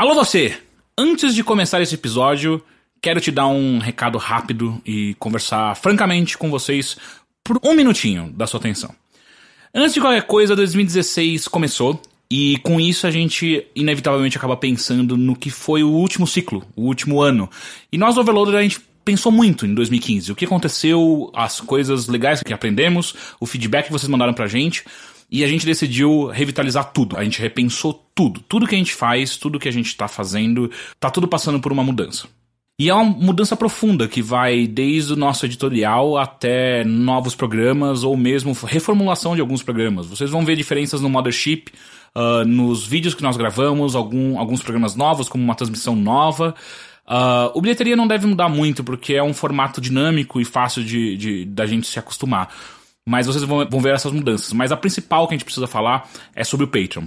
Alô você! Antes de começar esse episódio, quero te dar um recado rápido e conversar francamente com vocês por um minutinho da sua atenção. Antes de qualquer coisa, 2016 começou e com isso a gente inevitavelmente acaba pensando no que foi o último ciclo, o último ano. E nós, Overloader, a gente pensou muito em 2015. O que aconteceu, as coisas legais que aprendemos, o feedback que vocês mandaram pra gente. E a gente decidiu revitalizar tudo. A gente repensou tudo. Tudo que a gente faz, tudo que a gente tá fazendo, tá tudo passando por uma mudança. E é uma mudança profunda que vai desde o nosso editorial até novos programas ou mesmo reformulação de alguns programas. Vocês vão ver diferenças no Mothership, uh, nos vídeos que nós gravamos, algum, alguns programas novos, como uma transmissão nova. Uh, o bilheteria não deve mudar muito, porque é um formato dinâmico e fácil de, de da gente se acostumar. Mas vocês vão, vão ver essas mudanças. Mas a principal que a gente precisa falar é sobre o Patreon.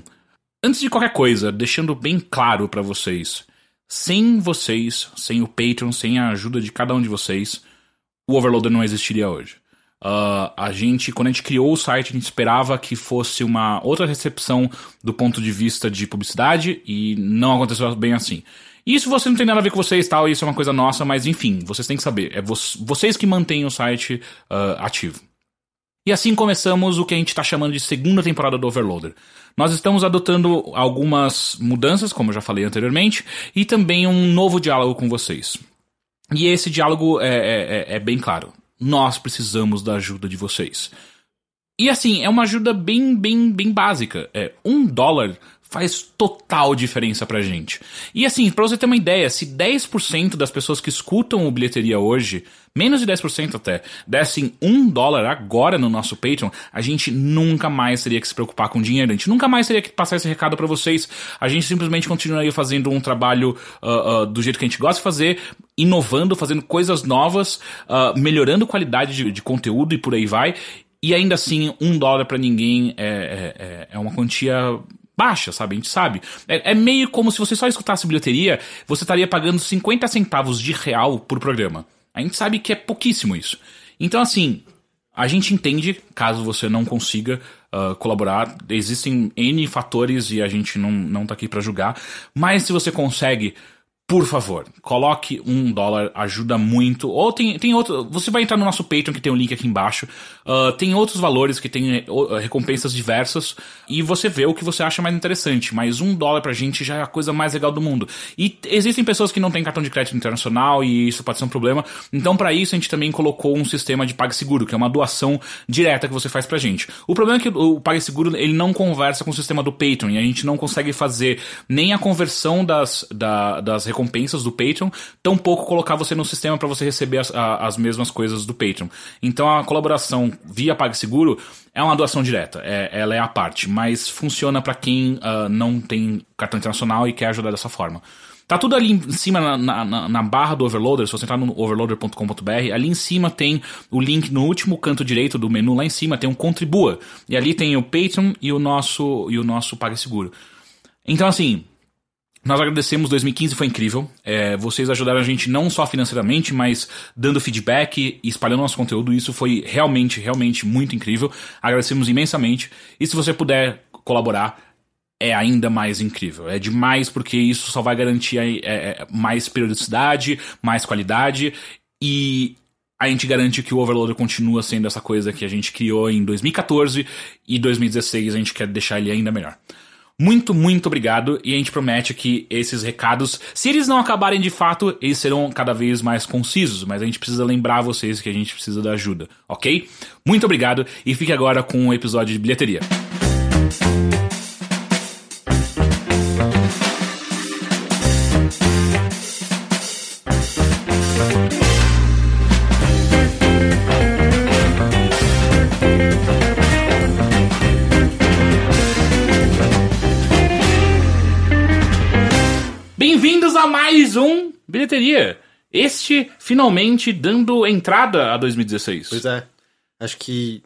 Antes de qualquer coisa, deixando bem claro para vocês, sem vocês, sem o Patreon, sem a ajuda de cada um de vocês, o Overloader não existiria hoje. Uh, a gente, quando a gente criou o site, a gente esperava que fosse uma outra recepção do ponto de vista de publicidade e não aconteceu bem assim. Isso você não tem nada a ver com vocês tal, isso é uma coisa nossa, mas enfim, vocês têm que saber. É vo vocês que mantêm o site uh, ativo. E assim começamos o que a gente está chamando de segunda temporada do Overloader. Nós estamos adotando algumas mudanças, como eu já falei anteriormente, e também um novo diálogo com vocês. E esse diálogo é, é, é, é bem claro. Nós precisamos da ajuda de vocês. E assim, é uma ajuda bem, bem, bem básica. É um dólar faz total diferença pra gente. E assim, pra você ter uma ideia, se 10% das pessoas que escutam o bilheteria hoje, menos de 10% até, dessem um dólar agora no nosso Patreon, a gente nunca mais teria que se preocupar com dinheiro, a gente nunca mais teria que passar esse recado para vocês, a gente simplesmente continuaria fazendo um trabalho uh, uh, do jeito que a gente gosta de fazer, inovando, fazendo coisas novas, uh, melhorando qualidade de, de conteúdo e por aí vai. E ainda assim, um dólar para ninguém é, é, é uma quantia baixa, sabe? A gente sabe. É, é, meio como se você só escutasse bilheteria, você estaria pagando 50 centavos de real por programa. A gente sabe que é pouquíssimo isso. Então, assim, a gente entende, caso você não consiga uh, colaborar, existem N fatores e a gente não, não tá aqui para julgar, mas se você consegue por favor, coloque um dólar, ajuda muito. Ou tem, tem outro. Você vai entrar no nosso Patreon, que tem o um link aqui embaixo. Uh, tem outros valores que tem uh, recompensas diversas. E você vê o que você acha mais interessante. Mas um dólar pra gente já é a coisa mais legal do mundo. E existem pessoas que não têm cartão de crédito internacional e isso pode ser um problema. Então, para isso, a gente também colocou um sistema de PagSeguro, que é uma doação direta que você faz pra gente. O problema é que o PagSeguro ele não conversa com o sistema do Patreon. E a gente não consegue fazer nem a conversão das, da, das recompensas do Patreon, tampouco colocar você no sistema para você receber as, a, as mesmas coisas do Patreon. Então a colaboração via PagSeguro é uma doação direta, é, ela é a parte, mas funciona para quem uh, não tem cartão internacional e quer ajudar dessa forma. Tá tudo ali em cima na, na, na, barra do Overloader, se você entrar no overloader.com.br, ali em cima tem o link no último canto direito do menu, lá em cima tem um Contribua. E ali tem o Patreon e o nosso, e o nosso PagSeguro. Então assim, nós agradecemos, 2015 foi incrível. É, vocês ajudaram a gente não só financeiramente, mas dando feedback e espalhando nosso conteúdo. Isso foi realmente, realmente muito incrível. Agradecemos imensamente. E se você puder colaborar, é ainda mais incrível. É demais porque isso só vai garantir é, é, mais periodicidade, mais qualidade e a gente garante que o Overloader continua sendo essa coisa que a gente criou em 2014 e 2016 a gente quer deixar ele ainda melhor. Muito, muito obrigado e a gente promete que esses recados, se eles não acabarem de fato, eles serão cada vez mais concisos, mas a gente precisa lembrar vocês que a gente precisa da ajuda, ok? Muito obrigado e fique agora com o episódio de bilheteria. A mais um Bilheteria. Este finalmente dando entrada a 2016. Pois é. Acho que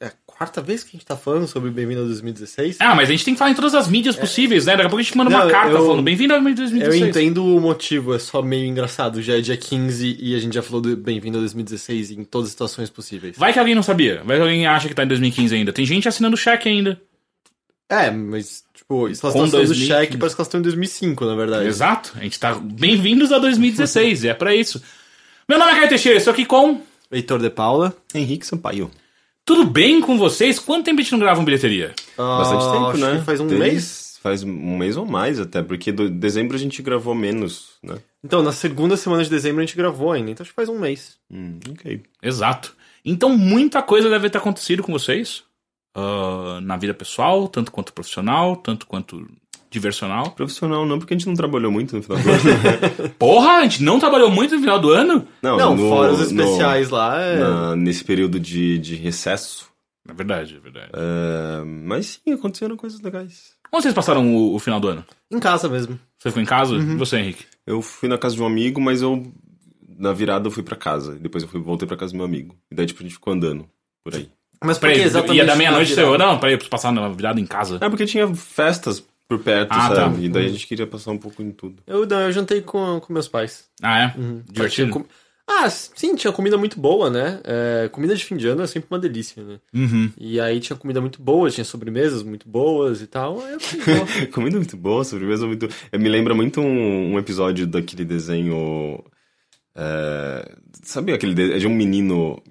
é a quarta vez que a gente tá falando sobre Bem-vindo a 2016. Ah, mas a gente tem que falar em todas as mídias é. possíveis, né? Daqui a pouco a gente manda Não, uma carta eu... falando Bem-vindo a 2016. Eu entendo o motivo, é só meio engraçado. Já é dia 15 e a gente já falou do Bem-vindo a 2016 em todas as situações possíveis. Vai que alguém não sabia. Vai que alguém acha que tá em 2015 ainda. Tem gente assinando cheque ainda. É, mas, tipo, se elas estão saindo do 2015. cheque, parece que elas estão em 2005, na verdade. Exato. A gente tá bem-vindos a 2016, e é pra isso. Meu nome é Caio Teixeira, estou aqui com... Heitor de Paula. Henrique Sampaio. Tudo bem com vocês? Quanto tempo a gente não grava um bilheteria? Bastante Ah, tempo, acho né? que Faz um Desde- mês? Faz um mês ou mais até, porque do dezembro a gente gravou menos, né? Então, na segunda semana de dezembro a gente gravou ainda, então acho que faz um mês. Hum, ok. Exato. Então muita coisa deve ter acontecido com vocês. Ah, na vida pessoal, tanto quanto profissional, tanto quanto diversional. Profissional não, porque a gente não trabalhou muito no final do ano. Porra, a gente não trabalhou muito no final do ano? Não, Não, no- fora os no- especiais lá, é... na- nesse período de, de recesso. É verdade, é verdade. Ah, mas sim, aconteceram coisas legais. Onde vocês passaram o, o final do ano? em casa mesmo. Você ficou em casa? E você, Henrique? Eu fui na casa de um amigo, mas eu. Na virada eu fui pra casa. Depois eu fui, voltei pra casa do meu amigo. E daí, tipo, a gente ficou andando por aí. Mas por que exatamente ia da meia-noite, você... Não, peraí, eu preciso passar na virada em casa. É porque tinha festas por perto, Ah, tá. sabe? E daí a gente queria passar um pouco em tudo. Eu, não, eu jantei com, com meus pais. Ah, é? Uhum. Divertido? Com- Ah, sim, tinha comida muito boa, né? É, comida de fim de ano é sempre uma delícia, né? Uhum. E aí tinha comida muito boa, tinha sobremesas muito boas e tal. Eu falei, "Pô, Comida muito boa, sobremesa muito. É, me lembra muito um, um episódio daquele desenho. É, Sabe aquele de... é de um menino.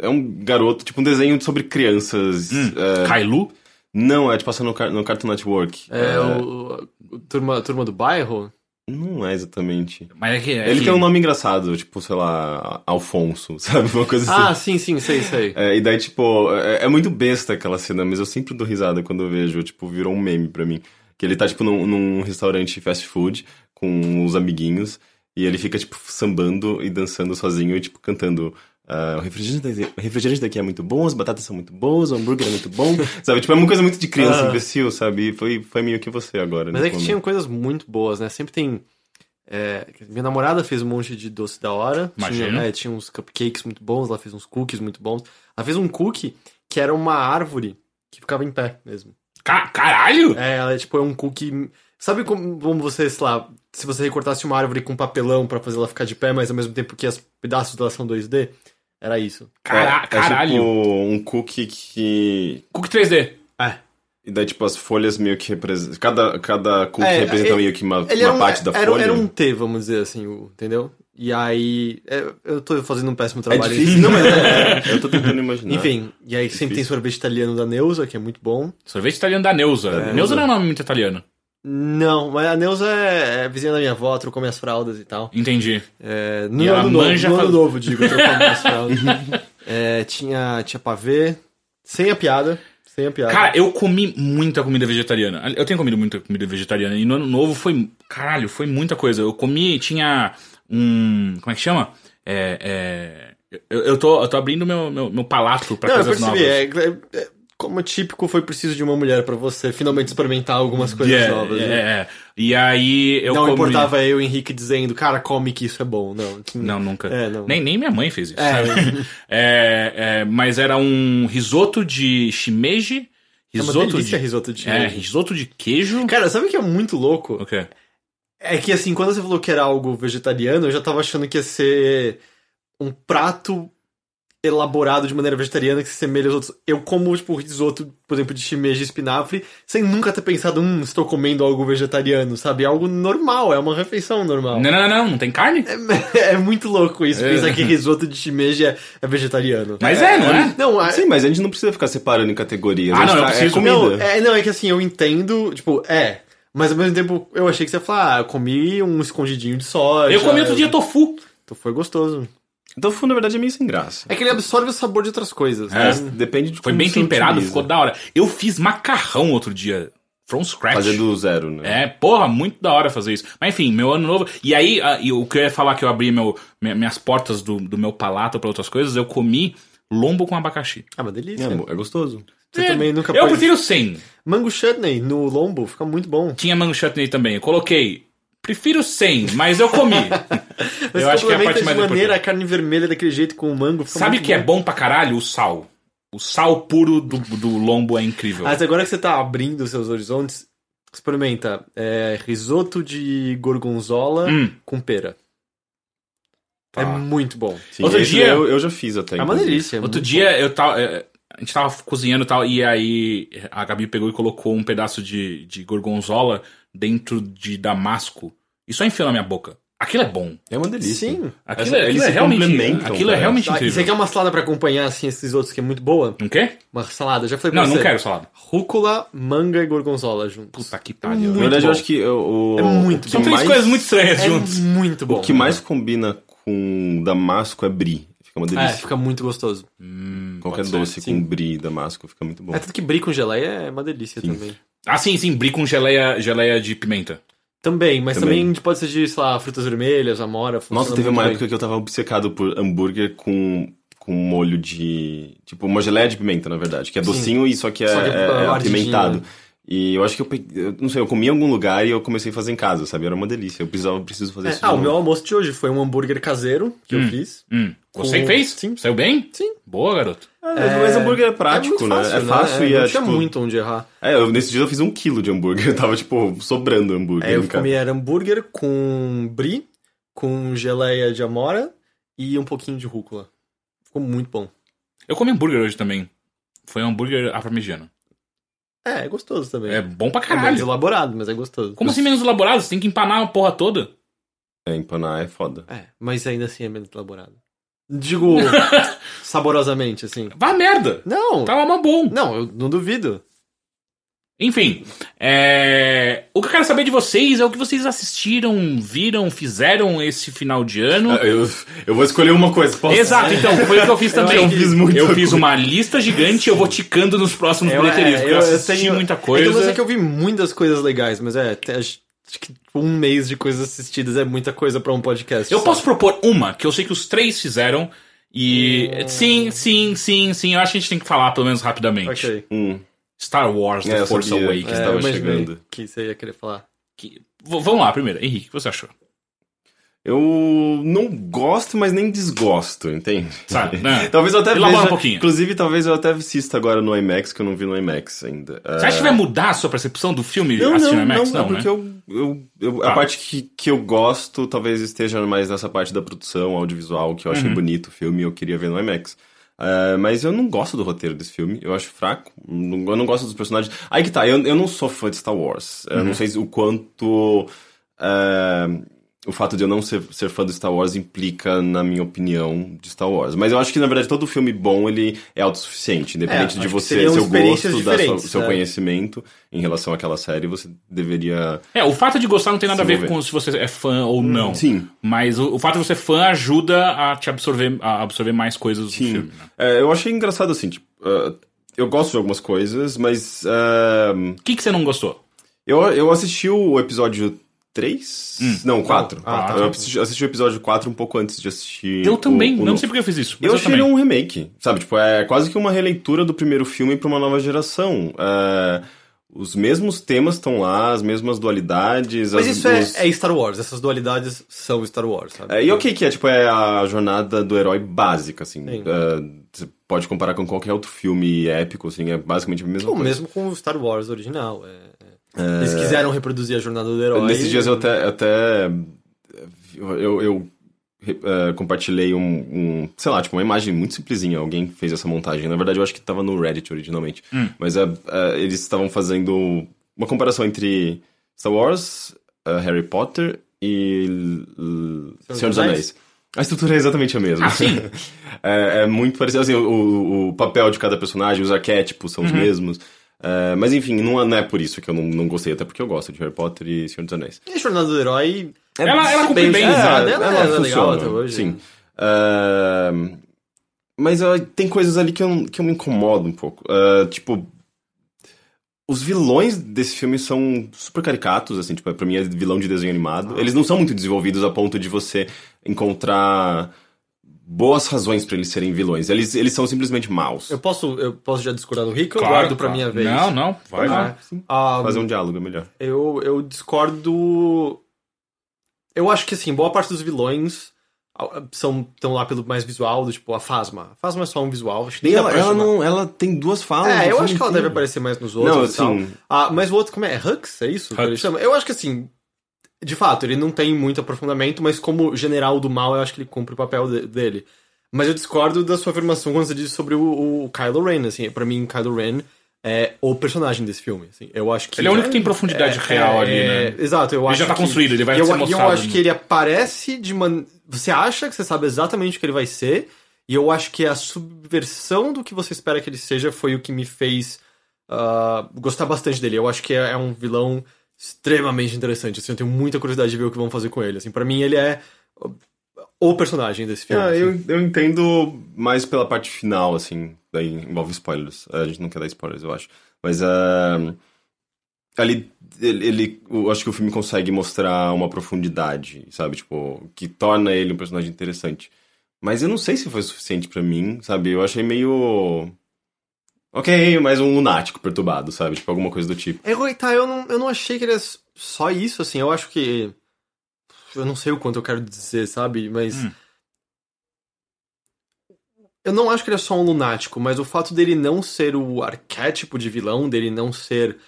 É um garoto, tipo um desenho sobre crianças. é, Kailu? Não, é de passar no, Car- no Cartoon Network. é, o, o turma, turma do bairro? Não é exatamente. Mas é que... é Ele que- tem um nome engraçado, tipo, sei lá, Alfonso, sabe? Uma coisa assim. Ah, sim, sim, sei, sei. É, e daí, tipo, é, é muito besta aquela cena, mas eu sempre dou risada quando eu vejo, tipo, virou um meme pra mim. Que ele tá, tipo, num, num restaurante fast food com os amiguinhos, e ele fica, tipo, sambando e dançando sozinho e, tipo, cantando. ah, o, refrigerante refrigerante daqui é muito bom, as batatas são muito boas, o hambúrguer é muito bom, sabe? Tipo, é uma coisa muito de criança Ah. imbecil, sabe? E foi, foi meio que você agora. Mas é nesse que momento. tinham coisas muito boas, né? Sempre tem. é, minha namorada fez um monte de doce da hora. Tinha, é, tinha uns cupcakes muito bons, ela fez uns cookies muito bons. Ela fez um cookie que era uma árvore que ficava em pé mesmo. Ca- Caralho! É, ela é tipo é um cookie. Sabe como, como você, sei lá, se você recortasse uma árvore com papelão pra fazer ela ficar de pé, mas ao mesmo tempo que os pedaços dela são 2D? Era isso. Cara- É, é caralho! tipo um cookie que Cookie 3D. É. E daí, tipo, as folhas meio que representam. Cada, cada cookie É, representa ele- meio que uma, Ele uma era um, parte da era, folha. era um T, vamos dizer assim, o- entendeu? E aí. é, eu tô fazendo um péssimo É trabalho. difícil, não, mas é, é, eu tô tentando imaginar. Enfim, e aí sempre tem Difícil. sorvete italiano da Neuza, que é muito bom. Sorvete italiano da Neuza. É, Neuza não é um nome muito italiano. Não, mas a Neuza é, é vizinha da minha avó, trocou minhas fraldas e tal. Entendi. É, no E ano novo, manja no ano novo, digo, trocou minhas fraldas. É, tinha, tinha pavê, sem a piada, sem a piada. Cara, eu comi muita comida vegetariana. Eu tenho comido muita comida vegetariana. E no ano novo foi. Caralho, foi muita coisa. Eu comi, tinha um. Como é que chama? É. é eu, eu, tô, eu tô abrindo meu, meu, meu palato pra Não, eu coisas percebi, novas. é, é- como típico foi preciso de uma mulher pra você finalmente experimentar algumas coisas É, novas. é, né? é. E aí eu não comi. importava eu Henrique dizendo, cara, come que isso é bom. Não, Não, nunca. É, não. Nem, nem minha mãe fez isso. É. É, é, mas era um risoto de shimeji. É Risoto de. risoto de É, shimeji. risoto de queijo. Cara, sabe o que é muito louco? O? É que assim, quando você falou que era algo vegetariano, eu já tava achando que ia ser um prato elaborado de maneira vegetariana que se semelha aos outros. Eu como, tipo, risoto, por exemplo, de shimeji e espinafre, sem nunca ter pensado, hum, estou comendo algo vegetariano, sabe? É algo normal, é uma refeição normal. Não, não, não, não, não tem carne? É, é muito louco isso, É. pensar que risoto de shimeji é, é vegetariano. Mas é, não é? Não, a- Sim, mas a gente não precisa ficar separando em categorias. Ah, não, eu tá- preciso- É comida. Não, é, não, é que assim, eu entendo, tipo, é. Mas ao mesmo tempo, eu achei que você ia falar, ah, eu comi um escondidinho de soja. Eu comi outro dia tofu. Então foi gostoso. Tofu, na verdade, é meio sem graça. É que ele absorve o sabor de outras coisas. É. né? Mas depende de Foi bem temperado, utiliza. ficou da hora. Eu fiz macarrão outro dia. From scratch. Fazer do zero, né? É, porra, muito da hora fazer isso. Mas enfim, meu ano novo. E aí, o que eu ia falar que eu abri meu, minha- minhas portas do, do meu palato pra outras coisas, eu comi lombo com abacaxi. Ah, uma delícia. É, é gostoso. Você também nunca Eu prefiro sem. Mango chutney no lombo, fica muito bom. Tinha mango chutney também. Eu coloquei. Prefiro sem, mas eu comi. Mas eu acho que é a parte de mais maneira a carne vermelha daquele jeito com o mango. Sabe que é bom pra caralho? O sal. O sal puro do, do lombo é incrível. Mas agora que você tá abrindo os seus horizontes, experimenta é, risoto de gorgonzola Hum. com pera. É Tá. muito bom. Sim, Outro dia- eu, eu já fiz até. É uma delícia. é Outro dia eu tava. É, a gente tava cozinhando e tal, e aí a Gabi pegou e colocou um pedaço de, de gorgonzola dentro de damasco e só enfiou na minha boca. Aquilo é bom. É uma delícia. Sim. Aquilo, Essa- é, aquilo é realmente. Aquilo é realmente Ah, incrível. você quer uma salada pra acompanhar, assim, esses outros que é muito boa? Não quer? Uma salada, já falei pra Não, você. não quero salada. Rúcula, manga e gorgonzola juntos. Puta que pariu. Na verdade, bom. eu acho que o, É muito o São que três mais- coisas muito estranhas É juntos. muito bom. O que mais combina com damasco é brie. Fica uma É, delícia. fica muito gostoso. Hum, Qualquer ser. doce sim. com brie e damasco fica muito bom. É tanto que brie com geleia é uma delícia também. Ah, sim, sim. Brie com geleia, geleia de pimenta. Também, mas Também. também, pode ser de, sei lá, frutas vermelhas, amora. Nossa, teve muito uma bem. época que eu tava obcecado por hambúrguer com, com molho de. Tipo, uma geleia de pimenta, na verdade. Que é Sim. docinho e só que é, Só que é é- é apimentado. Né? E eu acho que eu peguei. eu Não sei, eu comi em algum lugar e eu comecei a fazer em casa, sabe? Era uma delícia. Eu precisava, preciso fazer É, isso. de ah, o meu almoço de hoje foi um hambúrguer caseiro que eu fiz. Hum. Você Com- fez? Sim. Saiu bem? Sim. Boa, garoto. É, mas hambúrguer é prático, muito né? fácil, é fácil né? e é Não tinha tipo. muito onde errar. É, eu, nesse dia eu fiz um quilo de hambúrguer. Tava, tipo, sobrando hambúrguer. É, eu comi era hambúrguer com brie, com geleia de amora e um pouquinho de rúcula. Ficou muito bom. Eu comi hambúrguer hoje também. Foi um hambúrguer afro-americano. É, é gostoso também. É bom pra É menos caralho. elaborado, mas é gostoso. Como assim menos elaborado? Você tem que empanar a porra toda? É, empanar é foda. É, mas ainda assim é menos elaborado. Digo, saborosamente, assim. Vá merda. Não, Tava mó bom. não, eu não duvido. Enfim, é... o que eu quero saber de vocês é o que vocês assistiram, viram, fizeram esse final de ano. Ah, Eu, eu vou escolher uma coisa. Posso? Exato, então, foi o que eu fiz também. eu fiz muita Eu fiz uma lista gigante e eu vou ticando nos próximos Eu- bilheterias, porque eu, assisti tenho- muita É coisa. é que eu vi muitas coisas legais, mas é, até acho que um mês de coisas assistidas é muita coisa pra um podcast. Eu só. posso propor uma, que eu sei que os três fizeram, e... Hum. Sim, sim, sim, sim, eu acho que a gente tem que falar pelo menos rapidamente. Ok. Hum, Star Wars, É, The eu Force. Awakens. que É, estava chegando. que você ia querer falar. Que- Vamos lá, primeiro. Henrique, o que você achou? eu não gosto, mas nem desgosto, entende? Sabe, né? talvez eu até Elabora veja, um pouquinho. Inclusive, talvez eu até assista agora no IMAX, que eu não vi no IMAX ainda. Você acha que vai mudar a sua percepção do filme Não, assistindo não, IMAX? não, Não, é porque né? eu, eu, eu- Tá. a parte que, que eu gosto talvez esteja mais nessa parte da produção audiovisual, que eu achei Uhum. bonito o filme e eu queria ver no IMAX. É, mas eu não gosto do roteiro desse filme, eu acho fraco, não- eu não gosto dos personagens. Aí que tá, eu, eu não sou fã de Star Wars, eu Uhum. não sei se o quanto é, o fato de eu não ser, ser fã do Star Wars implica na minha opinião de Star Wars. Mas eu acho que, na verdade, todo filme bom, ele é autossuficiente, independente É, de você, seu gosto, da sua, seu né? conhecimento em relação àquela série, você deveria... É, o fato de gostar não tem nada a ver com se você é fã ou não. Sim. Mas o, o fato de você ser fã ajuda a te absorver, a absorver mais coisas do Sim. filme. Né? É, eu achei engraçado assim, tipo, ah, eu gosto de algumas coisas, mas ah, O que, que você não gostou? eu, eu assisti o episódio 3? Hum. Não, 4. Ah, tá. Eu assisti, assisti o episódio 4 um pouco antes de assistir. Eu também, o, o não novo. sei porque eu fiz isso. Eu eu, achei um remake, sabe? Tipo, é quase que uma releitura do primeiro filme pra uma nova geração. É, os mesmos temas estão lá, as mesmas dualidades. Mas as- isso é, os- é Star Wars, essas dualidades são Star Wars, sabe? É, e ok que é, tipo, é a jornada do herói básica, assim. Sim. É, você pode comparar com qualquer outro filme épico, assim, é basicamente a mesma Ou coisa. mesmo com o Star Wars original. é. Eles quiseram reproduzir a jornada do herói. Nesses dias eu até... até eu, eu, eu, eh, compartilhei um, um, sei lá, tipo, uma imagem muito simplesinha. Alguém fez essa montagem. Na verdade, eu acho que tava no Reddit originalmente. Hum. Mas eh, eh, eles estavam fazendo uma comparação entre Star Wars, Harry Potter e dos Senhor dos Anéis? Anéis. A estrutura é exatamente a mesma. Ah, sim? é, é muito parecido. Assim, o, o- papel de cada personagem, os arquétipos são os Uhum. mesmos. É, mas enfim, não é, não é por isso que eu não, não gostei, até porque eu gosto de Harry Potter e Senhor dos Anéis. E jornada do herói. Ela- ela cumpre bem, usada, é, ela, ela é legal funciona, até hoje. Sim. É, mas ó, tem coisas ali que eu, que eu me incomodo um pouco. É, tipo, os vilões desse filme são super caricatos, assim, tipo, pra mim é vilão de desenho animado. Eles não são muito desenvolvidos a ponto de você encontrar boas razões pra eles serem vilões. Eles, eles são simplesmente maus. Eu posso, eu posso já discordar do Rico? eu Claro, guardo pra claro. minha vez. Não, não, vai Vai lá. lá. Ah, Fazer um diálogo é melhor. eu, eu discordo. Eu acho que, assim, boa parte dos vilões ah, são estão lá pelo mais visual, do tipo a Fasma. A Fasma é só um visual. Acho que ela, ela não, ela tem duas falas. É, eu acho que ela inteiro. deve aparecer mais nos outros. Não, e tal. assim, Ah, mas o outro, como é? Hux? É isso Hux. Eu acho que assim. De fato, ele não tem muito aprofundamento, mas como general do mal, eu acho que ele cumpre o papel de- dele. Mas eu discordo da sua afirmação quando você disse sobre o, o Kylo Ren, assim, pra mim, Kylo Ren é o personagem desse filme, assim. Eu acho que... Ele é o único que tem profundidade real ali, né? Exato, eu Ele acho já tá que- construído, ele vai eu, ser e eu mostrado, acho né? que ele aparece de man... Você acha que você sabe exatamente o que ele vai ser, e eu acho que a subversão do que você espera que ele seja foi o que me fez ah, gostar bastante dele. Eu acho que é, é um vilão extremamente interessante, assim, eu tenho muita curiosidade de ver o que vão fazer com ele, assim. Pra mim, ele é o- personagem desse filme. Ah, assim. eu, eu entendo mais pela parte final, assim, daí envolve spoilers. A gente não quer dar spoilers, eu acho. Mas ah, ali, ele, ele- eu acho que o filme consegue mostrar uma profundidade, sabe? Tipo, que torna ele um personagem interessante. Mas eu não sei se foi suficiente pra mim, sabe? Eu achei meio. Ok, mais um lunático perturbado, sabe? Tipo, alguma coisa do tipo. É, tá, eu não, eu não achei que ele é só isso, assim, eu acho que. Eu não sei o quanto eu quero dizer, sabe? Mas. Hum. Eu não acho que ele é só um lunático, mas o fato dele não ser o arquétipo de vilão, dele não ser.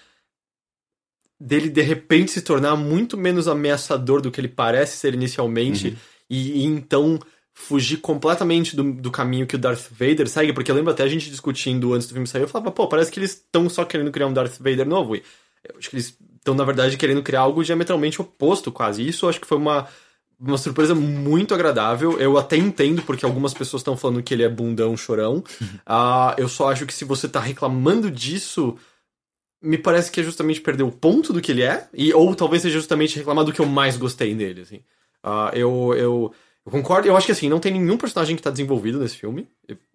dele de repente se tornar muito menos ameaçador do que ele parece ser inicialmente, e, e então fugir completamente do, do caminho que o Darth Vader segue, porque eu lembro até a gente discutindo antes do filme sair, eu falava, pô, parece que eles estão só querendo criar um Darth Vader novo. E eu acho que eles estão, na verdade, querendo criar algo diametralmente oposto, quase. Isso eu acho que foi uma, uma surpresa muito agradável. Eu até entendo, porque algumas pessoas estão falando que ele é bundão, chorão. Ah, eu só acho que se você tá reclamando disso, me parece que é justamente perder o ponto do que ele é, e, ou talvez seja justamente reclamar do que eu mais gostei nele, assim. Ah, eu, eu, eu concordo, eu acho que assim, não tem nenhum personagem que tá desenvolvido nesse filme.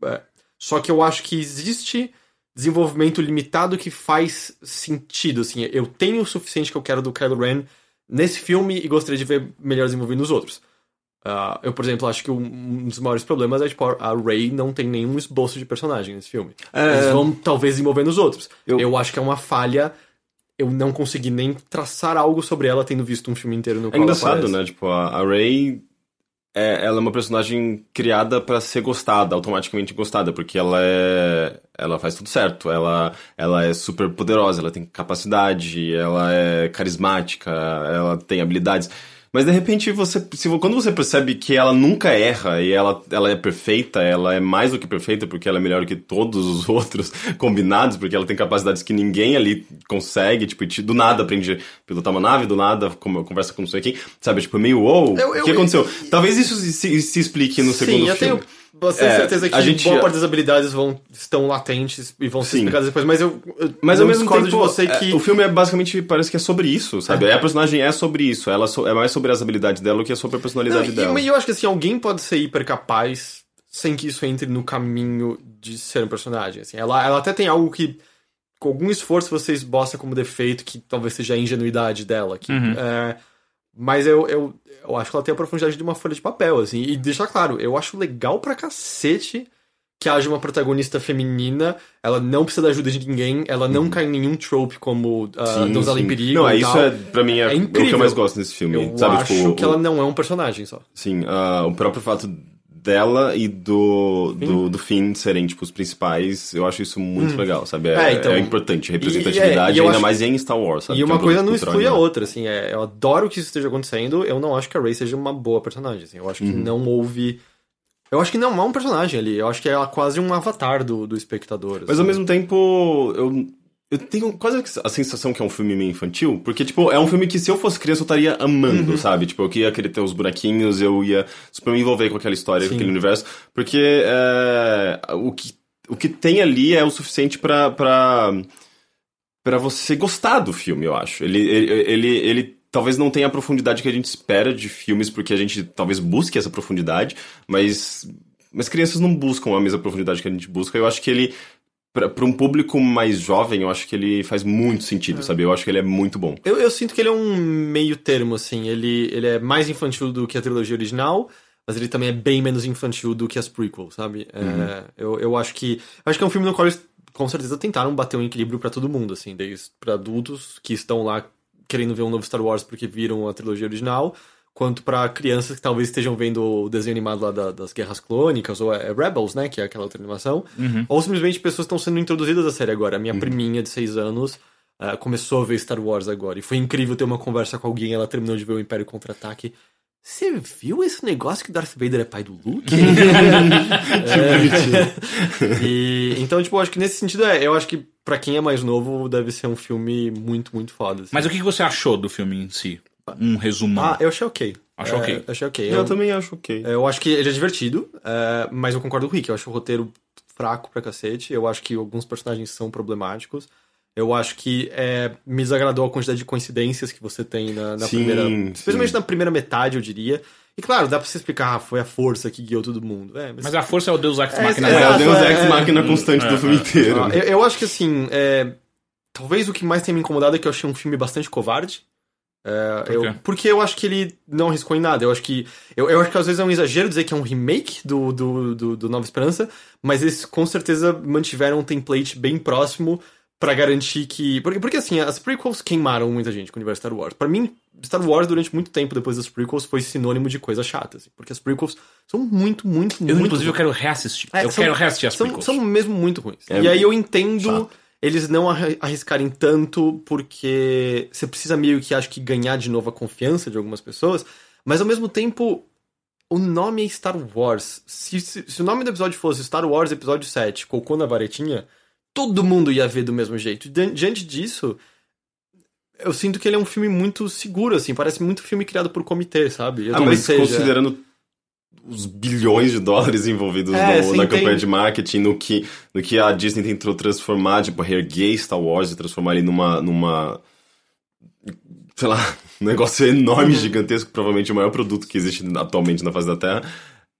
É, só que eu acho que existe desenvolvimento limitado que faz sentido, assim. Eu tenho o suficiente que eu quero do Kylo Ren nesse filme e gostaria de ver melhor desenvolvido nos outros. Ah, eu, por exemplo, acho que um, dos maiores problemas é, tipo, a Rey não tem nenhum esboço de personagem nesse filme. É. Eles vão, talvez, desenvolver nos outros. Eu- Eu... acho que é uma falha eu não consegui nem traçar algo sobre ela tendo visto um filme inteiro no É qual ela engraçado, né? Tipo, a, Rey é, ela é uma personagem criada pra ser gostada, automaticamente gostada, porque ela é. Ela faz tudo certo. Ela, ela é super poderosa, ela tem capacidade, ela é carismática, ela tem habilidades. Mas de repente você. Se, quando você percebe que ela nunca erra e ela, ela é perfeita, ela é mais do que perfeita, porque ela é melhor que todos os outros combinados, porque ela tem capacidades que ninguém ali consegue, tipo, te- do nada aprende a pilotar uma nave, do nada como, conversa com não sei quem, sabe? Tipo, meio, uou, Eu- o eu- que aconteceu? Talvez isso se, se explique no segundo Sim, eu filme. tenho bastante É, certeza que a gente- boa parte das habilidades vão, estão latentes e vão ser Sim. explicadas depois, mas eu, eu Mas não ao mesmo tempo, de você é, que... o filme é basicamente, parece que é sobre isso, sabe? A personagem é sobre isso, ela so- é mais sobre as habilidades dela do que é sobre a Não, personalidade e, dela. e eu acho que assim, alguém pode ser hiper capaz sem que isso entre no caminho de ser um personagem. Assim. Ela, ela até tem algo que, com algum esforço, você esboça como defeito, que talvez seja a ingenuidade dela. Que, Uhum. é, mas eu, eu, eu acho que ela tem a profundidade de uma folha de papel, assim. E deixar claro, eu acho legal pra cacete que haja uma protagonista feminina, ela não precisa da ajuda de ninguém, ela não cai em nenhum trope como uh, Sim, Donzela em. Perigo Não, é isso é, pra mim, é, É o que eu mais gosto nesse filme. Eu sabe? acho tipo, que o- ela não é um personagem só. Sim, ah, o próprio fato dela e do, do, do Finn serem, tipo, os principais, eu acho isso muito legal, sabe? É, É, então- é importante, e- representatividade, e eu ainda acho- mais em Star Wars, sabe? E Que é uma um coisa não exclui a outra, assim, é, eu adoro que isso esteja acontecendo, eu não acho que a Rey seja uma boa personagem, assim, eu acho que Uhum. não houve... Eu acho que não há um personagem ali, eu acho que é quase um avatar do, do espectador. Mas assim. ao mesmo tempo, eu, eu tenho quase a sensação que é um filme meio infantil, porque, tipo, é um filme que se eu fosse criança eu estaria amando, sabe? Tipo, eu ia querer ter os bonequinhos, eu ia super me envolver com aquela história, com Sim. aquele universo, porque é, o, que, o que tem ali é o suficiente pra. pra para você gostar do filme, eu acho. Ele, ele, ele, ele talvez não tenha a profundidade que a gente espera de filmes, porque a gente talvez busque essa profundidade, mas, mas crianças não buscam a mesma profundidade que a gente busca. Eu acho que ele, para um público mais jovem, eu acho que ele faz muito sentido, sabe? Eu acho que ele é muito bom. Eu, eu sinto que ele é um meio termo, assim, ele, ele é mais infantil do que a trilogia original, mas ele também é bem menos infantil do que as prequels, sabe? É, Uhum. eu, eu acho que. Acho que é um filme no qual eles com certeza tentaram bater um equilíbrio pra todo mundo, assim, desde pra adultos que estão lá querendo ver um novo Star Wars porque viram a trilogia original, quanto pra crianças que talvez estejam vendo o desenho animado lá da- das Guerras Clônicas, ou é Rebels, né, que é aquela outra animação, Uhum. ou simplesmente pessoas estão sendo introduzidas à série agora. A minha priminha de seis anos ah, começou a ver Star Wars agora, e foi incrível ter uma conversa com alguém, ela terminou de ver o Império Contra-Ataque, Você viu esse negócio que Darth Vader é pai do Luke? é, e, então, tipo, eu acho que nesse sentido, é, eu acho que pra quem é mais novo, deve ser um filme muito, muito foda. assim. Mas o que você achou do filme em si? Um resumão. Ah, eu achei ok. Achou É, ok? Eu achei ok. Eu, Eu, também acho ok. eu acho que ele é divertido, é, mas eu concordo com o Rick. Eu acho o roteiro fraco pra cacete. Eu acho que alguns personagens são problemáticos. Eu acho que é, me desagradou a quantidade de coincidências que você tem na, na Sim, primeira. sim. Especialmente na primeira metade, eu diria. E claro, dá pra você explicar, ah, foi a força que guiou todo mundo. É, mas, Mas a força é o Deus Ex É, Machina. é, É, o Deus é, Ex é. Máquina constante É, do filme é. inteiro. Ah, eu, eu acho que assim, é, talvez o que mais tenha me incomodado é que eu achei um filme bastante covarde. É, Por eu- porque eu acho que ele não arriscou em nada. Eu acho que. Eu, eu acho que às vezes é um exagero dizer que é um remake do, do, do, do Nova Esperança, mas eles com certeza mantiveram um template bem próximo pra garantir que. Porque, porque assim, as prequels queimaram muita gente com o universo Star Wars. Pra mim, Star Wars, durante muito tempo depois das prequels, foi sinônimo de coisa chata. assim, porque as prequels são muito, muito, Eu, muito. inclusive, eu quero reassistir. É, eu são- quero reassistir as são, prequels. são mesmo muito ruins. É e aí eu entendo chato. Eles não arri- arriscarem tanto, porque você precisa meio que, acho que, ganhar de novo a confiança de algumas pessoas, mas ao mesmo tempo, o nome é Star Wars. Se, se, se o nome do episódio fosse Star Wars Episódio 7, Cocô na Varetinha, todo mundo ia ver do mesmo jeito. Di- Diante disso, eu sinto que ele é um filme muito seguro, assim, parece muito filme criado por comitê, sabe? Eu Ah, talvez mas seja. considerando os bilhões de dólares envolvidos É, no- sim, na tem- campanha de marketing, no que, no que a Disney tentou transformar, tipo, reerguer Star Wars e transformar ele numa, numa sei lá, um negócio enorme, Uhum. gigantesco, provavelmente o maior produto que existe atualmente na face da Terra.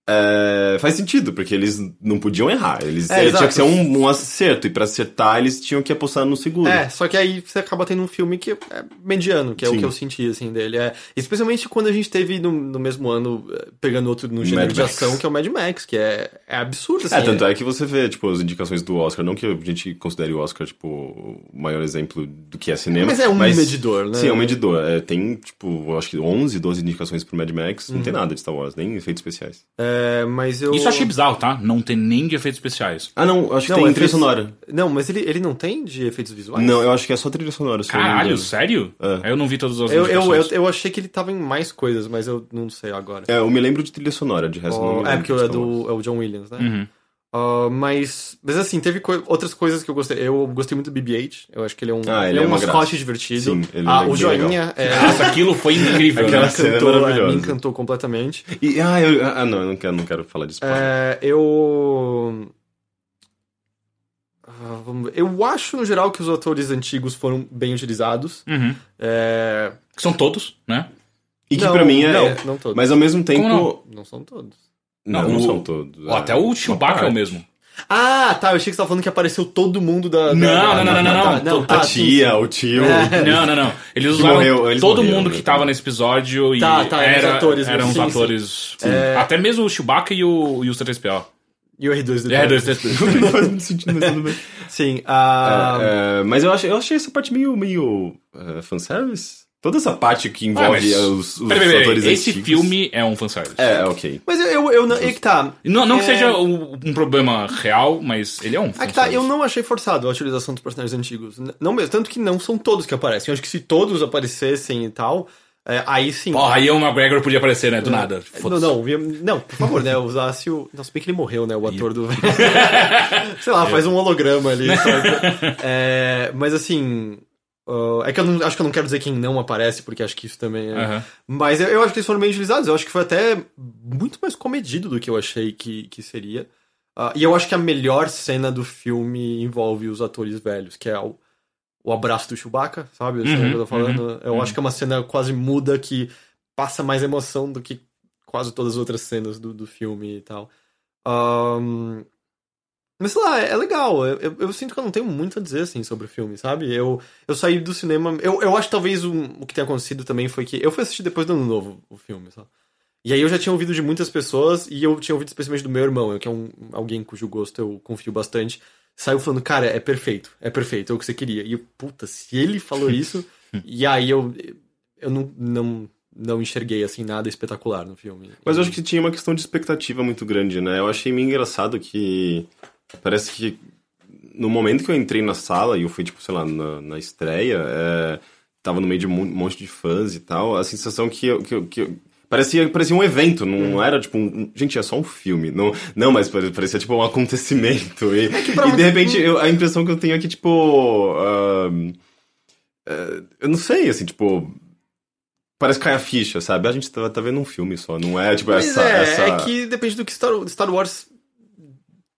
É, faz sentido, porque eles não podiam errar. Eles É, é, tinha que ser um, um acerto, e pra acertar eles tinham que apostar no seguro. É, só que aí você acaba tendo um filme que é mediano, que é o Sim. que eu senti, assim, dele. É, especialmente quando a gente teve no, no mesmo ano, eh, pegando outro no gênero de ação, que é o Mad Max, que é, é absurdo, assim. É, tanto é que você vê, tipo, as indicações do Oscar, não que a gente considere o Oscar, tipo, o maior exemplo do que é cinema. Mas é um medidor, né? Sim, é um medidor. É, tem, tipo, eu acho que 11, 12 indicações pro Mad Max, não Uhum. tem nada de Star Wars, nem efeitos especiais. É, mas eu... Isso eu achei bizarro, tá? Não tem nem de efeitos especiais. Ah, não, acho que Não, tem efeitos- trilha sonora. Não, mas ele, ele não tem de efeitos visuais? Não, eu acho que é só trilha sonora. não Caralho, sério? É. Eu não vi todas as Eu, eu, eu, eu achei que ele tava em mais coisas, mas eu não sei agora. É, eu me lembro de trilha sonora, de resto não Oh, lembro. é, porque é, do, é o John Williams, né? Uhum. Ah, mas, mas assim, teve coi- outras coisas que eu gostei. Eu gostei muito do BB-8. Eu acho que ele é um, Ah, ele ele é é um mascote graça. divertido. Sim, ele ah, é o joinha é, Nossa, aquilo foi incrível, Aquela né? cena é encantou, é, maravilhosa. me encantou completamente. E, ah, eu, ah, não, eu não quero, não quero falar spoiler. É, eu. Ah. Eu acho, no geral, que os atores antigos foram bem utilizados. Uhum. É, Que São todos, né? E que não, pra mim é. Não, é- não todos. Mas ao mesmo tempo. Como Não são todos. Não, Não, não o- são todos. Ó, é, até o Chewbacca é o mesmo. Ah, tá. Eu achei que você tava falando que apareceu todo mundo da. da- Não, não, não, não, não, não. A tá, tia, o tio. É. Não, não, não. Eles usaram morreu, eles todo morreram, mundo né, que tava também. nesse episódio e Tá, tá, eram os era, atores eram os atores. sim. É. Até mesmo o Chewbacca e o, e o C3PO. E o R2 do É, dois, dois, dois. Não faz muito sentido, mas tudo bem. Sim. ah, É, mas eu achei, eu achei essa parte meio, meio uh, fanservice. Toda essa parte que envolve Ah, mas- uh, os, os Peraí, peraí, peraí. atores Esse antigos. filme é um fanservice. É, ok. Mas eu, eu, eu não. É que tá. Não, não que É. seja o- um problema real, mas ele é um É que tá, fanservice. eu não achei forçado a utilização dos personagens antigos. Não mesmo, tanto que não são todos que aparecem. Eu acho que se todos aparecessem e tal, é, aí sim. Porra, aí o McGregor podia aparecer, né? Do nada. Não, Foda-se. não, via- não, por favor, né? Usasse o. Não, se bem que ele morreu, né? O ator do. Sei lá, faz um holograma ali, sabe? É, mas assim. Ah, é que eu não, acho que eu não quero dizer quem não aparece, porque acho que isso também é. Aham. Mas eu, eu acho que eles foram bem utilizados. Eu acho que foi até muito mais comedido do que eu achei que, que seria. Ah, e eu acho que a melhor cena do filme envolve os atores velhos, que é o, o abraço do Chewbacca, sabe? Uhum, eu tô falando. eu uhum. acho que é uma cena quase muda que passa mais emoção do que quase todas as outras cenas do, do filme e tal. Ahn, mas sei lá, é, é legal. Eu, eu- eu sinto que eu não tenho muito a dizer assim sobre o filme, sabe? Eu, eu saí do cinema. Eu, eu acho que talvez o, o que tenha acontecido também foi que eu fui assistir depois do ano novo o filme, sabe? E aí eu já tinha ouvido de muitas pessoas, e eu tinha ouvido especialmente do meu irmão, que é um, alguém cujo gosto eu confio bastante. Saiu falando, cara, é perfeito, é perfeito, é o que você queria. E eu, puta, se ele falou isso, e aí eu, eu não, não, não enxerguei assim nada espetacular no filme. Mas eu acho que tinha uma questão de expectativa muito grande, né? Eu achei meio engraçado que. Parece que no momento que eu entrei na sala e eu fui, tipo, sei lá, na, na estreia, é, tava no meio de um monte de fãs e tal, a sensação que eu. Que eu, que eu- Parecia, parecia um evento, não era tipo um. Gente, é só um filme. Não, não mas parecia tipo um acontecimento. E, e pra de repente, eu- a impressão que eu tenho é que, tipo. ahn, é, eu não sei, assim, tipo. Parece que cai a ficha, sabe? A gente tá, tá vendo um filme só, não é tipo Mas essa. é, essa... é que depende do que Star, Star Wars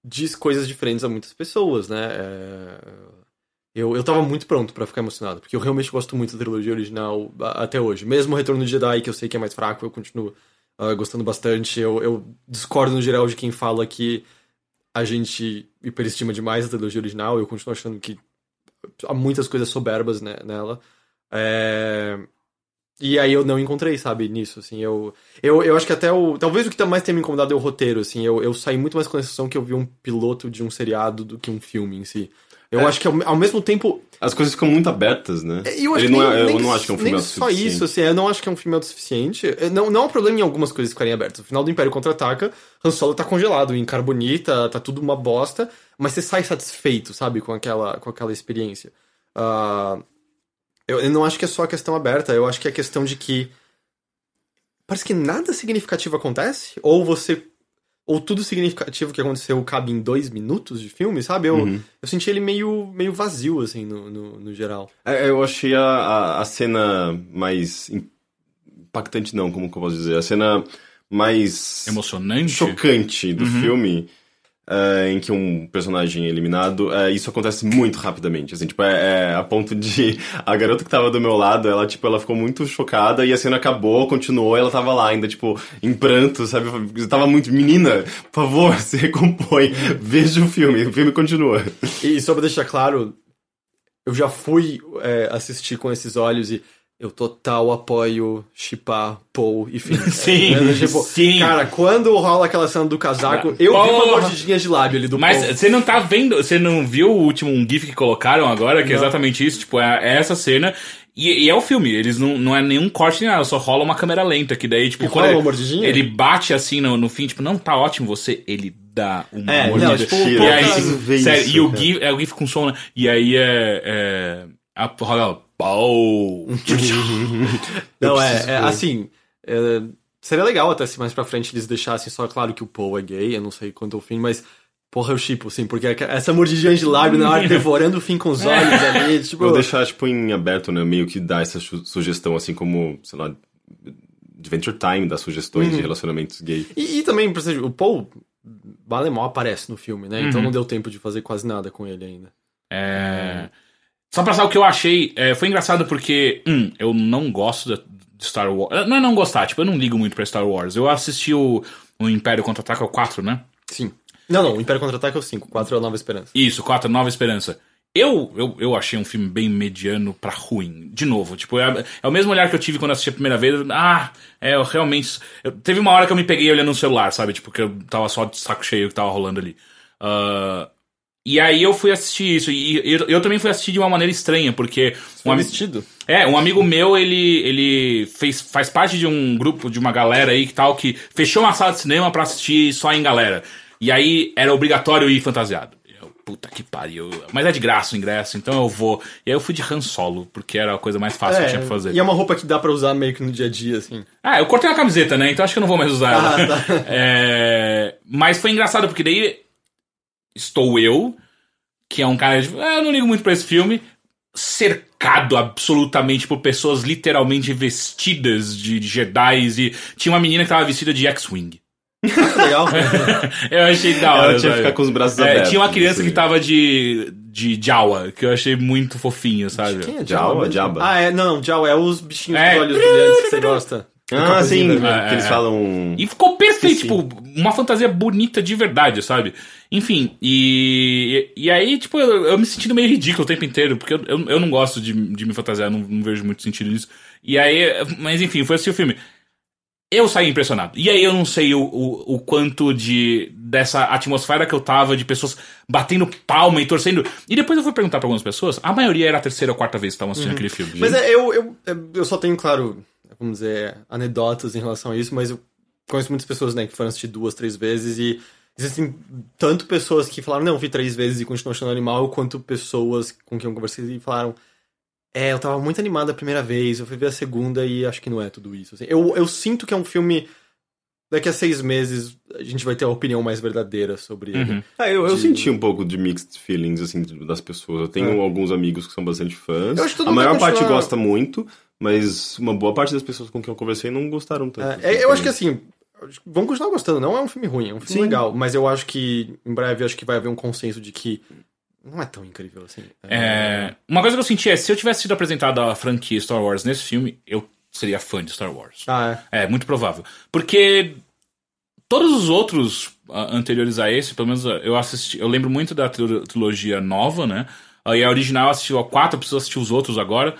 diz coisas diferentes a muitas pessoas, né? É, Eu, eu tava muito pronto pra ficar emocionado, porque eu realmente gosto muito da trilogia original até hoje. Mesmo o Retorno de Jedi, que eu sei que é mais fraco, eu continuo ah, gostando bastante. Eu, eu discordo no geral de quem fala que a gente hiperestima demais a trilogia original. Eu continuo achando que há muitas coisas soberbas né, nela. É, E aí eu não encontrei, sabe, nisso, assim, eu... Eu, eu acho que até o... Talvez o que tá mais tenha me incomodado é o roteiro, assim, eu, eu saí muito mais com a sensação que eu vi um piloto de um seriado do que um filme em si. Eu É. acho que ao, ao mesmo tempo... As coisas ficam muito abertas, né? Eu acho Ele que não nem, é, eu nem não acho que é um filme nem só autossuficiente. isso, assim, eu não acho que é um filme autossuficiente. É, Não, não há problema em algumas coisas ficarem abertas. No final do Império Contra-Ataca, Han Solo tá congelado em carbonita, tá tudo uma bosta, mas você sai satisfeito, sabe, com aquela, com aquela experiência. Ah, eu, eu não acho que é só a questão aberta, eu acho que é a questão de que parece que nada significativo acontece, ou você... Ou tudo significativo que aconteceu cabe em dois minutos de filme, sabe? Eu, Uhum. eu senti ele meio, meio vazio, assim, no, no, no geral. É, eu achei a, a, a cena mais impactante, não, como que eu posso dizer? A cena mais Emocionante. chocante do Uhum. filme, é, em que um personagem é eliminado, é, isso acontece muito rapidamente, assim, tipo, é, é a ponto de a garota que tava do meu lado, ela, tipo, ela ficou muito chocada e a cena acabou, continuou, e ela tava lá ainda, tipo, em pranto, sabe? Eu tava muito, menina, por favor, se recompõe, veja o filme, o filme continua. E só pra deixar claro, eu já fui é, assistir com esses olhos e eu total apoio chipar Paul e Finn. Sim, É, tipo, sim. Cara, quando rola aquela cena do casaco, eu vi uma Porra. mordidinha de lábio ali do Mas Paul. você não tá vendo, você não viu o último um GIF que colocaram agora, que é Não. exatamente isso, tipo, é, é essa cena. E, e é o filme, eles não, não é nenhum corte nem nada, só rola uma câmera lenta, que daí, tipo, E quando rola ele, uma mordidinha? ele bate assim no, no fim, tipo, não, tá ótimo você, ele dá uma É, mordida. não, tipo, e aí, sério, isso, e o. GIF, é o GIF com som, né? E aí é. é rola, pau. Não, Eu é, é, assim. é, seria legal até se mais pra frente eles deixassem só claro que o Paul é gay, eu não sei quanto ao fim, mas. Porra, eu chipo, assim, porque essa mordidinha de lábio na hora devorando o fim com os olhos ali, tipo. Vou deixar, tipo, em aberto, né? Meio que dar essa su- sugestão, assim como, sei lá, Adventure Time dá sugestões Uhum. de relacionamentos gay. E, e também, por exemplo, o Paul Balemol aparece no filme, né? Então Uhum. não deu tempo de fazer quase nada com ele ainda. É. Só pra saber o que eu achei, é, foi engraçado porque, um, eu não gosto de Star Wars. Não é não gostar, tipo, eu não ligo muito pra Star Wars. Eu assisti o, o Império Contra-Ataca, o 4, né? Sim. Não, não, o Império Contra-Ataque é o 5, 4 é a Nova Esperança. Isso, 4, Nova Esperança. Eu, eu, eu achei um filme bem mediano pra ruim. De novo, tipo, é, é o mesmo olhar que eu tive quando assisti a primeira vez. Ah, é, eu realmente. eu- teve uma hora que eu me peguei olhando no celular, sabe? Tipo, que eu tava só de saco cheio que tava rolando ali. Ah, e aí eu fui assistir isso. E eu, eu também fui assistir de uma maneira estranha, porque. Um, vestido. é, um amigo meu, ele, ele fez, faz parte de um grupo, de uma galera aí que tal, que fechou uma sala de cinema pra assistir só em galera. E aí era obrigatório ir fantasiado. Eu, puta que pariu. Mas é de graça o ingresso, então eu vou. E aí eu fui de Han Solo, porque era a coisa mais fácil que eu tinha pra fazer. E é uma roupa que dá pra usar meio que no dia a dia, assim. Ah, eu cortei a camiseta, né? Então acho que eu não vou mais usar ela. Ah, tá. É, Mas foi engraçado, porque daí estou eu, que é um cara de. "Ah, eu não ligo muito pra esse filme, cercado absolutamente por pessoas literalmente vestidas de Jedi e tinha uma menina que tava vestida de X-Wing. Legal. eu achei da hora. Ela tinha que ficar com os braços É, abertos. tinha uma criança que tava de, de Jawa, que eu achei muito fofinho, sabe? Quem é Jawa? Jabba. Ah, é, não, Jawa é os bichinhos É. de olhos brilhantes que você gosta. Do Ah, sim, vermelho. É, que eles é. falam... E ficou perfeito, tipo, uma fantasia bonita de verdade, sabe? Enfim, e, e aí, tipo, eu, eu me sentindo meio ridículo o tempo inteiro, porque eu, eu, eu não gosto de, de me fantasiar, não, não vejo muito sentido nisso. E aí, mas enfim, foi assistir o filme. Eu saí impressionado. E aí eu não sei o, o, o quanto de dessa atmosfera que eu tava, de pessoas batendo palma e torcendo. E depois eu fui perguntar pra algumas pessoas, a maioria era a terceira ou quarta vez que estavam assistindo aquele filme. Mas é, eu, eu, eu só tenho, claro, vamos dizer, anedotas em relação a isso, mas eu conheço muitas pessoas, né, que foram assistir duas, três vezes e existem tanto pessoas que falaram, não, vi três vezes e continuam achando animal, quanto pessoas com quem eu conversei e falaram, É, eu tava muito animado a primeira vez, eu fui ver a segunda e acho que não é tudo isso. assim. Eu, eu sinto que é um filme. Daqui a seis meses a gente vai ter a opinião mais verdadeira sobre ele. Uhum. Ah, eu, eu De- senti um pouco de mixed feelings, assim, das pessoas. Eu tenho É. alguns amigos que são bastante fãs. Eu acho que todo a maior parte continuar- gosta muito, mas uma boa parte das pessoas com quem eu conversei não gostaram tanto. É, eu acho que assim, vão continuar gostando. Não é um filme ruim, é um filme Sim. legal. Mas eu acho que em breve acho que vai haver um consenso de que não é tão incrível assim. É, uma coisa que eu senti é, se eu tivesse sido apresentado a franquia Star Wars nesse filme, eu seria fã de Star Wars. Ah, é. É, muito provável. Porque todos os outros anteriores a esse, pelo menos eu assisti, eu lembro muito da trilo- trilogia nova, né? E a original assistiu a quatro, eu preciso assistir os outros agora.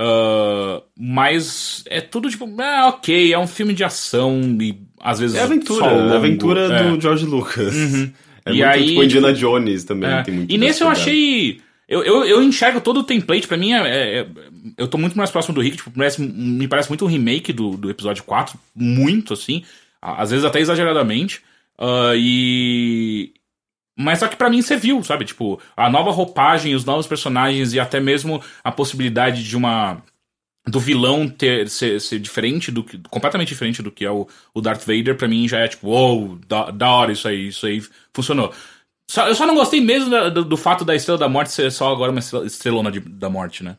Ah, mas é tudo tipo, ah, ok, é um filme de ação e às vezes É aventura, aventura é. Do George Lucas. É E muito aí, tipo Indiana Jones também. É, tem muito E nesse eu achei. Eu, eu, eu enxergo todo o template, pra mim, é, é- é- eu tô muito mais próximo do Rick, tipo, parece- me parece muito um remake do, do episódio 4, muito assim, às vezes até exageradamente. ah, e. Mas só que pra mim você viu, sabe? Tipo, a nova roupagem, os novos personagens e até mesmo a possibilidade de uma. Do vilão ter, ser, ser diferente do que. completamente diferente do que é o, o Darth Vader, pra mim já é tipo, uou, da, da hora isso aí, isso aí funcionou. Só- eu só não gostei mesmo da- do, do fato da Estrela da Morte ser só agora uma estrela- estrelona de- da morte, né?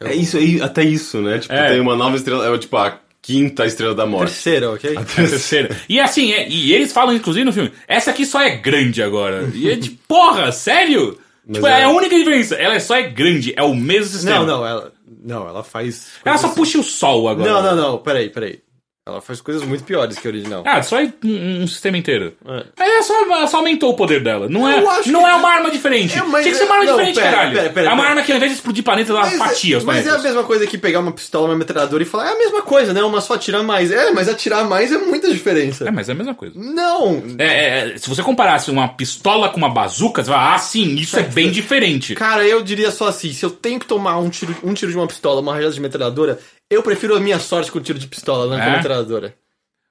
É isso aí, até isso, né? Tipo, É. tem uma nova estrela, é tipo a quinta estrela da morte. Terceira, ok? A terceira. E assim, é- e eles falam, inclusive, no filme, essa aqui só é grande agora. E é de porra, sério? Tipo, é... é- a única diferença. Ela só é grande, é o mesmo sistema. Não, não, ela. Não, ela faz. Ela só coisas- puxa o sol agora. Não, não, não, peraí, peraí. Ela faz coisas muito piores que a original. Ah, só é um, um sistema inteiro. É. É, só, ela só aumentou o poder dela. Não é, não que- é uma arma diferente. É, mas Tinha que ser uma arma é- não, diferente, pera, caralho. pera, pera, é uma arma que ao invés de explodir planeta, ela Mas, fatia é, os mas é a planetas. mesma coisa que pegar uma pistola, uma metralhadora e falar, é a mesma coisa, né? Uma só atirar mais. É, mas atirar mais é muita diferença. É, mas é a mesma coisa. Não! É, é, se você comparasse uma pistola com uma bazuca, você vai, ah, sim, isso é bem diferente. Cara, eu diria só assim: se eu tenho que tomar um tiro, um tiro de uma pistola, uma rajada de metralhadora, eu prefiro a minha sorte com o tiro de pistola, não com É? a metralhadora.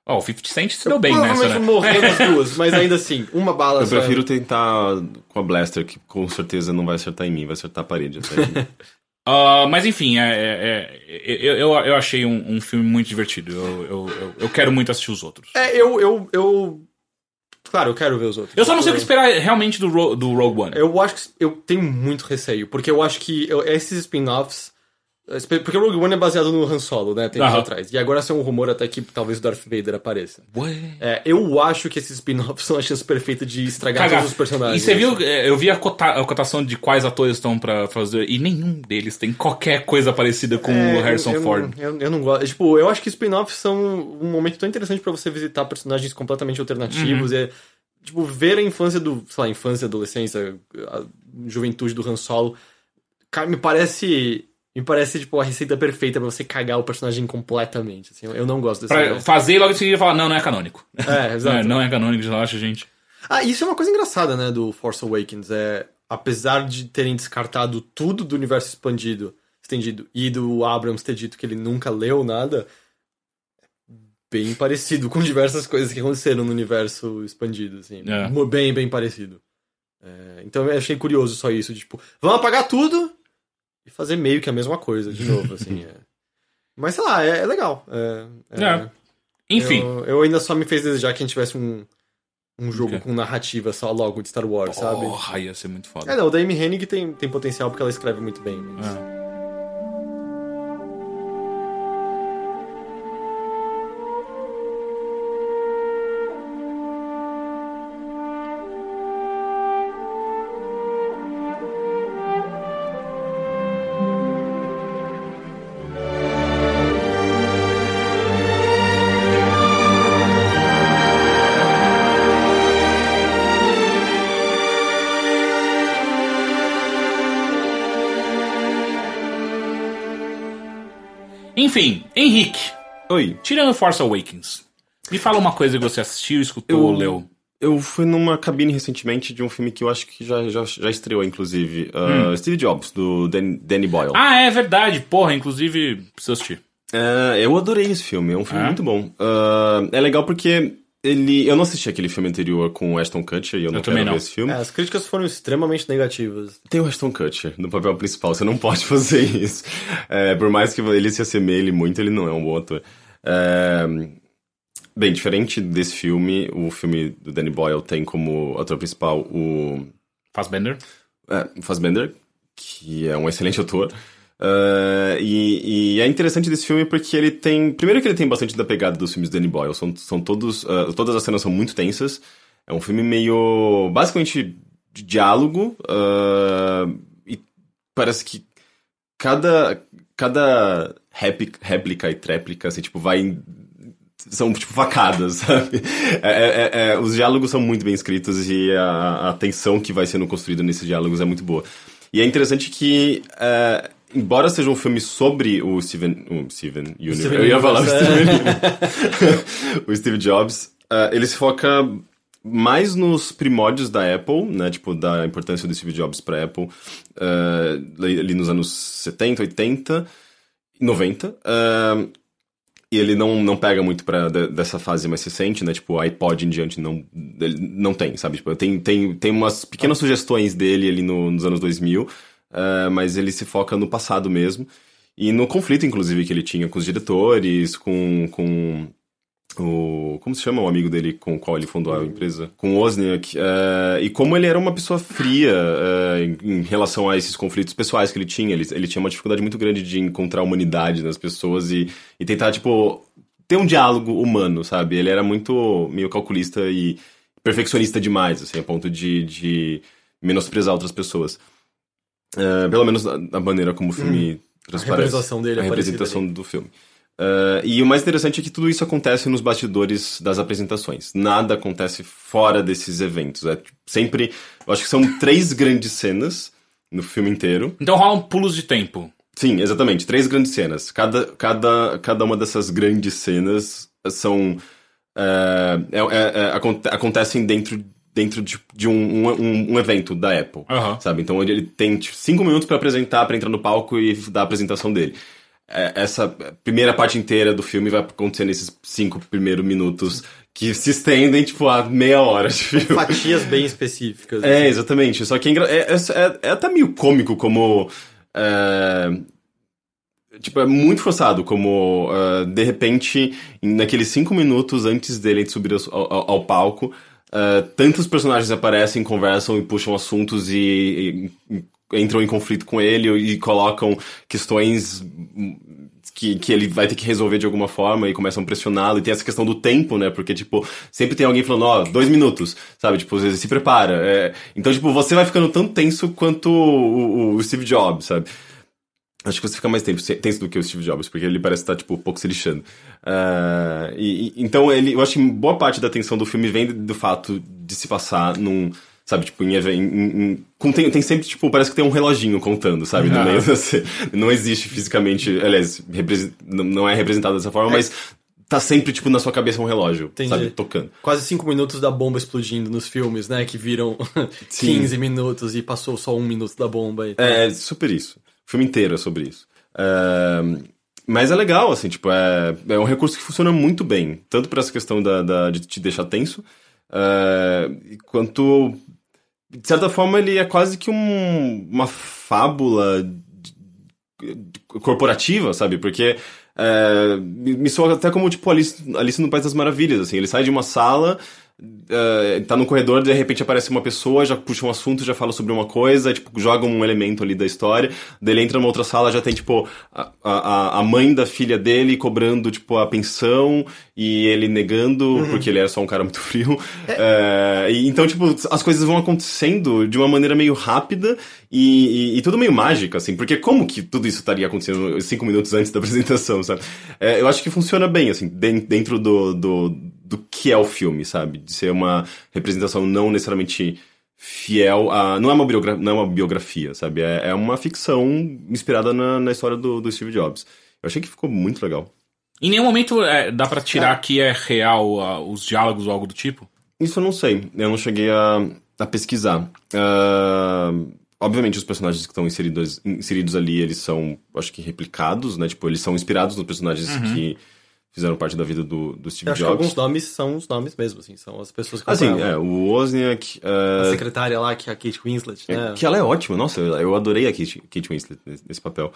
Ó, o 50 Cent se Eu deu bem nessa, provavelmente né? morrer nas duas, mas ainda assim, uma bala Eu só. prefiro tentar com a Blaster, que com certeza não vai acertar em mim, vai acertar a parede. até. Ah, mas enfim, é, é- é- eu, eu, eu achei um, um filme muito divertido. Eu, eu, eu, eu quero muito assistir os outros. É, eu, eu, eu. Claro, eu quero ver os outros. Eu só não sei o que esperar realmente do, Ro- do Rogue One. Eu acho que eu tenho muito receio, porque eu acho que eu- esses spin-offs. Porque o Rogue One é baseado no Han Solo, né? Tem Aham. atrás. E agora saiu um rumor até que talvez o Darth Vader apareça. Ué. É, eu acho que esses spin-offs são a chance perfeita de estragar Cagar. todos os personagens. E você viu, é, eu vi a, cota- a cotação de quais atores estão pra fazer, e nenhum deles tem qualquer coisa parecida com É, o Harrison eu, eu Ford. Não, eu, eu não gosto. Tipo, eu acho que spin-offs são um momento tão interessante pra você visitar personagens completamente alternativos. Uhum. E, tipo, ver a infância do. Sei lá, infância, adolescência, a juventude do Han Solo. Cara, me parece. Me parece, tipo, a receita perfeita pra você cagar o personagem completamente. Assim, eu, não gosto dessa Pra ideia. fazer e logo em seguida falar, não, não é canônico. É, exato. É, não é canônico, relaxa, gente. Ah, isso é uma coisa engraçada, né, do Force Awakens. É, apesar de terem descartado tudo do universo expandido, estendido, e do Abrams ter dito que ele nunca leu nada, é bem parecido com diversas coisas que aconteceram no universo expandido, assim. É. Bem, bem parecido. É, então eu achei curioso só isso, de, tipo, vamos apagar tudo e fazer meio que a mesma coisa de novo, assim. é. Mas sei lá, é, é legal. É, é- É. Enfim. eu, eu ainda só me fez desejar que a gente tivesse um, um jogo quê? com narrativa só logo de Star Wars, sabe? Porra, ia ser muito foda. É, não, o da Amy Hennig tem, tem potencial porque ela escreve muito bem. Mas... Enfim, Henrique, Oi, tirando Force Awakens, me fala uma coisa que você assistiu, escutou Eu- ou leu. eu fui numa cabine recentemente de um filme que eu acho que já, já, já estreou, inclusive. Hum. uh, Steve Jobs, do Dan- Danny Boyle. Ah, é verdade. Porra, inclusive, preciso assistir. É, eu adorei esse filme, é um filme É? muito bom. Ah, é legal porque ele. Eu não assisti aquele filme anterior com o Ashton Kutcher e eu não Eu quero também ver não. esse filme. É, as críticas foram extremamente negativas. Tem o Ashton Kutcher no papel principal, você não pode fazer isso. É, por mais que ele se assemelhe muito, ele não é um bom ator. É, bem, diferente desse filme, o filme do Danny Boyle tem como ator principal o Fassbender. é, Fassbender, que é um excelente ator. Uh, e, e é interessante desse filme porque ele tem. Primeiro que ele tem bastante da pegada dos filmes do Danny Boyle. São, são todos. uh, todas as cenas são muito tensas. É um filme meio. basicamente de diálogo. uh, e parece que cada. cada réplica, réplica e tréplica, assim, tipo, vai. São tipo facadas, sabe? É, é- é- os diálogos são muito bem escritos e a, a tensão que vai sendo construída nesses diálogos é muito boa. E é interessante que, é, embora seja um filme sobre o Steven, o Steven Universe, Steven eu ia falar o Steven Universe, o Steve Jobs, é, ele se foca mais nos primórdios da Apple, né, tipo, da importância do Steve Jobs para Apple, é, ali nos anos 70, 80, 90, é, e ele não, não pega muito de- dessa fase mais recente, né? Tipo, iPod em diante não, ele não tem, sabe? Tipo, tem, tem, tem umas pequenas sugestões dele ali no- nos anos 2000, eh, mas ele se foca no passado mesmo. E no conflito, inclusive, que ele tinha com os diretores, com, com o... Como se chama o amigo dele com o qual ele fundou a empresa? Com o Wozniak. eh, e como ele era uma pessoa fria eh, em, em relação a esses conflitos pessoais que ele tinha. Ele, ele tinha uma dificuldade muito grande de encontrar humanidade nas pessoas e, e tentar, tipo, ter um diálogo humano, sabe? Ele era muito meio calculista e perfeccionista demais, assim, a ponto de, de menosprezar outras pessoas. Eh, pelo menos da, maneira como o filme transparece. representação dele A é parecida representação do filme. Uh, e o mais interessante é que tudo isso acontece nos bastidores das apresentações. Nada acontece fora desses eventos. É tipo, sempre. Eu acho que são três grandes cenas no filme inteiro. Então rolam pulos de tempo. Sim, exatamente. Três grandes cenas. Cada, cada, cada uma dessas grandes cenas são. uh, é- é- é- aconte- acontecem dentro, dentro de, de um, um, um evento da Apple. Aham. Sabe? Então ele tem tipo, cinco minutos pra apresentar, pra entrar no palco e dar a apresentação dele. É, Essa primeira parte inteira do filme vai acontecer nesses cinco primeiros minutos que se estendem, tipo, a meia hora de filme. Fatias bem específicas. É, exatamente. Só que é, engra- é, é, é até meio cômico como. é, Tipo, é muito forçado, como é, de repente, naqueles cinco minutos antes dele subir ao, ao- ao palco, é, tantos personagens aparecem, conversam e puxam assuntos e, e- entram em conflito com ele e colocam questões que, que ele vai ter que resolver de alguma forma e começam a pressioná-lo. E tem essa questão do tempo, né? Porque, tipo, sempre tem alguém falando, ó, dois minutos, sabe? Tipo, às vezes se prepara. É, Então, tipo, você vai ficando tão tenso quanto o- o Steve Jobs, sabe? Acho que você fica mais tempo, tenso do que o Steve Jobs, porque ele parece estar, tipo, um pouco se lixando. Ah, e, e- então, ele, eu acho que boa parte da atenção do filme vem do fato de se passar num, sabe, tipo, em, em, em- tem, tem sempre, tipo, parece que tem um reloginho contando, sabe, no meio. Não existe fisicamente, aliás, não é representado dessa forma, mas tá sempre, tipo, na sua cabeça um relógio, Entendi. sabe, tocando. Quase cinco minutos da bomba explodindo nos filmes, né? Que viram Sim. 15 minutos e passou só um minuto da bomba. E tal. É, é super isso. Filme inteiro é sobre isso. Mas é legal, assim, tipo, é, é um recurso que funciona muito bem. Tanto para essa questão da, da- de te deixar tenso, quanto. De certa forma, ele é quase que um- uma fábula corporativa, sabe? Porque. me me soa até como, tipo, Alice, Alice no País das Maravilhas, assim. Ele sai de uma sala, é, tá no corredor, de repente aparece uma pessoa, já puxa um assunto, já fala sobre uma coisa, tipo, joga um elemento ali da história, daí ele entra numa outra sala, já tem, tipo, a, a, a mãe da filha dele cobrando, tipo, a pensão, e ele negando, porque ele era só um cara muito frio. É, e, então, tipo, as coisas vão acontecendo de uma maneira meio rápida e, e- e tudo meio mágica, assim, porque como que tudo isso estaria acontecendo cinco minutos antes da apresentação, sabe? É, eu acho que funciona bem, assim, den- dentro do, do, do que é o filme, sabe? De ser uma representação não necessariamente fiel a. Não é uma, biogra não é uma biografia, sabe? É, é uma ficção inspirada na, na história do, do Steve Jobs. Eu achei que ficou muito legal. Em nenhum momento é, dá pra tirar que é real ah, os diálogos ou algo do tipo? Isso eu não sei. Eu não cheguei a, a pesquisar. Ah, obviamente, os personagens que estão inseridos, inseridos ali, eles são, acho que, replicados, né? Tipo, eles são inspirados nos personagens que fizeram parte da vida do, do Steve Eu acho Jobs. que alguns nomes são os nomes mesmo, assim, são as pessoas que Assim, é, o Wozniak. A é, secretária lá, que é a Kate Winslet, né? que ela é ótima, nossa, eu, adorei a Kate, Kate Winslet nesse, papel.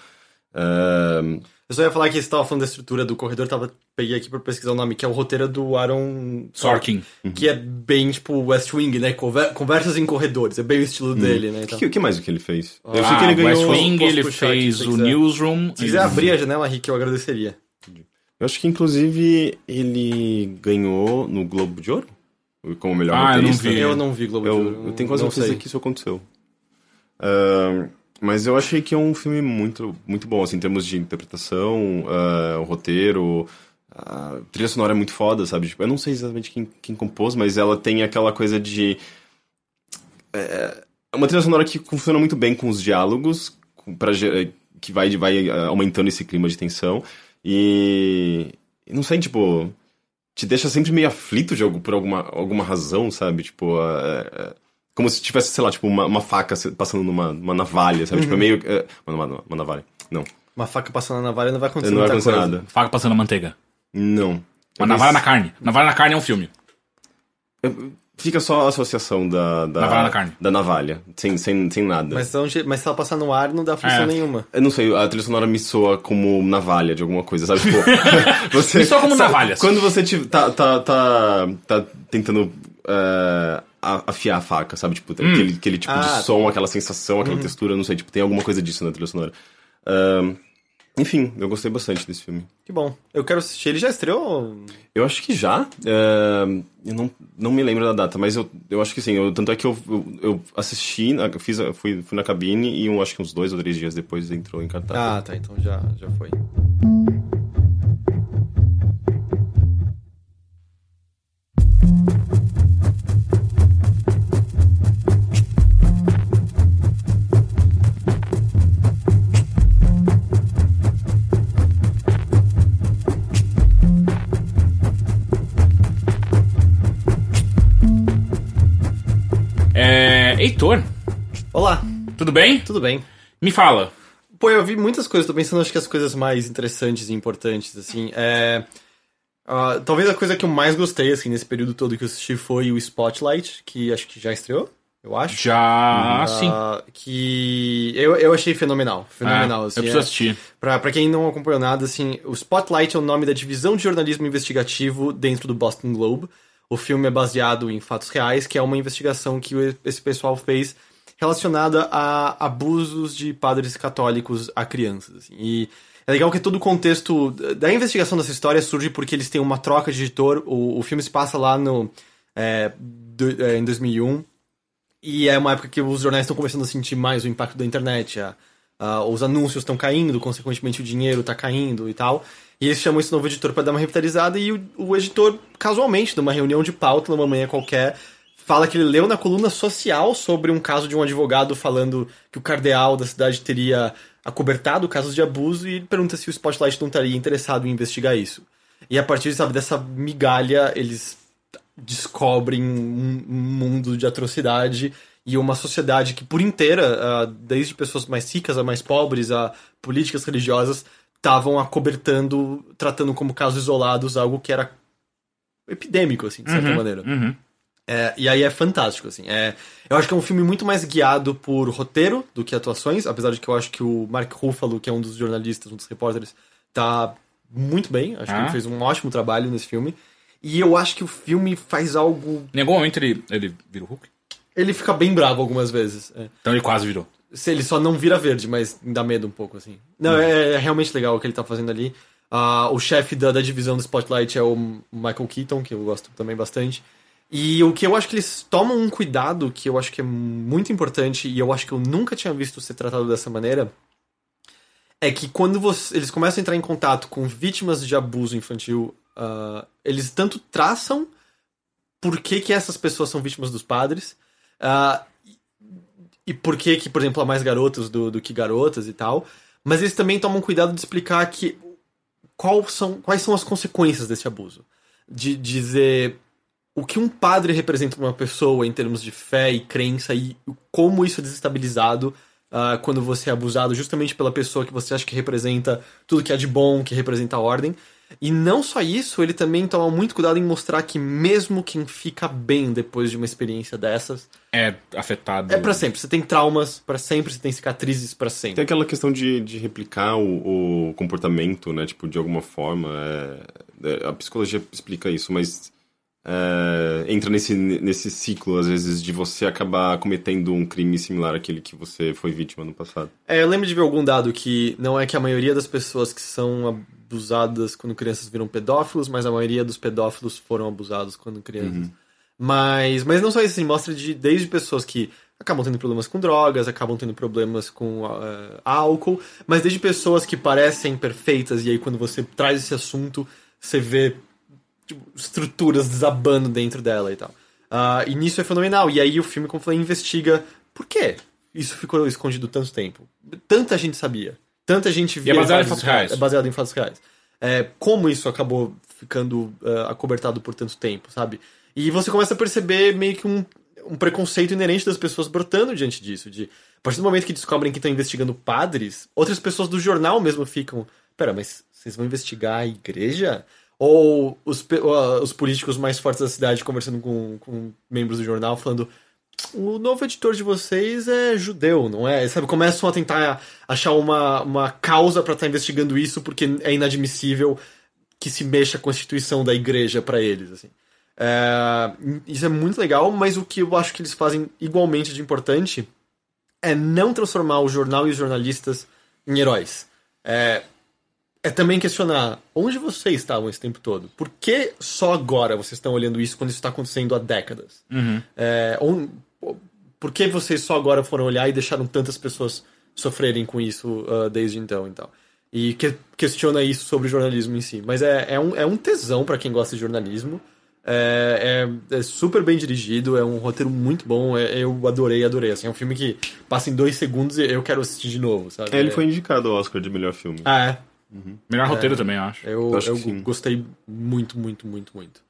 É, Eu só ia falar que você tava falando da estrutura do corredor, tava, peguei aqui pra pesquisar o nome, que é o roteiro do Aaron Sorkin. Que é bem, tipo, West Wing, né? Conver- Conversas em corredores, é bem o estilo dele, né? o Então, que, que mais o que ele fez? eu sei Ah, que ele ganhou. West Wing, ele fez o quiser. Newsroom. se quiser abrir a janela, Rick, eu agradeceria. Eu acho que inclusive ele ganhou no Globo de Ouro como melhor Ah, eu não roteirista. vi. Eu não vi Globo de Eu, Ouro. eu tenho quase não certeza sei. que isso aconteceu. Ahn, mas eu achei que é um filme muito, muito bom, assim, em termos de interpretação, o roteiro, a trilha sonora é muito foda, sabe? Tipo, eu não sei exatamente quem, quem compôs, mas ela tem aquela coisa de... É é uma trilha sonora que funciona muito bem com os diálogos, com- pra, que vai, vai ah, aumentando esse clima de tensão. E... não sei, tipo... Te deixa sempre meio aflito de algo, por alguma, alguma razão, sabe? Tipo, ah, é- como se tivesse, sei lá, tipo, uma, uma faca passando numa, numa navalha, sabe? Tipo, é meio. É, uma, uma, uma navalha. Não. Uma faca passando na navalha não vai acontecer Não vai acontecer nada. Faca passando manteiga. Não. Uma Eu navalha na carne. Navalha na carne é um filme. eu- Fica só a associação da. da Navalha na carne. Da navalha. Sem, sem, sem nada. Mas, onde, mas se ela passar no ar, não dá função É. nenhuma. Eu não sei, a trilha sonora me soa como navalha de alguma coisa, sabe? Tipo, você, Me soa como sabe, navalhas. Quando você te- tá, tá, tá, tá tentando a- afiar a faca, sabe? Tipo, tem aquele, aquele tipo Ah, de som, aquela sensação, aquela textura, não sei, tipo, tem alguma coisa disso na trilha sonora. Ahn, enfim, eu gostei bastante desse filme. Que bom. Eu quero assistir. Ele já estreou? Eu acho que já. é, eu não, não me lembro da data, mas eu, eu acho que sim. Eu- tanto é que eu, eu, eu assisti, fiz, a- fui, fui na cabine e eu acho que uns dois ou três dias depois entrou em cartaz. Ah, tá. Então já, já foi. Heitor, Olá, tudo bem? tudo bem? Me fala. Pô, eu vi muitas coisas, tô pensando acho que as coisas mais interessantes e importantes, assim, é... ah, talvez a coisa que eu mais gostei, assim, nesse período todo que eu assisti foi o Spotlight, que acho que já estreou, eu acho. Já. sim. Ah, que eu, eu achei fenomenal, fenomenal, Ah, assim. eu preciso é- assistir. Pra, pra quem não acompanhou nada, assim, o Spotlight é o nome da divisão de jornalismo investigativo dentro do Boston Globe. O filme é baseado em fatos reais, que é uma investigação que esse pessoal fez relacionada a abusos de padres católicos a crianças. assim. E é legal que todo o contexto da investigação dessa história surge porque eles têm uma troca de editor. O, o filme se passa lá no, é, do- é, em 2001. E é uma época que os jornais estão começando a sentir mais o impacto da internet. a- a- os anúncios estão caindo, consequentemente o dinheiro está caindo e tal. E eles chamam esse novo editor para dar uma revitalizada. E o, o editor, casualmente, numa reunião de pauta, numa manhã qualquer, fala que ele leu na coluna social sobre um caso de um advogado falando que o cardeal da cidade teria acobertado casos de abuso. E pergunta se o Spotlight não estaria interessado em investigar isso. E a partir, sabe, dessa migalha, eles descobrem um, um mundo de atrocidade e uma sociedade que por inteira, ah, desde pessoas mais ricas a mais pobres, a políticas religiosas, estavam acobertando, tratando como casos isolados algo que era epidêmico, assim, de certa Uhum, maneira. uhum. É, e aí é fantástico, assim. É, eu acho que é um filme muito mais guiado por roteiro do que atuações, apesar de que eu acho que o Mark Ruffalo, que é um dos jornalistas, um dos repórteres, tá muito bem. Acho que Ah. ele fez um ótimo trabalho nesse filme. E eu acho que o filme faz algo. Em algum momento ele, ele vira o Hulk? Ele fica bem bravo algumas vezes. é. Então ele quase virou. Se ele só não vira verde, mas dá medo um pouco, assim. Não, é, é realmente legal o que ele tá fazendo ali. Ah, o chefe da, da divisão do Spotlight é o Michael Keaton, que eu gosto também bastante. E o que eu acho que eles tomam um cuidado, que eu acho que é muito importante, e eu acho que eu nunca tinha visto ser tratado dessa maneira, é que quando você- eles começam a entrar em contato com vítimas de abuso infantil, ah, eles tanto traçam por que, que essas pessoas são vítimas dos padres, ah, e por que que, por exemplo, há mais garotos do, do que garotas e tal. Mas eles também tomam cuidado de explicar que qual são, quais são as consequências desse abuso. De dizer o que um padre representa para uma pessoa em termos de fé e crença e como isso é desestabilizado ah, quando você é abusado justamente pela pessoa que você acha que representa tudo que é de bom, que representa a ordem. E não só isso, ele também toma muito cuidado em mostrar que mesmo quem fica bem depois de uma experiência dessas É afetado. é pra sempre. Você tem traumas pra sempre, você tem cicatrizes pra sempre. Tem aquela questão de, de replicar o, o comportamento, né? Tipo, de alguma forma. é- é- a psicologia explica isso, mas é, entra nesse, nesse ciclo, às vezes, de você acabar cometendo um crime similar àquele que você foi vítima no passado. É, eu lembro de ver algum dado que não é que a maioria das pessoas que são abusadas quando crianças viram pedófilos, mas a maioria dos pedófilos foram abusados quando crianças. Mas, mas não só isso, assim, mostra de, desde pessoas que acabam tendo problemas com drogas, acabam tendo problemas com eh, álcool, mas desde pessoas que parecem perfeitas, e aí quando você traz esse assunto, você vê tipo, estruturas desabando dentro dela e tal. Ah, e nisso é fenomenal. E aí o filme, como eu falei, investiga por que isso ficou escondido tanto tempo. Tanta gente sabia. Tanta gente via. é baseado em fatos reais. É baseado em fatos reais. É, como isso acabou ficando ah, acobertado por tanto tempo, sabe? E você começa a perceber meio que um, um preconceito inerente das pessoas brotando diante disso. De, a partir do momento que descobrem que estão investigando padres, outras pessoas do jornal mesmo ficam. Pera, mas vocês vão investigar a igreja? Ou os, ou, os políticos mais fortes da cidade conversando com, com membros do jornal, falando. O novo editor de vocês é judeu, não é? Sabe, começam a tentar achar uma, uma causa pra estar investigando isso porque é inadmissível que se mexa a constituição da igreja pra eles, assim. É, isso é muito legal, mas o que eu acho que eles fazem igualmente de importante é não transformar o jornal e os jornalistas em heróis. É, é também questionar onde vocês estavam esse tempo todo. Por que só agora vocês estão olhando isso quando isso está acontecendo há décadas? É, on- por que vocês só agora foram olhar e deixaram tantas pessoas sofrerem com isso ah, desde então e tal? E que- questiona isso sobre o jornalismo em si. Mas é, é, um, é um tesão para quem gosta de jornalismo. É, é- é super bem dirigido, é um roteiro muito bom. é- eu adorei, adorei. Assim, é um filme que passa em dois segundos e eu quero assistir de novo, sabe? É, ele É- foi indicado ao Oscar de melhor filme. Ah, é. Melhor roteiro também, eu acho. Eu, Eu acho eu gostei muito, muito, muito, muito.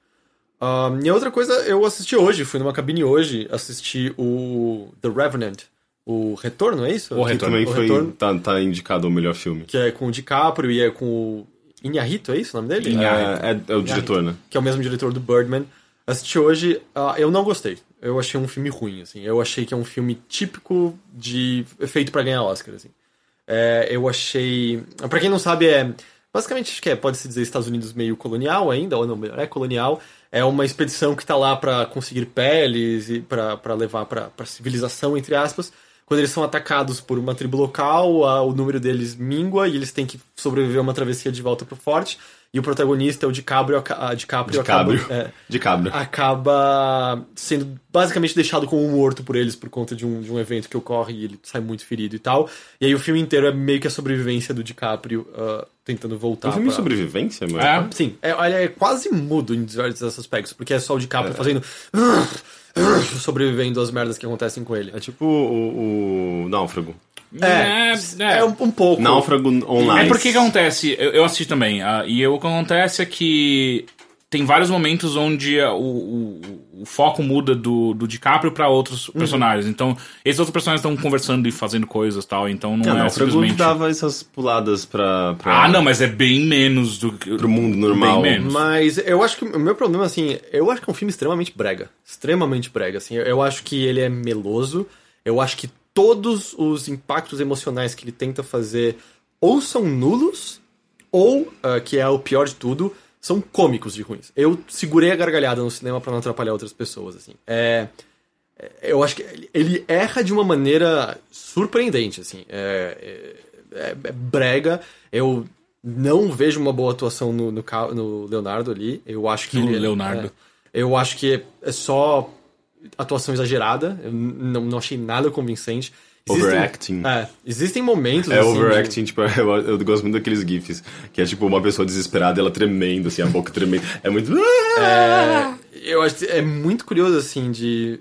Ahn, e a outra coisa, eu assisti hoje, fui numa cabine hoje, assisti o The Revenant, o Retorno, é isso? O Que Retorno. também O foi, Retorno, tá, tá indicado ao melhor filme. que é com o DiCaprio e é com o Inharito, é isso o nome dele? Inharrito. É, é, é o diretor, né? que é o mesmo diretor do Birdman. Assisti hoje, ah, eu não gostei. Eu achei um filme ruim, assim. Eu achei que é um filme típico de feito pra ganhar Oscar, assim. É, eu achei, Pra quem não sabe, é basicamente acho que é, pode se dizer Estados Unidos meio colonial ainda, ou não, melhor, é colonial. É uma expedição que tá lá pra conseguir peles e pra levar pra pra civilização entre aspas. Quando eles são atacados por uma tribo local, a- o número deles mingua e eles têm que sobreviver a uma travessia de volta pro forte. E o protagonista, o DiCaprio, aca- a DiCaprio, DiCaprio. acaba, é, De cabra. acaba sendo basicamente deixado como morto por eles por conta de um, de um evento que ocorre e ele sai muito ferido e tal. E aí o filme inteiro é meio que a sobrevivência do DiCaprio ah, tentando voltar. É um filme de pra- sobrevivência, mano. É. Sim, é, olha, é quase mudo em diversos aspectos, porque é só o DiCaprio É. fazendo. sobrevivendo às merdas que acontecem com ele. É tipo o, o Náufrago. É, é. é um, um pouco. Náufrago online. É porque que acontece, eu, eu assisti também, ah, e o que acontece é que tem vários momentos onde ah, o, o, o foco muda do, do DiCaprio pra outros Uhum. personagens. Então, esses outros personagens estão conversando e fazendo coisas e tal, então não É, é, Náufrago simplesmente... dava essas puladas pra, pra... Ah, não, mas é bem menos do que... Pro mundo normal. Bem menos. Mas eu acho que o meu problema, assim, eu acho que é um filme extremamente brega. Extremamente brega, assim. Eu acho que ele é meloso. Eu acho que todos os impactos emocionais que ele tenta fazer ou são nulos, ou, ah, que é o pior de tudo, são cômicos de ruins. Eu segurei a gargalhada no cinema pra não atrapalhar outras pessoas, assim. É... é, Eu acho que ele- erra de uma maneira surpreendente, assim. É, é, é- é brega. Eu não vejo uma boa atuação no, no, no Leonardo ali. Eu acho que No ele- Leonardo. é, eu acho que é só atuação exagerada. Eu não, não achei nada convincente. Overacting. É, existem momentos. É assim, de- overacting, tipo, eu, eu gosto muito daqueles gifs, que é tipo uma pessoa desesperada, ela tremendo, assim, a boca tremendo. É muito... É, eu acho que é muito curioso, assim, de.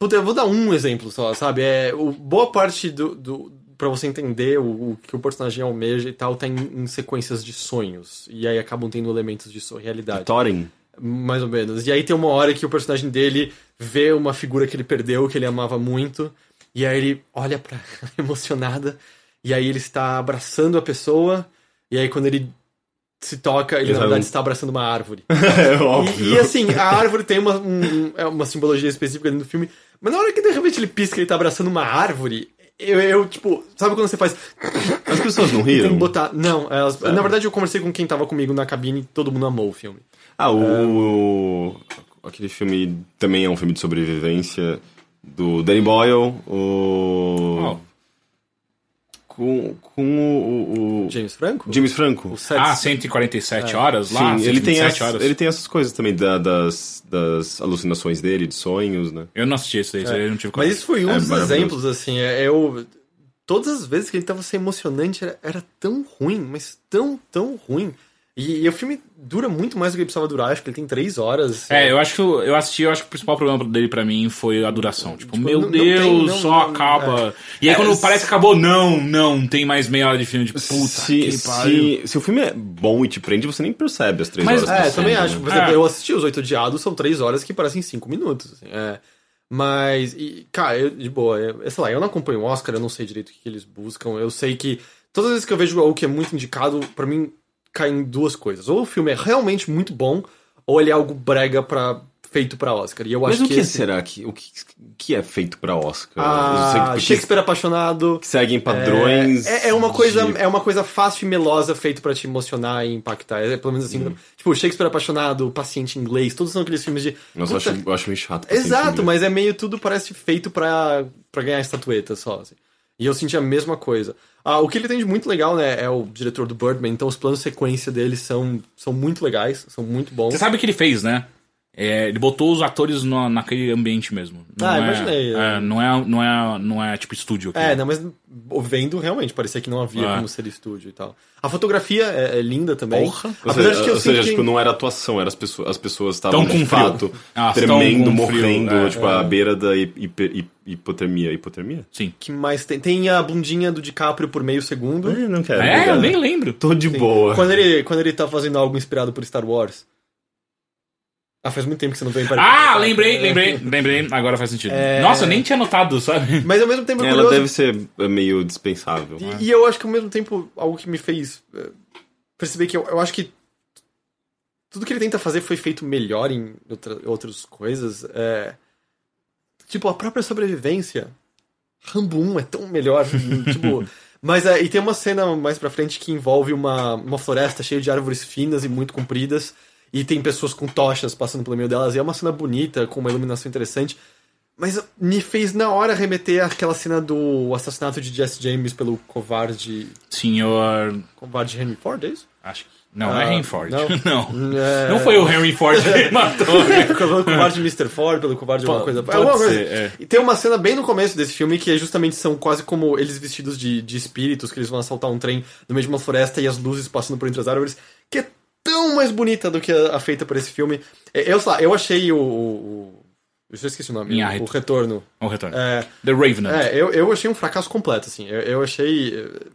Puta, eu vou dar um exemplo só, sabe? É, o, boa parte do. do pra você entender o, o que o personagem almeja e tal, tá em, em sequências de sonhos. E aí acabam tendo elementos de surrealidade. Thorin. Mais ou menos. E aí tem uma hora que o personagem dele vê uma figura que ele perdeu, que ele amava muito, e aí ele olha pra emocionada, e aí ele está abraçando a pessoa, e aí quando ele se toca, ele na verdade está abraçando uma árvore. É E, óbvio. e, assim, a árvore tem uma, um- é uma simbologia específica dentro do filme, mas na hora que de repente ele pisca e ele tá abraçando uma árvore, eu, eu, tipo, sabe quando você faz. As pessoas não Tem que riram? botar. Não, elas- na verdade eu conversei com quem tava comigo na cabine e todo mundo amou o filme. Ah, o. Aquele filme também é um filme de sobrevivência do Danny Boyle, o. Oh. Com, com o, o- James Franco? James Franco. O Sete- Ah, 147 horas lá? Sim, ele tem, 127 as- horas. ele tem essas coisas também da- das, das alucinações dele, de sonhos, né? Eu não assisti daí, esse daí eu não tive Mas isso foi um É dos exemplos, assim. é- Eu. Todas as vezes que ele tava sendo emocionante era, era tão ruim, mas tão, tão ruim. E, e o filme dura muito mais do que ele precisava durar, acho que ele tem três horas. É, eu acho que eu, eu assisti, eu acho que o principal problema dele pra mim foi a duração. Tipo, Tipo, meu não- não Deus, tem- não- só não- acaba. E aí quando parece que acabou, não, não, tem mais meia hora de filme. Tipo, puta se, se, se o filme é bom e te prende, você nem percebe as três Mas- horas. É, passando, também né? acho. Por exemplo, É. eu assisti Os Oito Odiados, são três horas que parecem cinco minutos. assim, é. Mas, e, cara, eu, de boa, eu, sei lá, eu não acompanho o Oscar, eu não sei direito o que, que eles buscam. Eu sei que todas as vezes que eu vejo algo que é muito indicado, pra mim cai em duas coisas. Ou o filme é realmente muito bom, ou ele é algo brega pra, feito pra Oscar. E eu Mas acho o que, que. esse- será que, o que, que é feito pra Oscar? Ah, Eu que- Shakespeare apaixonado. seguem padrões. É, é uma coisa, de- é uma coisa fácil e melosa feito pra te emocionar e impactar. É pelo menos assim, tipo, Shakespeare apaixonado, paciente inglês, todos são aqueles filmes de. Nossa, eu Puta, acho, eu acho meio chato. Exato, inglês. mas é meio tudo parece feito pra, pra ganhar estatueta só. assim. E eu senti a mesma coisa. Ah, o que ele tem de muito legal, né, é o diretor do Birdman, então os planos sequência dele são, são muito legais, são muito bons. Você sabe o que ele fez, né? É, ele botou os atores no- naquele ambiente mesmo. Não Ah, é, imaginei, é, é. não, é, não, é, não é tipo estúdio. aquilo. É, não, mas vendo realmente parecia que não havia Ah. como ser estúdio e tal. A fotografia é, é linda também. Porra. Ou Apesar seja, de que eu ou seja, que... tipo, não era atuação, era as pessoas, as pessoas estavam Tão com fato Ah, tremendo, com frio, morrendo, é. tipo, à beira da hiper- hipotermia. Hipotermia? Sim. que mais tem? Tem a bundinha do DiCaprio por meio segundo. não quero. É, eu nem lembro. Tô de boa. Quando ele, quando ele tá fazendo algo inspirado por Star Wars. Ah, faz muito tempo que você não vê em Ah, lembrei, lembrei, lembrei. Agora faz sentido. É. Nossa, eu nem tinha notado, sabe? Mas ao mesmo tempo é Ela curioso. deve ser é, meio dispensável. E, e eu acho que ao mesmo tempo, algo que me fez eh, perceber que eu, eu acho que tudo que ele tenta fazer foi feito melhor em outra, outras coisas. É, tipo, a própria sobrevivência. Rambo 1 é tão melhor. tipo, mas é, e tem uma cena mais pra frente que envolve uma, uma floresta cheia de árvores finas e muito compridas. E tem pessoas com tochas passando pelo meio delas. E é uma cena bonita, com uma iluminação interessante. Mas me fez na hora remeter àquela cena do assassinato de Jesse James pelo covarde. Senhor. Covarde Henry Ford, é isso? Acho que. Não, não é Ah, Henry Ford. não. Não. É... Não foi o Henry Ford que matou. Pelo covarde Mr. Ford, pelo covarde alguma coisa. pode alguma coisa. ser, é. E tem uma cena bem no começo desse filme que é justamente são quase como eles vestidos de, de espíritos, que eles vão assaltar um trem no meio de uma floresta e as luzes passando por entre as árvores, que é tão mais bonita do que a, a feita por esse filme. É, Eu, sei lá, eu achei o. o, eu já esqueci o nome. Inharito. O Retorno. O retorno. É, The Ravenant. É, eu, eu achei um fracasso completo, assim. Eu, eu achei eh,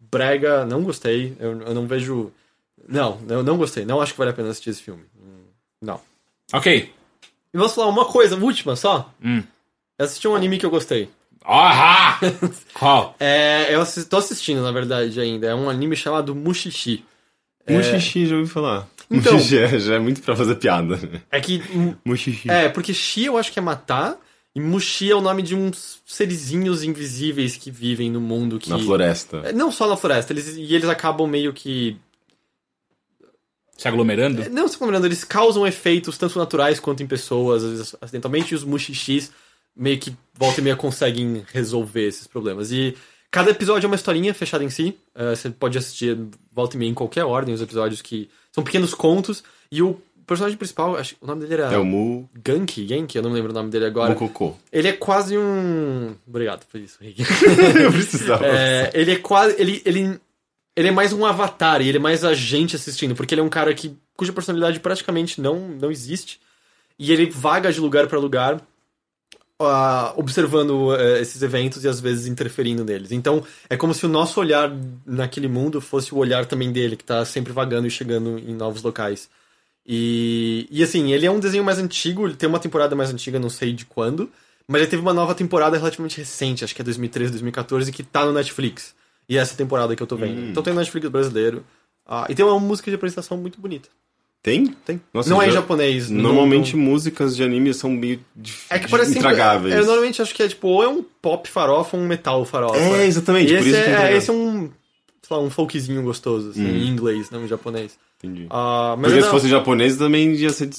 brega, não gostei. Eu, eu não vejo. Não, eu não gostei. Não acho que vale a pena assistir esse filme. Não. Ok. E vou falar uma coisa, última só. Hum. Eu assisti um anime que eu gostei. Ahá! Qual? É, eu assi- tô assistindo, na verdade, ainda. É um anime chamado Mushishi. Mushishi, já ouvi falar. Então- Mushishi é- já é muito pra fazer piada. É que. Mushishi. É, porque Shi eu acho que é matar. E Mushi é o nome de uns serizinhos invisíveis que vivem no mundo que. Na floresta. É, Não só na floresta, eles, e eles acabam meio que Se aglomerando? Não, se lembrando, eles causam efeitos tanto naturais quanto em pessoas, às vezes acidentalmente, e os mushishis meio que volta e meia conseguem resolver esses problemas. E cada episódio é uma historinha fechada em si. eh, você pode assistir volta e meia em qualquer ordem os episódios que são pequenos contos. E o personagem principal, acho, o nome dele era É o Mu... Genki, Genki, eu não lembro o nome dele agora. Mukoko. Ele é quase um. Obrigado por isso, Rick. Eu precisava. É, ele é quase. Ele, ele, ele é mais um avatar e ele é mais a gente assistindo, porque ele é um cara que, cuja personalidade praticamente não, não existe. E ele vaga de lugar pra lugar, ah, observando eh, esses eventos e às vezes interferindo neles. Então é como se o nosso olhar naquele mundo fosse o olhar também dele, que tá sempre vagando e chegando em novos locais. E, e assim, ele é um desenho mais antigo, ele tem uma temporada mais antiga, não sei de quando, mas ele teve uma nova temporada relativamente recente, acho que é 2013, 2014, que tá no Netflix. E é essa temporada que eu tô vendo. Hum. Então tem no Netflix brasileiro. Ah, e tem uma música de apresentação muito bonita. Tem? Tem. Nossa, não é em japonês. Normalmente não- músicas de anime são meio É que parece intragáveis. Eu normalmente acho que é tipo, ou é um pop farofa ou um metal farofa. É, exatamente, E por esse, isso é, intragável. esse é um, sei lá, um folkzinho gostoso, assim, Hum. em inglês, não em japonês. Entendi. Ah, mas Porque se não- fosse japonês também ia ser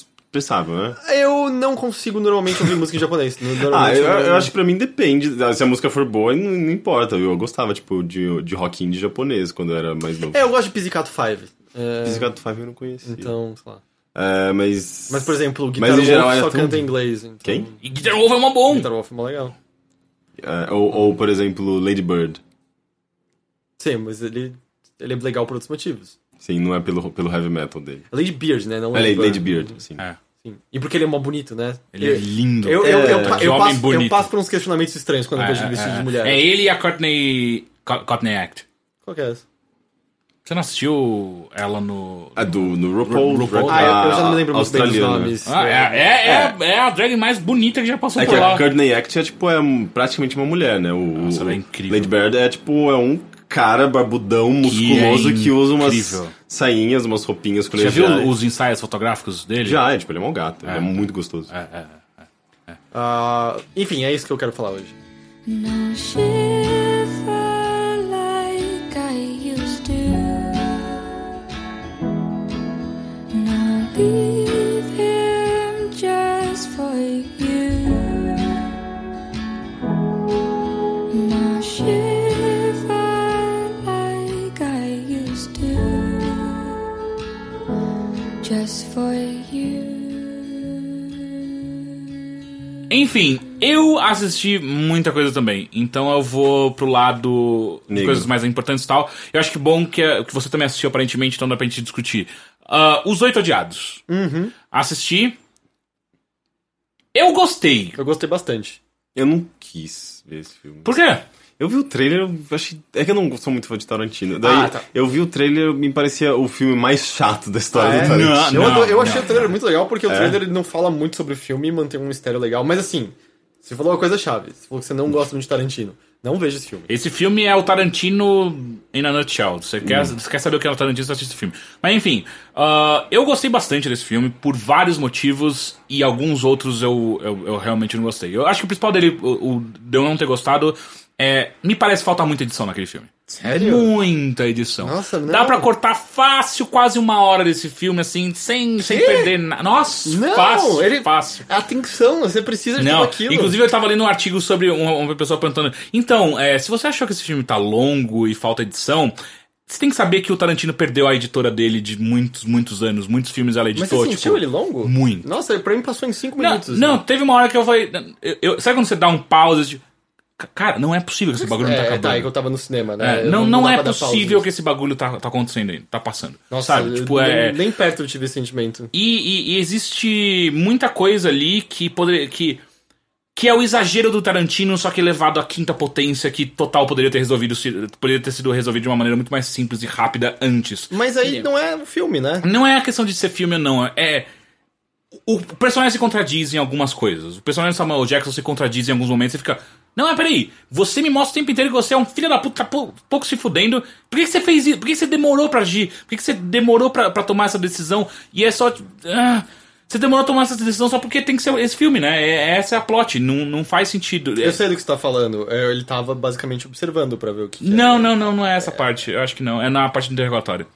né? Eu não consigo normalmente ouvir música em japonês. Ah, eu, eu acho que pra mim depende. Se a música for boa, não, não importa. Eu gostava, tipo, de, de rock indie japonês quando eu era mais novo. É, eu gosto de Pizzicato 5. É, Pizzicato Five eu não conhecia. Então, sei lá. É, mas... Mas, por exemplo, o Mas, Guitar em Wolf geral, é só tão- canta em inglês. Então... Quem? E Guitar Wolf é uma bom. Guitar Wolf é mó legal. É, ou, ou, por exemplo, Lady Bird. Sim, mas ele, ele é legal por outros motivos. Sim, não é pelo, pelo heavy metal dele. Lady Beard, né? Não É Lady, Bird. Lady Beard, sim. É. Sim. E porque ele é mó bonito, né? Ele é lindo. Eu, eu, eu, É, que eu homem passo, eu passo por uns questionamentos estranhos quando eu vejo ele vestido de mulher. É ele e a Courtney, Co- Courtney Act. Qual que é essa? Você não assistiu ela no... A do no RuPaul. Ru- RuPaul. Ah, eu, eu já não me lembro muito bem dos nomes. Ah, é, é, é, é a drag mais bonita que já passou É por que lá. a Courtney Act é, tipo, é um- praticamente uma mulher, né? O, Nossa, o- ela é incrível. Lady Bird é, tipo, é um cara barbudão, musculoso, que, usa umas sainhas, umas roupinhas Você já viu colegiais. os ensaios fotográficos dele? Já, é, tipo, ele é um gato. Ele é muito gostoso. É, é. Ah, enfim, é isso que eu quero falar hoje. No Enfim, eu assisti muita coisa também. Então eu vou pro lado de coisas mais importantes e tal. Eu acho que bom que, é- que você também assistiu aparentemente, então dá pra gente discutir. Ah, Os Oito Odiados. Assisti. Eu gostei. Eu gostei bastante. Eu não quis ver esse filme. Por quê? Eu vi o trailer, eu achei... É que eu não sou muito fã de Tarantino. Daí, Ah, tá. eu vi o trailer, me parecia o filme mais chato da história Ah, é? do Tarantino. Não, eu, não, ado- eu achei não, o trailer não. muito legal porque o É? trailer ele não fala muito sobre o filme e mantém um mistério legal. Mas assim, você falou uma coisa chave. Você falou que você não gosta muito de Tarantino. Não veja esse filme. Esse filme é o Tarantino in a nutshell. Você, quer, Hum. você quer saber o que é o Tarantino, você assiste esse filme. Mas enfim, ah, eu gostei bastante desse filme por vários motivos e alguns outros eu, eu, eu realmente não gostei. Eu acho que o principal dele, o, o de eu não ter gostado, é. Me parece faltar muita edição naquele filme. Sério? Muita edição. Nossa, não. Dá pra cortar fácil quase uma hora desse filme, assim, sem, sem perder nada. Nossa, Não, fácil, ele- fácil. Atenção, você precisa de Não, tudo aquilo. inclusive eu tava lendo um artigo sobre uma, uma pessoa perguntando. Então, é, se você achou que esse filme tá longo e falta edição, você tem que saber que o Tarantino perdeu a editora dele de muitos, muitos anos. Muitos filmes ela Mas editou, você tipo. sentiu ele longo? muito. Nossa, pra mim passou em 5 Não, minutos. não, teve uma hora que eu falei. eu- eu- sabe quando você dá um pause? Tipo, Cara, não é possível que esse bagulho não tá É, acabando. tá, é que eu tava no cinema, né? É, não, não, dá é possível que esse bagulho tá, tá acontecendo aí, tá passando. Nossa, sabe? Tipo, nem, é. nem perto eu tive esse sentimento. E, e- e existe muita coisa ali que poderia. Que, que é o exagero do Tarantino, só que levado à quinta potência, que total poderia ter resolvido. se- Poderia ter sido resolvido de uma maneira muito mais simples e rápida antes. Mas aí não é um filme, né? Não é a questão de ser filme ou não, é. O personagem se contradiz em algumas coisas. O personagem do Samuel Jackson se contradiz em alguns momentos e fica. Não, mas peraí, você me mostra o tempo inteiro que você é um filho da puta, tá pou- pouco se fudendo. Por que, que você fez isso? Por que, que você demorou pra agir? Por que, que você demorou pra, pra tomar essa decisão? E é só. ah, você demorou a tomar essa decisão só porque tem que ser esse filme, né? É- essa é a plot, não, não faz sentido. Eu sei do que você tá falando. É, Ele tava basicamente observando pra ver o que. que Não, não, não, não é essa parte. Eu acho que não. É na parte do interrogatório.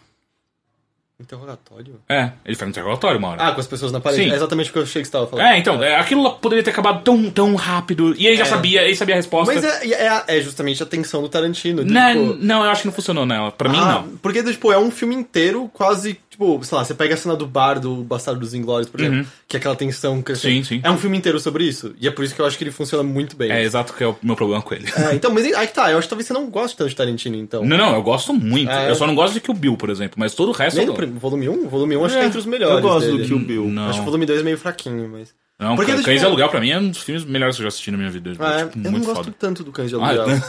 Interrogatório? É, ele faz um interrogatório uma hora. Ah, com as pessoas na parede. Sim. É exatamente o que eu achei que você tava falando. É, então, é, aquilo poderia ter acabado tão, tão rápido. E ele já É. sabia, ele sabia a resposta. Mas é, é, é justamente a tensão do Tarantino. de, Não, tipo, não, eu acho que não funcionou nela. Pra mim, ah, não. Porque, tipo, é um filme inteiro quase, tipo, sei lá, você pega a cena do bar do Bastardo dos Inglórios, por exemplo, que é aquela tensão crescente. Uhum. Sim, sim. É um filme inteiro sobre isso. E é por isso que eu acho que ele funciona muito bem. É exato que é o meu problema com ele. É, então, mas aí que tá, eu acho que talvez você não goste tanto de Tarantino, então. Não, não, eu gosto muito. É. Eu só não gosto de Kill Bill, por exemplo. Mas todo o resto. Nem eu... do volume 1? Volume 1 acho que é entre os melhores. Eu gosto dele. do Kill Bill. Não. Acho que o volume 2 é meio fraquinho, mas. Não, Porque, Cães tipo, de Aluguel pra mim é um dos filmes melhores que eu já assisti na minha vida. Ah, é, tipo, eu não gosto foda. tanto do Cães de Ah, Aluguel.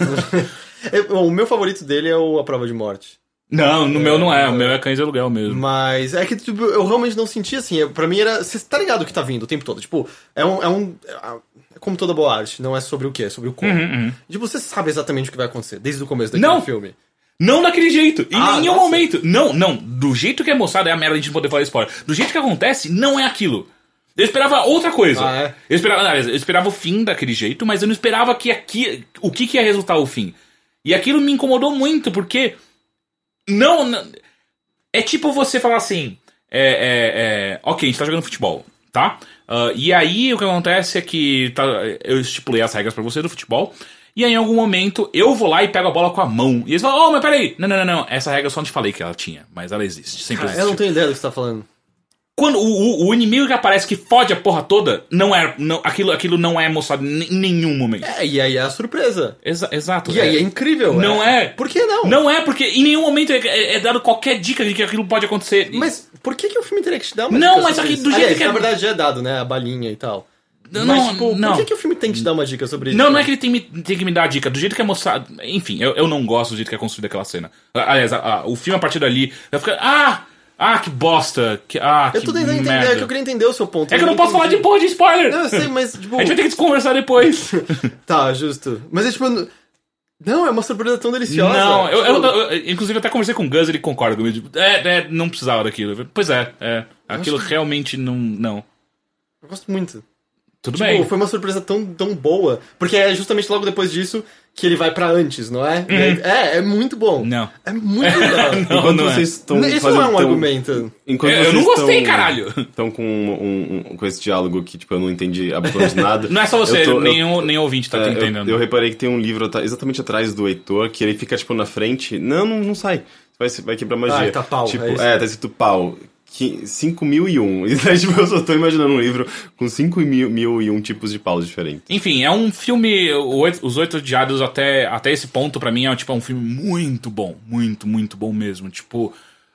É, bom, o meu favorito dele é o A Prova de Morte. Não, no meu não é. O meu é Cães de Aluguel mesmo. Mas é que tipo, eu realmente não senti assim. eu- Pra mim era. Você tá ligado o que tá vindo o tempo todo? Tipo, é um. É, um, é como toda boa arte, não é sobre o que, é sobre o como. Uhum, uhum. Tipo, você sabe exatamente o que vai acontecer, desde o começo daquele Não. filme. Não daquele jeito. Em Ah, nenhum nossa. momento. Não, não. Do jeito que é mostrado, é a merda de não poder falar spoiler. Do jeito que acontece, não é aquilo. Eu esperava outra coisa. Ah, é? Eu esperava, aliás, eu esperava o fim daquele jeito, mas eu não esperava que aqui, o que, que ia resultar o fim. E aquilo me incomodou muito, porque. Não. não- é tipo você falar assim. É, é, é, ok, a gente tá jogando futebol, tá? Ah, e aí o que acontece é que tá, eu estipulei as regras pra você do futebol. E aí em algum momento eu vou lá e pego a bola com a mão. E eles falam, oh, mas peraí. Não, não, não, não. Essa regra eu só te falei que ela tinha, mas ela existe. Sempre existe. eu não tenho ideia do que você tá falando. Quando o, o- o inimigo que aparece que fode a porra toda, não é. Não, aquilo, aquilo não é mostrado em nenhum momento. É, e aí é a surpresa. Exa- exato. E aí é incrível. Não é. Por que não? Não é, porque em nenhum momento é, é- é dado qualquer dica de que aquilo pode acontecer. Mas por que, que o filme teria que te dar uma Não, dica mas sobre aqui do jeito Aliás, que é- na verdade já é dado, né? A balinha e tal. Não, mas, tipo, não. por que, que o filme tem que te dar uma dica sobre isso? Não, não é que ele tem, tem que me dar a dica. Do jeito que é mostrado. Enfim, eu, eu não gosto do jeito que é construída aquela cena. Aliás, a- a- o filme a partir dali vai ficar. Ah! Ah, que bosta! Que, ah, Eu tô tentando entender, é que eu queria entender o seu ponto. É que eu não posso falar de entendi. porra de spoiler! Não, eu sei, mas, tipo... A gente vai ter que conversar depois. Tá, justo. Mas é tipo... Não, é uma surpresa tão deliciosa. Não, eu, eu- Tipo, eu- eu- inclusive até conversei com o Gus, ele concorda comigo. Tipo, é, é, não precisava daquilo. Eu Pois é, é. Aquilo realmente não. Não. eu gosto muito. Tudo Tipo, bem. foi uma surpresa tão, tão boa. Porque é justamente logo depois disso que ele vai pra antes, não é? Aí- É, é muito bom. Não. É muito legal. Não, Enquanto não é. vocês estão Isso fazendo não é um tão- argumento. Enquanto Eu- eu não gostei, tão- caralho. Estão com, um, um- com esse diálogo que, tipo, eu não entendi absolutamente nada. Não é só você, Eu tô- nem, eu- o, nem o ouvinte tá é, eu- entendendo. Eu, reparei que tem um livro ata- exatamente atrás do Heitor, que ele fica, tipo, na frente. Não, não, não sai. Vai, vai quebrar magia. Ah, tá pau, Tipo, é isso. é, tá escrito pau. Que- 5001. E daí, tipo, eu só tô imaginando um livro com 5001 tipos de paus diferentes. Enfim, é um filme. Os Oito Odiados até, até esse ponto, pra mim, é tipo, é um filme muito bom. Muito, muito bom mesmo. Tipo,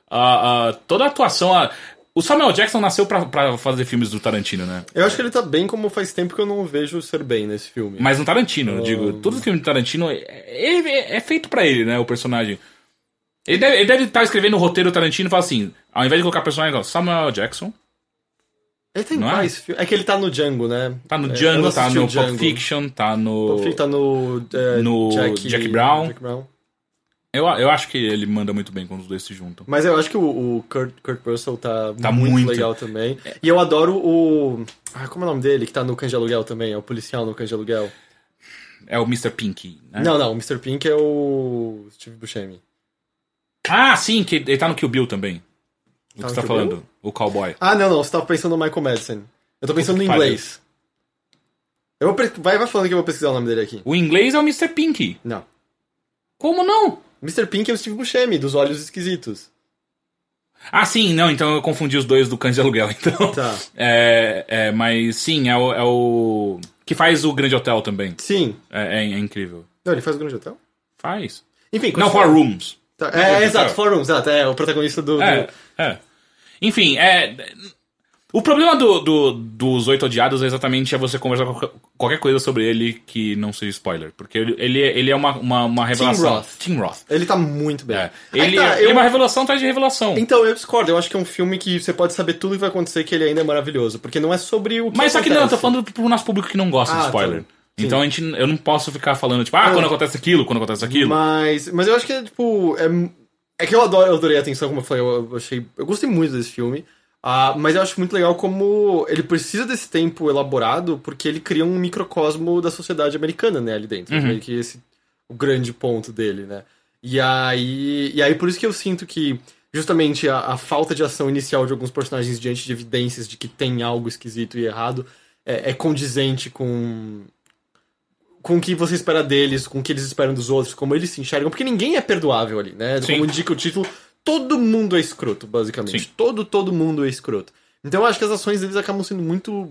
a- a- toda a atuação. a- o Samuel Jackson nasceu pra, pra fazer filmes do Tarantino, né? Eu acho que ele tá bem como faz tempo que eu não vejo ser bem nesse filme. Mas no Tarantino, eu digo. Todo filme do Tarantino é, ele é feito pra ele, né? O personagem. Ele deve, ele deve estar escrevendo o roteiro Tarantino e falar assim: ao invés de colocar personagem, Samuel Jackson, Ele tem Não é? mais filmes. É que ele tá no Django, né? tá no É, Django, tá no Pulp Django. Fiction, tá no. Pulp Fiction tá no, é, no Jack, Jack Brown. Jack Brown. Eu, eu acho que ele manda muito bem quando os dois se juntam. Mas eu acho que o, o Kurt, Kurt Russell tá, Tá muito, muito. legal também. E eu adoro o. Ah, como é o nome dele? Que tá no Cães de Aluguel também. É o policial no Cães de Aluguel. É o Mr. Pinky, né? Não, não. O Mr. Pink é o Steve Buscemi. Ah, sim, que ele tá no Kill Bill também. O Tá que você tá Kill falando? Bill? O cowboy. Ah, não, não. Você tava pensando no Michael Madison. Eu tô pensando no inglês. Eu vou vai, vai falando que eu vou pesquisar o nome dele aqui. O inglês é o Mr. Pinky. Não. Como não? Mr. Pink é o Steve Buscemi, dos Olhos Esquisitos. Ah, sim, não, então eu confundi os dois do Cães de Aluguel, então. Tá. É, é, mas sim, é o, é o. Que faz o Grande Hotel também. Sim. É, é- é incrível. Não, ele faz o Grande Hotel? Faz. Enfim, Não. Four Rooms. Tá, É, Hotel. exato, Rooms, exato. É o protagonista do. do- É, é. Enfim, é. O problema do, do- dos Oito Odiados é exatamente é você conversar qualquer, qualquer coisa sobre ele que não seja spoiler. Porque ele, ele, é- ele é uma, uma, uma revelação. Roth. Tim Roth. Ele tá muito bem. É. Ele, tá, é, ele eu- é uma revelação atrás de revelação. Então, eu discordo. Eu acho que é um filme que você pode saber tudo que vai acontecer, que ele ainda é maravilhoso. Porque não é sobre o que Mas só que não, eu tô acontece. falando pro nosso público que não gosta Ah, de spoiler. tá. Então a gente, eu não posso ficar falando, tipo, ah, Eu- quando acontece aquilo, quando acontece aquilo. Mas, mas eu acho que é, tipo... É, é que eu adoro, eu adorei a atenção, como eu falei. Eu, eu achei... Eu gostei muito desse filme. Ah, mas eu acho muito legal como ele precisa desse tempo elaborado, porque ele cria um microcosmo da sociedade americana, né, ali dentro. Uhum. Meio que esse o grande ponto dele, né? E aí, e aí por isso que eu sinto que justamente a, a falta de ação inicial de alguns personagens diante de evidências de que tem algo esquisito e errado é, é condizente com com o que você espera deles, com o que eles esperam dos outros, como eles se enxergam, porque ninguém é perdoável ali, né? Sim. Como indica o título, todo mundo é escroto, basicamente. Sim. Todo, todo mundo é escroto. Então eu acho que as ações deles acabam sendo muito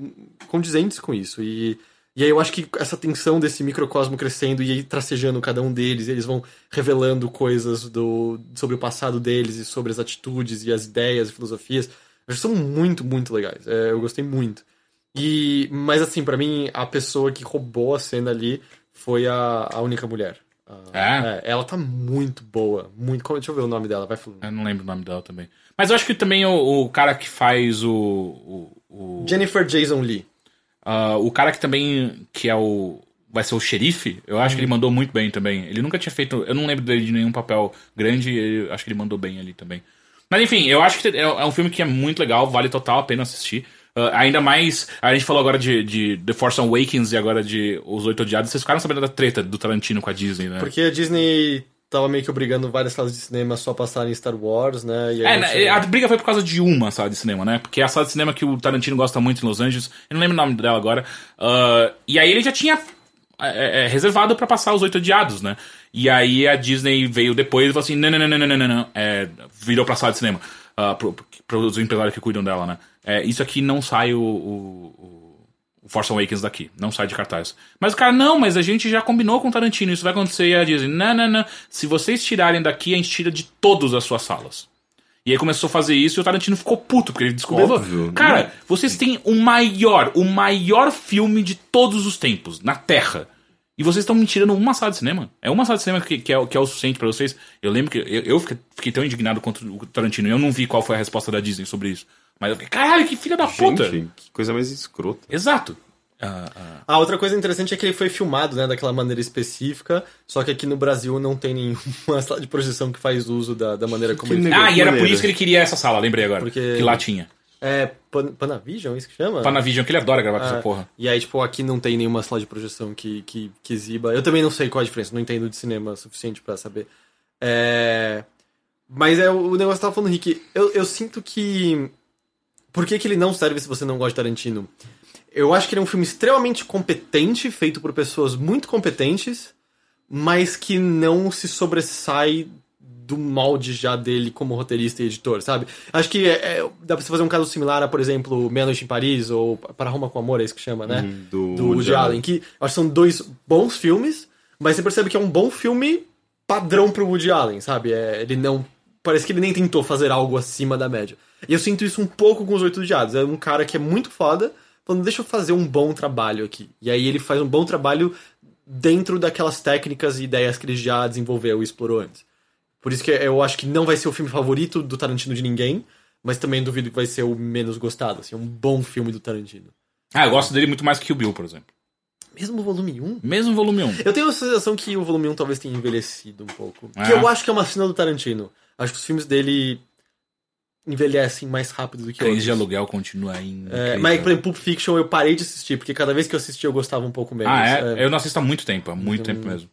condizentes com isso. E, e aí eu acho que essa tensão desse microcosmo crescendo e aí tracejando cada um deles, e eles vão revelando coisas do, sobre o passado deles e sobre as atitudes e as ideias e filosofias, acho que são muito, muito legais. É, eu gostei muito. E, mas assim, pra mim, a pessoa que roubou a cena ali foi a, a única mulher. A- É? ela tá muito boa. Muito, como- deixa eu ver o nome dela, vai falando. Eu não lembro o nome dela também. Mas eu acho que também o, o cara que faz o. o, o Jennifer Jason Lee. ah, o cara que também. que é o. vai ser o xerife, eu acho que ele mandou muito bem também. Ele nunca tinha feito. Eu não lembro dele de nenhum papel grande, eu acho que ele mandou bem ali também. Mas enfim, eu acho que é, é um filme que é muito legal, vale total a pena assistir. Uh, ainda mais, a gente falou agora de, de The Force Awakens e agora de Os Oito Odiados. Vocês ficaram sabendo da treta do Tarantino com a Disney, né? Porque a Disney tava meio que obrigando várias salas de cinema só a passarem Star Wars, né? É, não né, tinha- a briga foi por causa de uma sala de cinema, né? Porque é a sala de cinema que o Tarantino gosta muito em Los Angeles, eu não lembro o nome dela agora. ah, e aí ele já tinha é, é, reservado pra passar os Oito Odiados, né? E aí a Disney veio depois e falou assim: não, não, não, não, não, não, não, não. É, virou pra sala de cinema. Uh, pro, pros empresários que cuidam dela, né? É, isso aqui não sai o, o, o- Force Awakens daqui, não sai de cartaz. Mas o cara, não, mas a gente já combinou com o Tarantino, isso vai acontecer. E a Disney, não, não, não. Se vocês tirarem daqui, a gente tira de todas as suas salas. E aí começou a fazer isso e o Tarantino ficou puto, porque ele descobriu. Óbvio. Cara, vocês têm o maior, o maior filme de todos os tempos, na Terra. E vocês estão me tirando uma sala de cinema? É uma sala de cinema que, que, é, o- que é o suficiente pra vocês? Eu lembro que eu, eu fiquei, fiquei tão indignado contra o Tarantino. Eu não vi qual foi a resposta da Disney sobre isso. Mas eu fiquei, caralho, que filha da puta! Gente, que coisa mais escrota. Exato. Ah, ah. A outra coisa interessante é que ele foi filmado, né, daquela maneira específica, só que aqui no Brasil não tem nenhuma sala de projeção que faz uso da, da maneira como Que ele. Ah, e era por isso que ele queria essa sala, lembrei agora. Porque- Que lá tinha. É Pan Panavision, é isso que chama? Panavision, que ele adora gravar com Ah, essa porra. E aí, tipo, aqui não tem nenhuma sala de projeção que, que, que exiba. Eu também não sei qual a diferença, não entendo de cinema o suficiente pra saber. É... Mas é o negócio que tava falando, Rick. Eu, eu sinto que. Por que, que ele não serve se você não gosta de Tarantino? Eu acho que ele é um filme extremamente competente, feito por pessoas muito competentes, mas que não se sobressai do molde já dele como roteirista e editor, sabe? Acho que é- é- dá pra você fazer um caso similar a, por exemplo, Meia Noite em Paris ou Para Roma com Amor, é isso que chama, né? Uhum, do do Woody Woody Allen, que acho que são dois bons filmes, mas você percebe que é um bom filme padrão pro Woody Allen, sabe? É, ele não. Parece que ele nem tentou fazer algo acima da média. E eu sinto isso um pouco com os Oito Odiados. É um cara que é muito foda, falando, deixa eu fazer um bom trabalho aqui. E aí ele faz um bom trabalho dentro daquelas técnicas e ideias que ele já desenvolveu e explorou antes. Por isso que eu acho que não vai ser o filme favorito do Tarantino de ninguém, mas também duvido que vai ser o menos gostado. Assim, um bom filme do Tarantino. Ah, eu gosto dele muito mais que o Bill, por exemplo. Mesmo o volume 1? Mesmo o volume 1. Eu tenho a sensação que o volume 1 talvez tenha envelhecido um pouco. É. Que eu acho que é uma cena do Tarantino. Acho que os filmes dele envelhecem mais rápido do que Cães outros. de aluguel continua ainda. É, mas, por exemplo, Pulp Fiction eu parei de assistir, porque cada vez que eu assistia eu gostava um pouco menos. Ah, é? É. Eu não assisto há muito tempo, há muito tempo mesmo.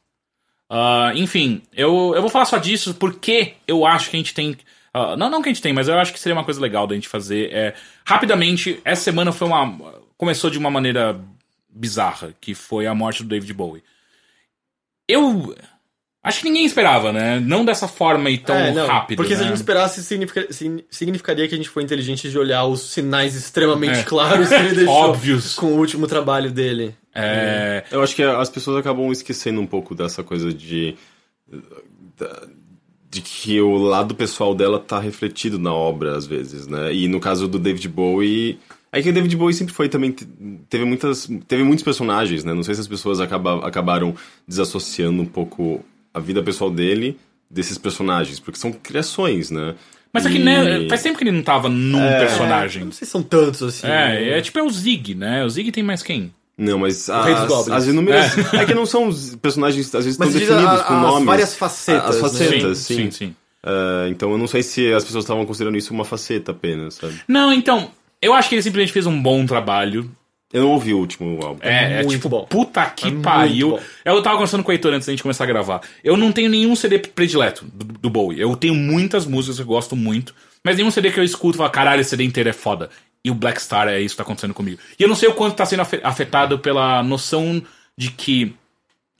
Ah, enfim, eu, eu vou falar só disso porque eu acho que a gente tem. ah, não, não que a gente tem, mas eu acho que seria uma coisa legal da gente fazer. É, rapidamente, essa semana foi uma. Começou de uma maneira bizarra, que foi a morte do David Bowie. Eu. Acho que ninguém esperava, né? Não dessa forma e tão É, não, rápido. Porque se a né? gente esperasse, significa- signi- significaria que a gente foi inteligente de olhar os sinais extremamente É. claros que ele deixou Óbvios. com o último trabalho dele. É, Eu acho que as pessoas acabam esquecendo um pouco dessa coisa de. de que o lado pessoal dela tá refletido na obra, às vezes, né? E no caso do David Bowie. É que o David Bowie sempre foi também. Teve, muitas, teve muitos personagens, né? Não sei se as pessoas acaba, acabaram desassociando um pouco a vida pessoal dele desses personagens, porque são criações, né? mas aqui, E- né? Faz tempo que ele não tava num personagem. Não sei se são tantos assim. É, é tipo é o Zig, né? O Zig tem mais quem? Não, mas as, as inúmeras. É. que não são os personagens, às vezes, Mas tão definidos a- com as nomes. várias facetas, As né? facetas, sim, sim. sim, sim. Ah, então eu não sei se as pessoas estavam considerando isso uma faceta apenas, sabe? Não, então, eu acho que ele simplesmente fez um bom trabalho. Eu não ouvi o último álbum. É, é muito tipo, bom. puta que É pariu. bom. Eu tava conversando com o Heitor antes da gente começar a gravar. Eu não tenho nenhum CD predileto do, do Bowie. Eu tenho muitas músicas que eu gosto muito, mas nenhum CD que eu escuto e falo, caralho, esse CD inteiro é foda. E o Black Star é isso que tá acontecendo comigo. E eu não sei o quanto tá sendo afe- afetado pela noção de que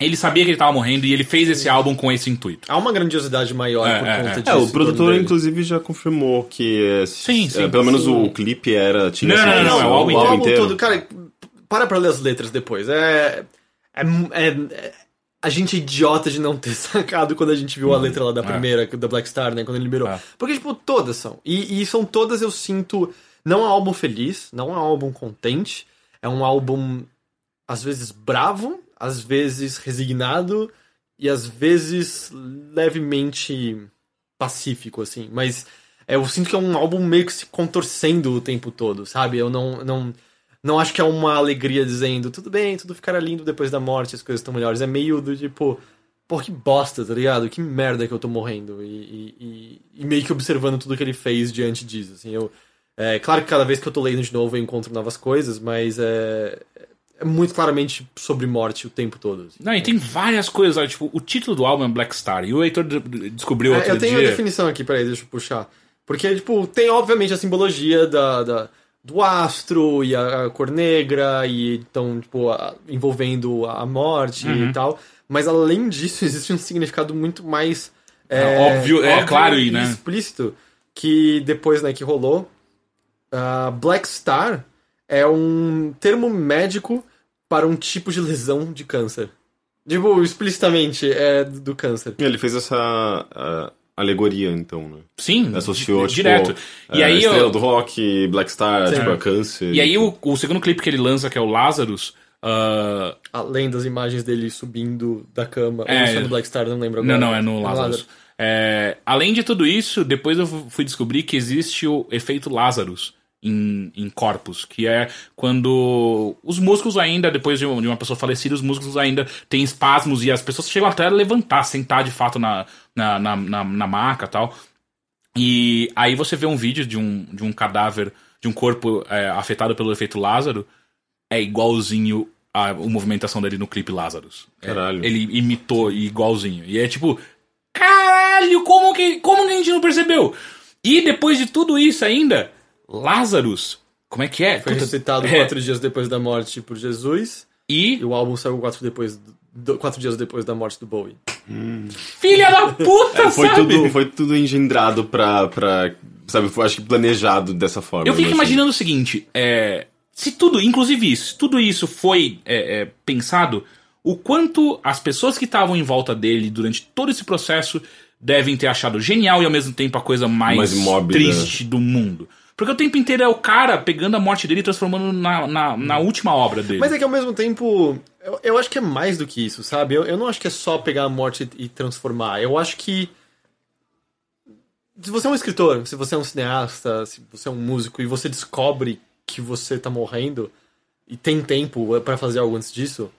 ele sabia que ele tava morrendo e ele fez esse álbum com esse intuito. Há uma grandiosidade maior É, por é, conta é. disso. É, em o produtor, inclusive, já confirmou que. é, Sim, é, sim, pelo menos o clipe era. Tinha Não, não, não, é o álbum o álbum inteiro. todo, cara, para pra ler as letras depois. É, é, é- é- a gente é idiota de não ter sacado quando a gente viu a letra lá da primeira, da Black Star, né, quando ele liberou. É. Porque, tipo, todas são. E, e são todas, eu sinto, não é um álbum feliz, não é um álbum contente, é um álbum, às vezes, bravo, às vezes resignado, e às vezes levemente pacífico, assim. Mas é, eu sinto que é um álbum meio que se contorcendo o tempo todo, sabe? Eu não. não Não acho que é uma alegria dizendo, tudo bem, tudo ficará lindo depois da morte, as coisas estão melhores. É meio do tipo, pô, que bosta, tá ligado? Que merda que eu tô morrendo. E, e- e- meio que observando tudo que ele fez diante disso, assim. Eu, é claro que cada vez que eu tô lendo de novo eu encontro novas coisas, mas é, é muito claramente sobre morte o tempo todo. assim. Não, e tem várias coisas, tipo, o título do álbum é Black Star, e o Heitor de- de- descobriu É, outro eu tenho dia... a definição aqui, peraí, deixa eu puxar. Porque, tipo, tem obviamente a simbologia da, da- do astro e a, a cor negra, e então, tipo, a- envolvendo a morte Uhum. e tal. Mas além disso, existe um significado muito mais. É, óbvio, é claro aí, né? explícito, que depois, né, que rolou. ah, Black Star é um termo médico para um tipo de lesão de câncer. Tipo, explicitamente é do câncer. Ele fez essa ah, alegoria, então, né? Sim, Associou, tipo, direto. E eh, aí, Estrela eu- do Rock, Black Star, Sim. tipo, a câncer. e aí o, o segundo clipe que ele lança, que é o Lazarus... ah, Além das imagens dele subindo da cama. É. ou só no Black Star, não lembro agora. Não, não, é no Lazarus. É, além de tudo isso, depois eu fui descobrir que existe o efeito Lazarus em, em corpos, que é quando os músculos ainda, depois de uma de uma pessoa falecida, os músculos ainda têm espasmos e as pessoas chegam até a levantar, sentar de fato na, na, na, na, na maca e tal. E aí você vê um vídeo de um, de um cadáver, de um corpo é, afetado pelo efeito Lázaro, é igualzinho a, a movimentação dele no clipe Lazarus. É, Caralho. ele imitou igualzinho. E é tipo, caralho, como que, como que a gente não percebeu? E depois de tudo isso ainda, Lazarus, como é que é? Foi Puta, ressuscitado é, quatro dias depois da morte por Jesus. E, E o álbum saiu quatro, depois, do- quatro dias depois da morte do Bowie. filha da puta, Foi sabe? tudo, foi tudo engendrado pra, pra. Sabe, foi, acho que planejado dessa forma. Eu fico imagino. imaginando o seguinte, é, se tudo, inclusive isso, se tudo isso foi é, é, pensado, o quanto as pessoas que estavam em volta dele durante todo esse processo devem ter achado genial e ao mesmo tempo a coisa mais, Mais mórbida. triste do mundo. Porque o tempo inteiro é o cara pegando a morte dele e transformando na, na, na última obra dele. Mas é que ao mesmo tempo, eu, eu acho que é mais do que isso, sabe? Eu, eu não acho que é só pegar a morte e, e transformar. Eu acho que. Se você é um escritor, se você é um cineasta, se você é um músico e você descobre que você tá morrendo e tem tempo pra fazer algo antes disso,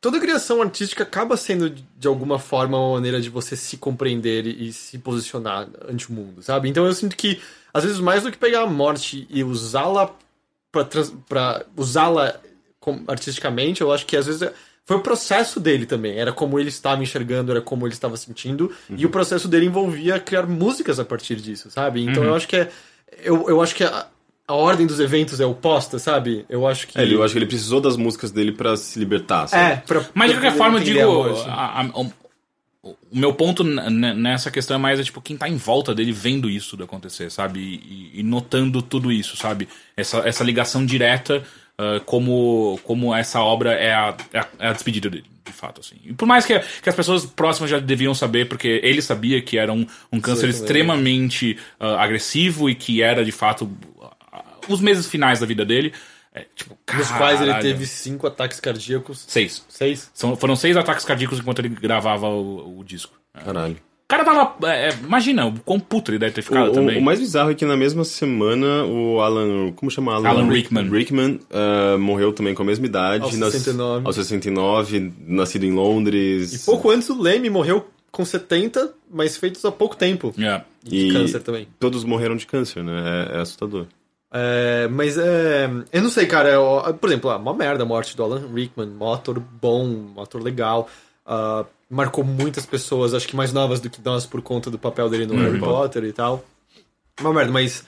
toda criação artística acaba sendo de alguma forma uma maneira de você se compreender e se posicionar ante o mundo, sabe? Então eu sinto que às vezes mais do que pegar a morte e usá-la pra usá-la artisticamente, eu acho que às vezes é- foi o processo dele também. Era como ele estava enxergando, era como ele estava sentindo, e o processo dele envolvia criar músicas a partir disso, sabe? Então eu acho que é. Eu, eu acho que a, a ordem dos eventos é oposta, sabe? Eu acho que. É, ele- eu acho que ele precisou das músicas dele pra se libertar, sabe? É, pra, Mas de qualquer forma, eu digo. a- a- o, meu ponto nessa questão é mais é, tipo, quem tá em volta dele vendo isso tudo acontecer, sabe? E, e notando tudo isso, sabe? Essa, essa ligação direta, ah, como, como essa obra é a, é a, é a despedida dele, de fato, assim. E por mais que, que as pessoas próximas já deviam saber, porque ele sabia que era um, um câncer Certamente. extremamente ah, agressivo e que era, de fato, os meses finais da vida dele. É, tipo, Dos quais ele teve cinco ataques cardíacos. Seis. Seis? São- foram seis ataques cardíacos enquanto ele gravava o, o disco. Caralho. O cara tava. é, é, imagina o quão puto ele deve ter ficado O, também. o mais bizarro é que na mesma semana o Alan. Como chama Alan? Alan Rickman. Rickman ah, morreu também com a mesma idade. Aos nas- 69. aos 69, nascido em Londres. E pouco antes o Leme morreu com 70, mas feitos há pouco tempo. Yeah. E de E- câncer também. Todos morreram de câncer, né? É, é assustador. É, mas é. Eu não sei, cara. eu- por exemplo, ah, uma merda a morte do Alan Rickman. Um ator bom, um ator legal. ah, marcou muitas pessoas, acho que mais novas do que nós, por conta do papel dele no Harry Potter e tal. Uma merda, mas.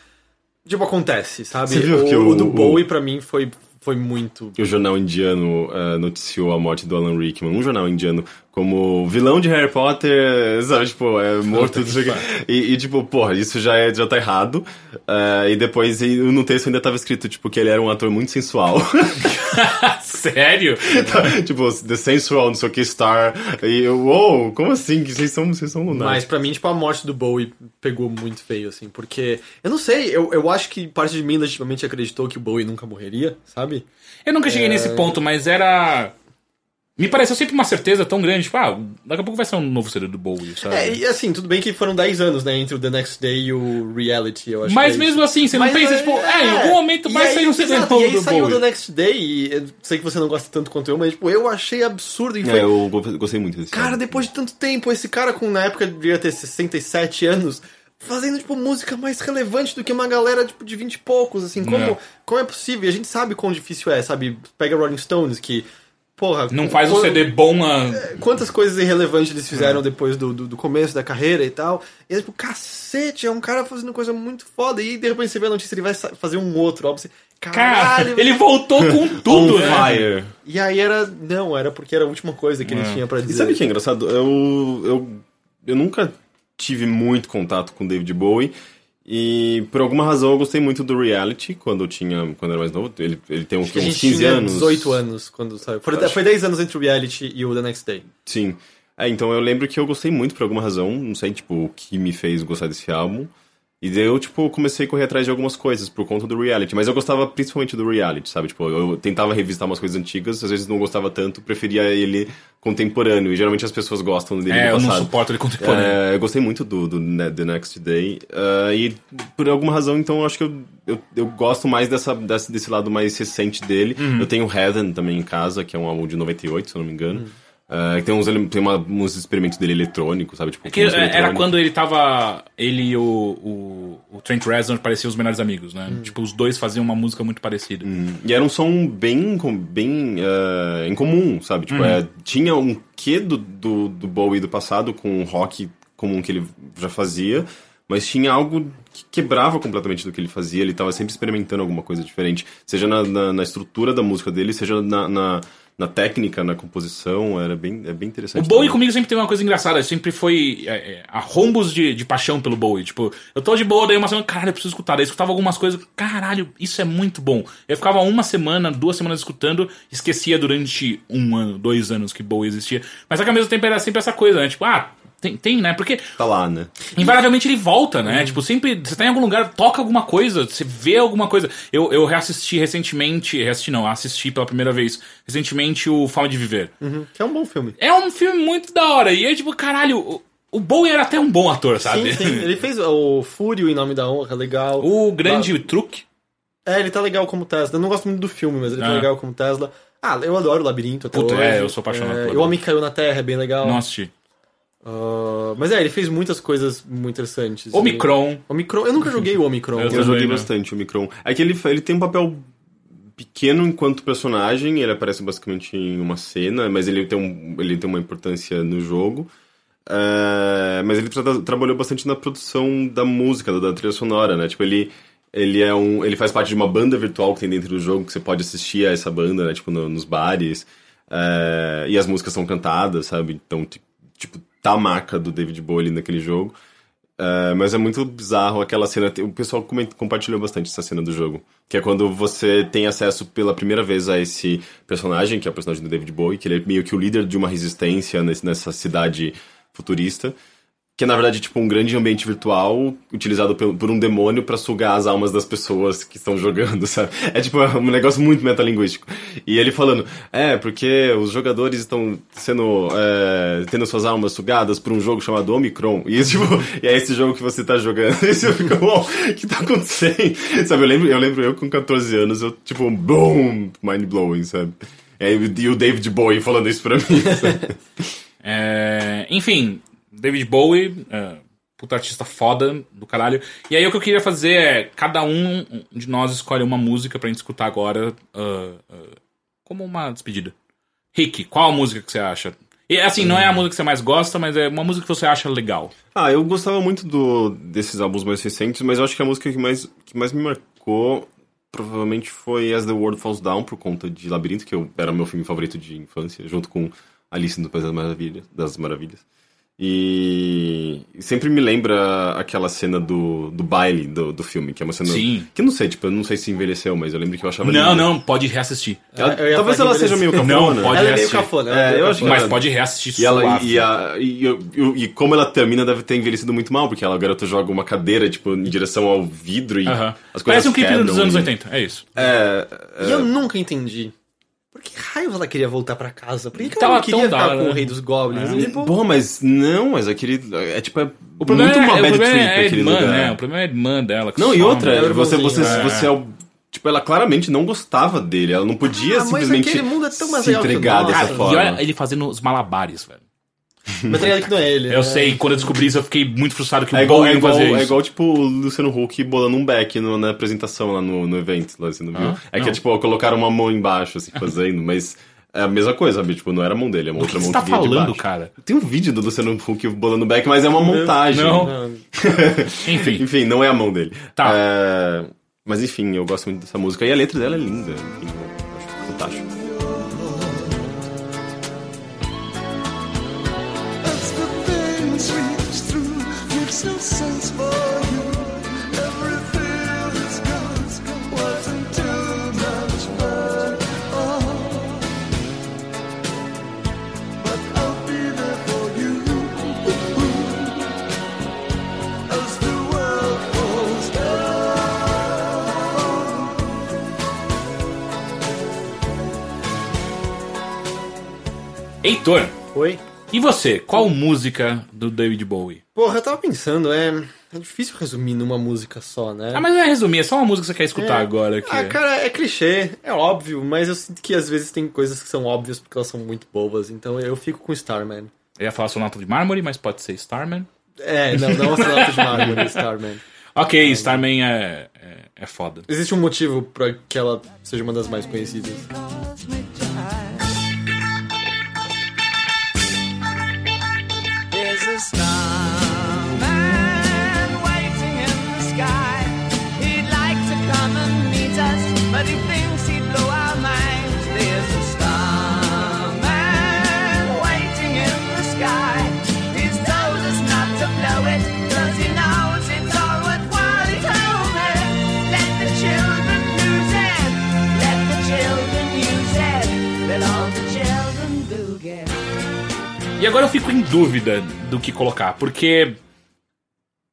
Tipo, acontece, sabe? Você viu o, que o o- do o- Bowie, pra mim, foi, foi muito. O jornal indiano ah, noticiou a morte do Alan Rickman, um jornal indiano, como vilão de Harry Potter, sabe, tipo, é morto, não sei o. E, e, tipo, porra, isso já, é, já tá errado. Ah, e depois e no texto ainda tava escrito, tipo, que ele era um ator muito sensual. Sério? tipo, The Sensual, não sei o que, Star. E eu, uou, como assim? Que vocês são, vocês são Mas lunares. pra mim, tipo, a morte do Bowie pegou muito feio, assim, porque. Eu não sei, eu, eu acho que parte de mim legitimamente acreditou que o Bowie nunca morreria, sabe? Eu nunca cheguei nesse ponto, mas era. Me pareceu sempre uma certeza tão grande, tipo, ah, daqui a pouco vai ser um novo CD do Bowie, sabe? É, e assim, tudo bem que foram 10 anos, né, entre o The Next Day e o Reality, eu acho Mas que é mesmo isso. assim, você não Mas, pensa, é, tipo, é, em algum momento vai sair um CD Exato, novo e aí do saiu Bowie. The Next Day, e eu sei que você não gosta tanto quanto eu, mas tipo, eu achei absurdo. E foi, É, eu go- gostei muito desse cara, depois de tanto tempo, esse cara com, na época, devia ter 67 anos, fazendo, tipo, música mais relevante do que uma galera, tipo, de 20 e poucos, assim, como É. como é possível? E a gente sabe quão difícil é, sabe? Pega Rolling Stones, que, porra... Não faz um CD bom a. Quantas coisas irrelevantes eles É. fizeram depois do, do, do começo da carreira e tal. E é tipo, cacete, é um cara fazendo coisa muito foda. E de repente você vê a notícia, ele vai fazer um outro álbum. Você, Cara, caralho! ele voltou com tudo, né? E aí era. Não, era porque era a última coisa que ele tinha pra E dizer. sabe o que é engraçado? Eu, eu, eu nunca tive muito contato com David Bowie. E por alguma razão eu gostei muito do reality quando eu tinha. Quando eu era mais novo. Ele, ele tem uns, que uns gente 15 tinha anos. 18 anos quando saiu. Foi, Acho. foi 10 anos entre o reality e o The Next Day. Sim. É, então eu lembro que eu gostei muito por alguma razão. Não sei, tipo, o que me fez gostar desse álbum. E daí eu, tipo, comecei a correr atrás de algumas coisas por conta do reality. Mas eu gostava principalmente do reality, sabe? Tipo, eu tentava revisitar umas coisas antigas, às vezes não gostava tanto, preferia ele contemporâneo. E geralmente as pessoas gostam dele É, eu não suporto ele contemporâneo. É, eu gostei muito do, do Ne- The Next Day. ah, e por alguma razão, então, eu acho que eu, eu, eu gosto mais dessa, desse, desse lado mais recente dele. Uhum. Eu tenho Heaven também em casa, que é um álbum de 98, se eu não me engano. Uhum. Ah, tem uns, tem uma, uns experimentos dele eletrônicos, sabe? Tipo, Que música era quando ele tava. Ele e o, o, o Trent Reznor pareciam os melhores amigos, né? Tipo, os dois faziam uma música muito parecida. Hum, E era um som bem, com- bem ah, em comum, sabe? Tipo, Uhum. é, tinha um quê do, do, do Bowie do passado com o rock comum que ele já fazia, mas tinha algo que quebrava completamente do que ele fazia. Ele estava sempre experimentando alguma coisa diferente, seja na, na, na estrutura da música dele, seja na, na, na técnica, na composição. Era bem, é bem O interessante. Bowie também. comigo sempre teve uma coisa engraçada, sempre foi é, é, arrombos de, de paixão pelo Bowie. Tipo, eu tô de boa, daí uma semana, caralho, eu preciso escutar. Daí eu escutava algumas coisas, caralho, isso é muito bom. Eu ficava uma semana, duas semanas escutando, esquecia durante um ano, dois anos que Bowie existia. Mas só que ao mesmo tempo era sempre essa coisa, né? Tipo, ah, tem, tem né? Porque Tá lá, né? Invariavelmente ele volta, né? Tipo, sempre. Você tá em algum lugar, toca alguma coisa, você vê alguma coisa. Eu, eu reassisti recentemente. Reassisti não, assisti pela primeira vez. Recentemente o Fama de Viver. Uhum, que é um bom filme. É um filme muito da hora. E aí, tipo, caralho, o, Bowie era até um bom ator, sabe? Sim, sim. Ele fez o Fúrio em Nome da Honra, legal. O grande truque. É, ele tá legal como Tesla. Eu não gosto muito do filme, mas ele tá Ah. legal como Tesla. Ah, eu adoro o Labirinto até Puta, hoje. é, eu sou apaixonado É, por O Homem que Caiu na Terra é bem legal. Não assisti. Ah, mas é, ele fez muitas coisas muito interessantes. Omicron. Omicron. Eu nunca joguei o Omicron. Eu Eu também joguei não. bastante o Micron. É que ele, ele tem um papel pequeno enquanto personagem, ele aparece basicamente em uma cena, mas ele tem, um, ele tem uma importância no jogo. É, mas ele tra- trabalhou bastante na produção da música, da, da trilha sonora, né? Tipo, ele, ele é um. Ele faz parte de uma banda virtual que tem dentro do jogo, que você pode assistir a essa banda, né? Tipo, no- nos bares. É, e as músicas são cantadas, sabe? Então, ti- tipo, tá marca do David Bowie naquele jogo. É, mas é muito bizarro aquela cena. O pessoal compartilhou bastante essa cena do jogo. Que é quando você tem acesso pela primeira vez a esse personagem, que é o personagem do David Bowie, que ele é meio que o líder de uma resistência nesse- nessa cidade futurista. Que é, na verdade, tipo, um grande ambiente virtual utilizado por, um demônio pra sugar as almas das pessoas que estão jogando, sabe? É tipo é um negócio muito metalinguístico. E ele falando, é, porque os jogadores estão sendo. é, tendo suas almas sugadas por um jogo chamado Omicron. E, tipo, e é esse jogo que você tá jogando. E você fica, uau, o que tá acontecendo? Sabe, eu lembro, eu lembro eu com 14 anos, eu, tipo, boom, mind blowing, sabe? E, e o David Bowie falando isso pra mim. sabe? É, enfim, David Bowie, é, puta artista foda do caralho. E aí o que eu queria fazer é, cada um de nós escolhe uma música pra gente escutar agora ah, ah, como uma despedida. Rick, qual a música que você acha? E assim, não é a música que você mais gosta, mas é uma música que você acha legal. Ah, eu gostava muito do, desses álbuns mais recentes, mas eu acho que a música que mais, que mais me marcou provavelmente foi As the World Falls Down, por conta de Labirinto, que eu, era meu filme favorito de infância, junto com Alice no País das Maravilhas. Das Maravilhas. E sempre me lembra aquela cena do, do baile do, do filme, que é uma cena. Sim. Que eu não sei, tipo, eu não sei se envelheceu, mas eu lembro que eu achava Não, linda. não, pode reassistir. Ela- Eu ia talvez ela seja meio cafona. Não, pode Ela é meio reassistir. cafona. ela É, é meio eu acho. Mas pode reassistir E, ela, e, a, e, e- e como ela termina deve ter envelhecido muito mal, porque ela, a garota joga uma cadeira, tipo, em direção ao vidro e Aham. as coisas Parece um clipe dos anos e- 80, é isso. É, E eu nunca entendi. Que raios ela queria voltar pra casa? Por que, que ela não queria ficar com né? o rei dos goblins? É. Tipo, Bom, mas não, mas aquele. É tipo, é O problema, muito é, uma o bad problema trip é a aquele irmã, lugar. né? O problema é a irmã dela. que Não, e outra, é você, você, é. você é o. Tipo, ela claramente não gostava dele. Ela não podia Ah, mas simplesmente aquele mundo é tão mais se entregar dessa forma. e olha ele fazendo os malabares, velho. Mas tá ligado que não é ele. Eu né? sei, quando eu descobri isso, eu fiquei muito frustrado que É o igual, é, não igual, fazia é isso. igual, tipo, o Luciano Huck bolando um back no- na apresentação lá no, no evento, lá, você não viu? Ah, é que não. é tipo, colocaram uma mão embaixo, assim, fazendo, mas é a mesma coisa, sabe? Tipo, não era a mão dele, é uma que outra você mão tá que vinha de falando, cara? Tem um vídeo do Luciano Huck bolando back, mas é uma montagem. Não. Não. Enfim. enfim, não é a mão dele. Tá. É, Mas enfim, eu gosto muito dessa música. E a letra dela é linda. Enfim, eu acho fantástico. Heitor, Oi? e você? Qual música do David Bowie? Porra, eu tava pensando, é. É difícil resumir numa música só, né? Ah, mas não é resumir, é só uma música que você quer escutar É. agora. Que... Ah, cara, é clichê, é óbvio, mas eu sinto que às vezes tem coisas que são óbvias porque elas são muito boas, então eu fico com Starman. Eu ia falar Sonata de Mármore, mas pode ser Starman. É, não, não Sonata de Mármore, Starman. Ok, Starman é, é, é foda. Existe um motivo pra que ela seja uma das mais conhecidas. Fico em dúvida do que colocar, porque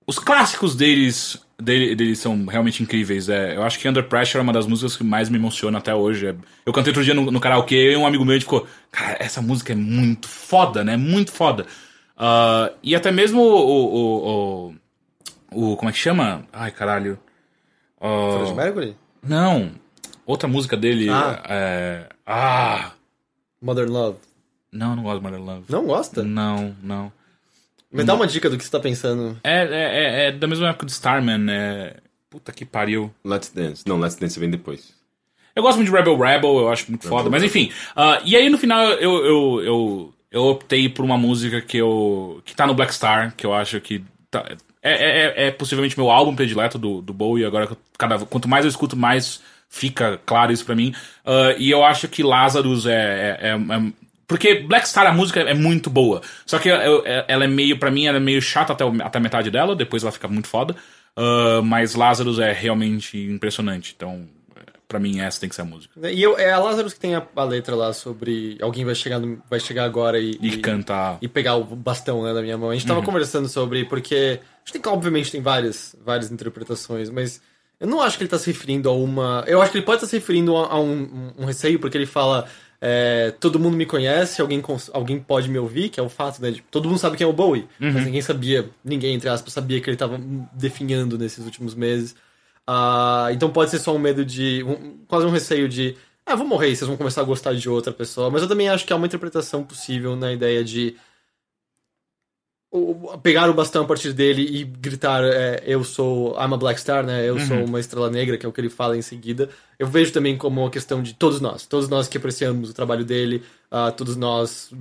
os clássicos deles, dele- deles são realmente incríveis. É, eu acho que Under Pressure é uma das músicas que mais me emociona até hoje. É, eu cantei outro dia no, no karaokê e um amigo meu ficou, cara, essa música é muito foda, né? Muito foda. Ah, e até mesmo o, o, o, o- Como é que chama? Ai, caralho. Fred Mercury? não. Outra música dele. Ah. é- ah! Modern Love. Não, não gosto de Mother Love. Não gosta? Não, não. Me dá uma dica do que você tá pensando. É, é, é, é da mesma época do Starman, é. Puta que pariu. Let's Dance. Não, Let's Dance vem depois. Eu gosto muito de Rebel Rebel, eu acho muito foda, mas enfim. ah, e aí no final eu, eu, eu, eu optei por uma música que eu. que tá no Black Star, que eu acho que. Tá, é, é, é- é possivelmente meu álbum predileto do, do Bowie, agora cada, quanto mais eu escuto, mais fica claro isso pra mim. Ah, e eu acho que Lazarus é- é- é- é porque Black Star, a música é muito boa. Só que eu- ela é meio, pra mim, ela é meio chata até, até a metade dela, depois ela fica muito foda. Ah, mas Lazarus é realmente impressionante. Então, pra mim, essa tem que ser a música. E eu, é a Lazarus que tem a, a letra lá sobre alguém vai chegar, no- vai chegar agora e, E cantar. e pegar o bastão né, da minha mão. A gente tava conversando sobre, porque. Acho que obviamente tem várias, várias interpretações, mas eu não acho que ele tá se referindo a uma. Eu acho que ele pode estar se referindo a, a um- um receio, porque ele fala. É, todo mundo me conhece, alguém, alguém pode me ouvir, que é o fato, né? de- todo mundo sabe quem é o Bowie, mas ninguém sabia, ninguém, entre aspas, sabia que ele tava definhando nesses últimos meses. Ah, então pode ser só um medo de. um- quase um receio de. Ah, vou morrer, vocês vão começar a gostar de outra pessoa. Mas eu também acho que há uma interpretação possível na ideia de. Pegar o bastão a partir dele e gritar é, eu sou I'm a Black Star, né? Eu sou uma estrela negra, que é o que ele fala em seguida. Eu vejo também como uma questão de todos nós, todos nós que apreciamos o trabalho dele, ah, todos nós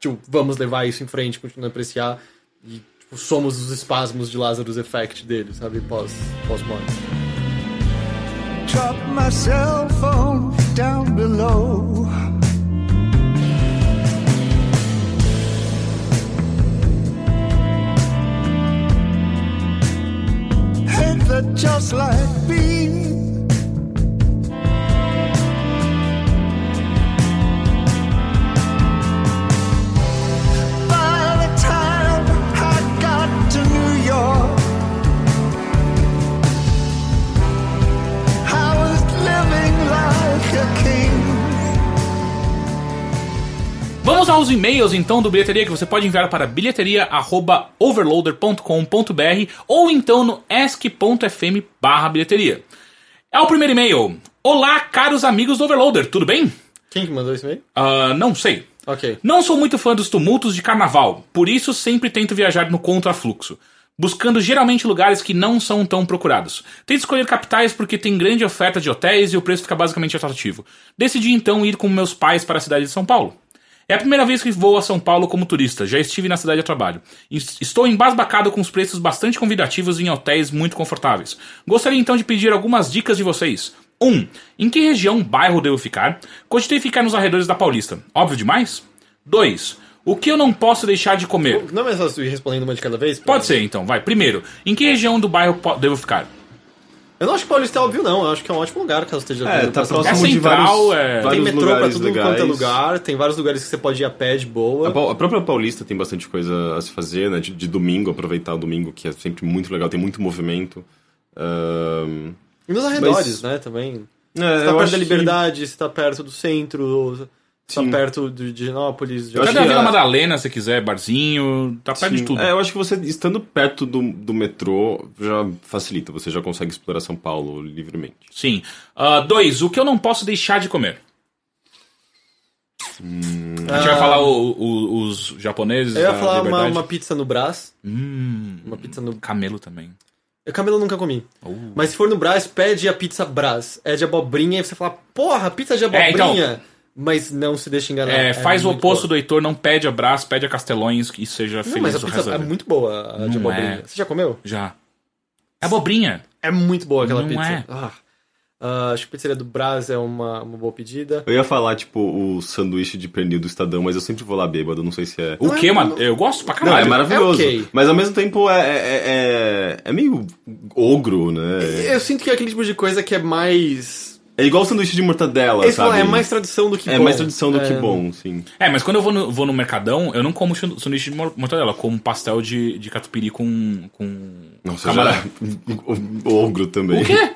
tipo, vamos levar isso em frente, continuar a apreciar e tipo, somos os espasmos de Lazarus Effect dele, sabe? Pós pós morte. Drop my cell phone down below. Just like me. Vamos aos e-mails então do Bilheteria que você pode enviar para bilheteria@overloader.com.br ou então no ask.fm barra bilheteria. É o primeiro e-mail. Olá, caros amigos do Overloader, tudo bem? Quem que mandou isso aí? Ah, não sei. Ok. Não sou muito fã dos tumultos de carnaval, por isso sempre tento viajar no contrafluxo, buscando geralmente lugares que não são tão procurados. Tento escolher capitais porque tem grande oferta de hotéis e o preço fica basicamente atrativo. Decidi então ir com meus pais para a cidade de São Paulo. É a primeira vez que vou a São Paulo como turista, já estive na cidade a trabalho. Es- Estou embasbacado com os preços bastante convidativos em hotéis muito confortáveis. Gostaria então de pedir algumas dicas de vocês. 1. Um, em que região, bairro devo ficar? Cogitei ficar nos arredores da Paulista. Óbvio demais? 2. O que eu não posso deixar de comer? Não é ir respondendo uma de cada vez? Pode ser, então, vai. Primeiro, em que região do bairro devo ficar? Eu não acho que Paulista é óbvio, não. Eu acho que é um ótimo lugar caso esteja É, tá próximo É de central, vários, é- vários Tem metrô pra tudo legais. quanto é lugar, tem vários lugares que você pode ir a pé de boa. A, a própria Paulista tem bastante coisa a se fazer, né? De, de domingo, aproveitar o domingo, que é sempre muito legal, tem muito movimento. Ahn, E nos arredores, Mas- né, também. é, Você tá perto da que- Liberdade, você tá perto do centro, tá Sim. perto de de Higienópolis. de- Cadê a que Vila a- Madalena, se quiser, barzinho, tá perto de Sim. tudo. É, eu acho que você, estando perto do, do metrô, já facilita. Você já consegue explorar São Paulo livremente. Sim. Ah, dois, o que eu não posso deixar de comer? A gente vai falar o- o- os japoneses Eu ia falar uma, uma pizza no Brás. Hum, Uma pizza no. camelo também. Eu camelo eu nunca comi. Uh. Mas se for no Brás, pede a pizza Brás. É de abobrinha e você fala, porra, pizza de É, abobrinha. Mas não se deixa enganar. É, faz o muito oposto boa. do Heitor, não pede abraço, pede a Castelões e seja Não, feliz mas a o pizza é muito boa, a de Não abobrinha. é. Você já comeu? Já. É abobrinha. É muito boa aquela Não pizza. é. Ah. Ah, acho que a pizzaria do Brás é uma, uma boa pedida. Eu ia falar, tipo, o sanduíche de pernil do Estadão, mas eu sempre vou lá bêbado, não sei se é... O Não é- que, mano? não- Eu gosto pra Não, é caralho. maravilhoso. É ok. Mas ao mesmo tempo é, é, é, é meio ogro, né? Eu sinto que é aquele tipo de coisa que é mais. É igual o sanduíche de mortadela, Eles sabe? é mais tradição do que É bom. mais tradição do que É. bom, sim. É, mas quando eu vou no, vou no Mercadão, eu não como sanduíche de mor- mortadela, eu como pastel de, de catupiry com, com Nossa, camarão. já... o ogro também. O quê?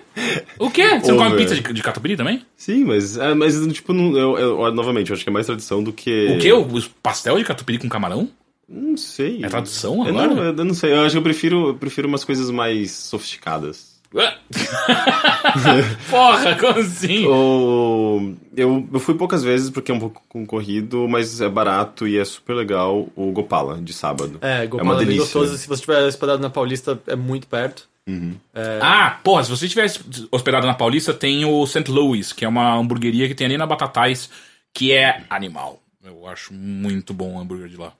O quê? Você não come Over. pizza de, de catupiry também? Sim, mas, é, mas tipo, não, eu, eu- novamente, eu acho que é mais tradição do que... O quê? O o pastel de catupiry com camarão? Não sei. É tradição Eu agora? não, eu não sei, eu acho que eu prefiro, eu prefiro umas coisas mais sofisticadas. Porra, como assim? O... Eu, eu fui poucas vezes porque é um pouco concorrido, mas é barato e é super legal o Gopala, de sábado. É, é Gopala uma é bem delícia. gostoso. Se você estiver hospedado na Paulista, é muito perto. Ah, porra, se você tivesse hospedado na Paulista, tem o St. Louis, que é uma hamburgueria que tem ali na Batatais, que é animal. Eu acho muito bom o hambúrguer de lá.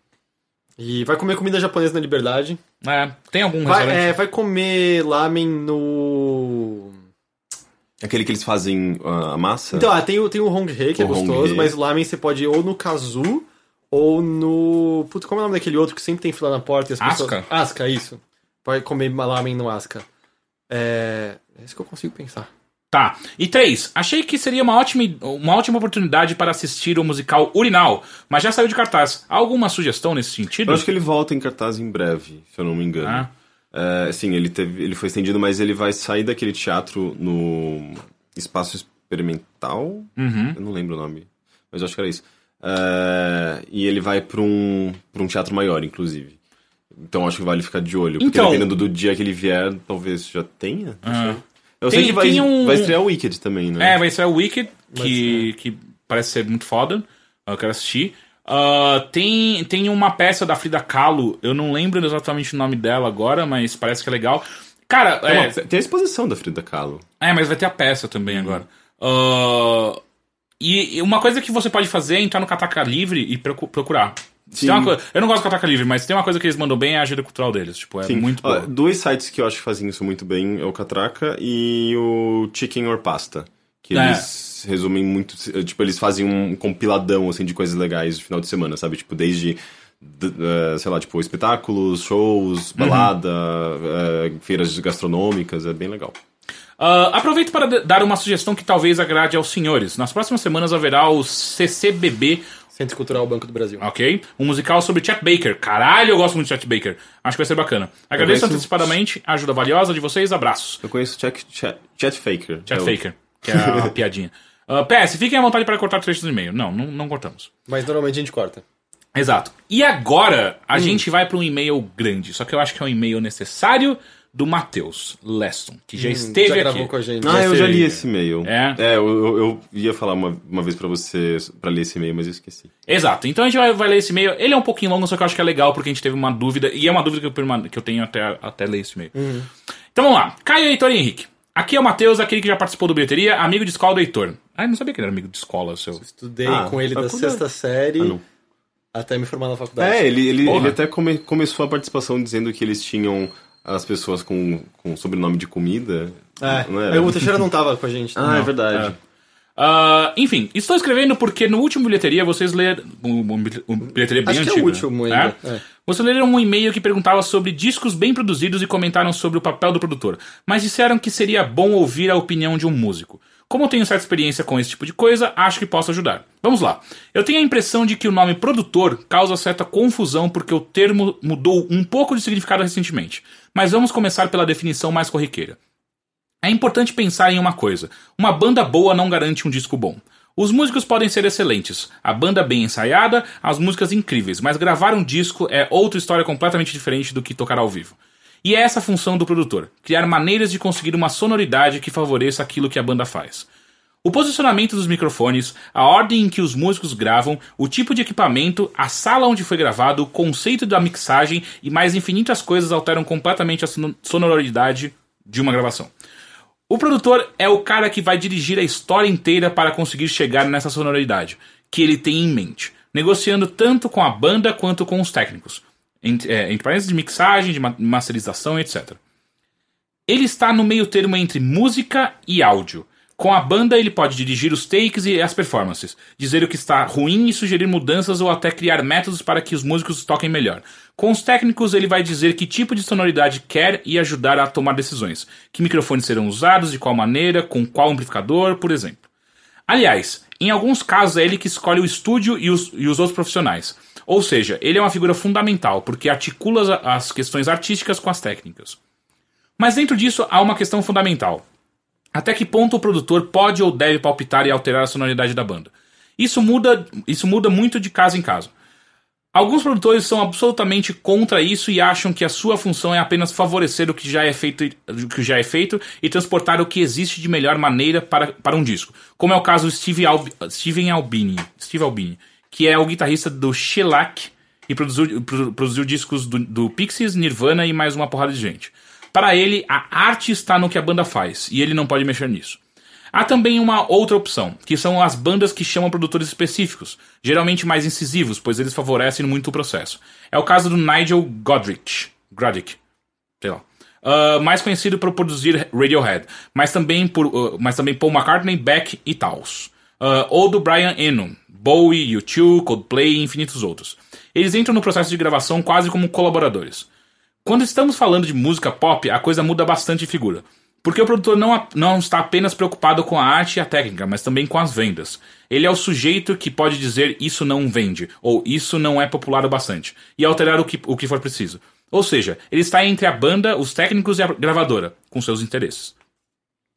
E vai comer comida japonesa na Liberdade. É, tem algum Vai, restaurante? é, vai comer lamen no... Aquele que eles fazem ah, a massa. Então, ah, tem o, tem o Honghe, que é O gostoso, Honghe. mas o lamen você pode ir ou no Kazu, ou no... Putz, como é o nome daquele outro que sempre tem fila na porta e as pessoas... Asuka? Asuka, isso. Vai comer lamen no Asuka. É... É isso que eu consigo pensar. Tá. E três, achei que seria uma ótima, uma ótima oportunidade para assistir o musical Urinal, mas já saiu de cartaz. Há alguma sugestão nesse sentido? Eu acho que ele volta em cartaz em breve, se eu não me engano. Ah. É, sim, ele, teve, ele foi estendido, mas ele vai sair daquele teatro no Espaço Experimental. Uhum. Eu não lembro o nome, mas eu acho que era isso. É, e ele vai pra um, pra um teatro maior, inclusive. Então acho que vale ficar de olho. Porque Então- dependendo do dia que ele vier, talvez já tenha. Sei. Eu Tem- sei que vai, um- vai estrear o Wicked também, né? É, vai ser o Wicked, que, que parece ser muito foda. Eu quero assistir. Ah, tem, tem uma peça da Frida Kahlo, eu não lembro exatamente o nome dela agora, mas parece que é legal. Cara, Tem, é, uma- tem a exposição da Frida Kahlo. é, mas vai ter a peça também agora. Ah, e uma coisa que você pode fazer é entrar no Cataca Livre e procu- procurar. Uma eu não gosto do Cataca Livre, mas tem uma coisa que eles mandam bem é a agenda cultural deles. Tipo, é Sim. muito boa. dois sites que eu acho que fazem isso muito bem é o Catraca e o Chicken or Pasta. Que É. eles resumem muito. Tipo, eles fazem um compiladão assim, de coisas legais no final de semana, sabe? Tipo, desde. eh, sei lá, tipo, espetáculos, shows, balada, eh, feiras gastronômicas, é bem legal. Ah, aproveito para dar uma sugestão que talvez agrade aos senhores. Nas próximas semanas haverá o CCBB, Centro Cultural Banco do Brasil. ok? Um musical sobre Chet Baker. Caralho, eu gosto muito de Chet Baker. Acho que vai ser bacana. Agradeço conheço- antecipadamente a ajuda valiosa de vocês. Abraços. Eu conheço o Chat, Chat, Chat Faker. Chet É o- Faker, que é a piadinha. Ah, PS, fiquem à vontade para cortar trechos do e-mail. Não, não, não cortamos. Mas normalmente a gente corta. Exato. E agora, a gente vai para um e-mail grande. Só que eu acho que é um e-mail necessário do Matheus Leston, que já Hum, esteve já aqui. gravou com a gente. Ah, eu já li esse e-mail. É? eu, eu, eu ia falar uma, uma vez pra você pra ler esse e-mail, mas eu esqueci. Exato. Então a gente vai, vai ler esse e-mail. Ele é um pouquinho longo, só que eu acho que é legal porque a gente teve uma dúvida. E é uma dúvida que eu, que eu tenho até, até ler esse e-mail. Então vamos lá. Caio, Heitor e Henrique. Aqui é o Matheus, aquele que já participou do Bilheteria, amigo de escola do Heitor. Ah, eu não sabia que ele era amigo de escola, seu. Estudei Ah, com ele tá da sexta série Ah, não. até me formar na faculdade. É, ele, ele, Porra. ele até come- começou a participação dizendo que eles tinham as pessoas com, com sobrenome de comida. É, não era? o Teixeira não tava com a gente. Ah, é não. verdade. Ah, enfim, estou escrevendo porque no último bilheteria vocês leram. Um, um, bilheteria bem Acho que é o antigo, último né? ainda, É? é. Vocês leram um e-mail que perguntava sobre discos bem produzidos e comentaram sobre o papel do produtor, mas disseram que seria bom ouvir a opinião de um músico. Como eu tenho certa experiência com esse tipo de coisa, acho que posso ajudar. Vamos lá. Eu tenho a impressão de que o nome produtor causa certa confusão porque o termo mudou um pouco de significado recentemente. Mas vamos começar pela definição mais corriqueira. É importante pensar em uma coisa: uma banda boa não garante um disco bom. Os músicos podem ser excelentes, a banda bem ensaiada, as músicas incríveis, mas gravar um disco é outra história completamente diferente do que tocar ao vivo. E é essa a função do produtor: criar maneiras de conseguir uma sonoridade que favoreça aquilo que a banda faz. O posicionamento dos microfones, a ordem em que os músicos gravam, o tipo de equipamento, a sala onde foi gravado, o conceito da mixagem e mais infinitas coisas alteram completamente a sono- sonoridade de uma gravação. O produtor é o cara que vai dirigir a história inteira para conseguir chegar nessa sonoridade que ele tem em mente, negociando tanto com a banda quanto com os técnicos, é, entre de mixagem, de ma- masterização, etc. Ele está no meio termo entre música e áudio. Com a banda, ele pode dirigir os takes e as performances, dizer o que está ruim e sugerir mudanças ou até criar métodos para que os músicos toquem melhor. Com os técnicos, ele vai dizer que tipo de sonoridade quer e ajudar a tomar decisões. Que microfones serão usados, de qual maneira, com qual amplificador, por exemplo. Aliás, em alguns casos é ele que escolhe o estúdio e os, e os outros profissionais. Ou seja, ele é uma figura fundamental, porque articula as- questões artísticas com as técnicas. Mas dentro disso há uma questão fundamental. Até que ponto o produtor pode ou deve palpitar e alterar a sonoridade da banda? Isso muda, isso muda muito de caso em caso. Alguns produtores são absolutamente contra isso e acham que a sua função é apenas favorecer o que já é feito, o que já é feito e transportar o que existe de melhor maneira para, para um disco. Como é o caso do Steve Albi, Steven Albini, Steve Albini, que é o guitarrista do Shellac e produziu, produ- produziu discos do, do Pixies, Nirvana e mais uma porrada de gente. Para ele, a arte está no que a banda faz e ele não pode mexer nisso. Há também uma outra opção, que são as bandas que chamam produtores específicos, geralmente mais incisivos, pois eles favorecem muito o processo. É o caso do Nigel Godrich, sei lá. Ah, mais conhecido por produzir Radiohead, mas também, por, ah, mas também Paul McCartney, Beck e Tals. Ah, ou do Brian Eno, Bowie, U2, Coldplay e infinitos outros. Eles entram no processo de gravação quase como colaboradores. Quando estamos falando de música pop, a coisa muda bastante de figura. Porque o produtor não, não está apenas preocupado com a arte e a técnica, mas também com as vendas. Ele é o sujeito que pode dizer isso não vende, ou isso não é popular o bastante, e alterar o que, o que for preciso. Ou seja, ele está entre a banda, os técnicos e a gravadora, com seus interesses.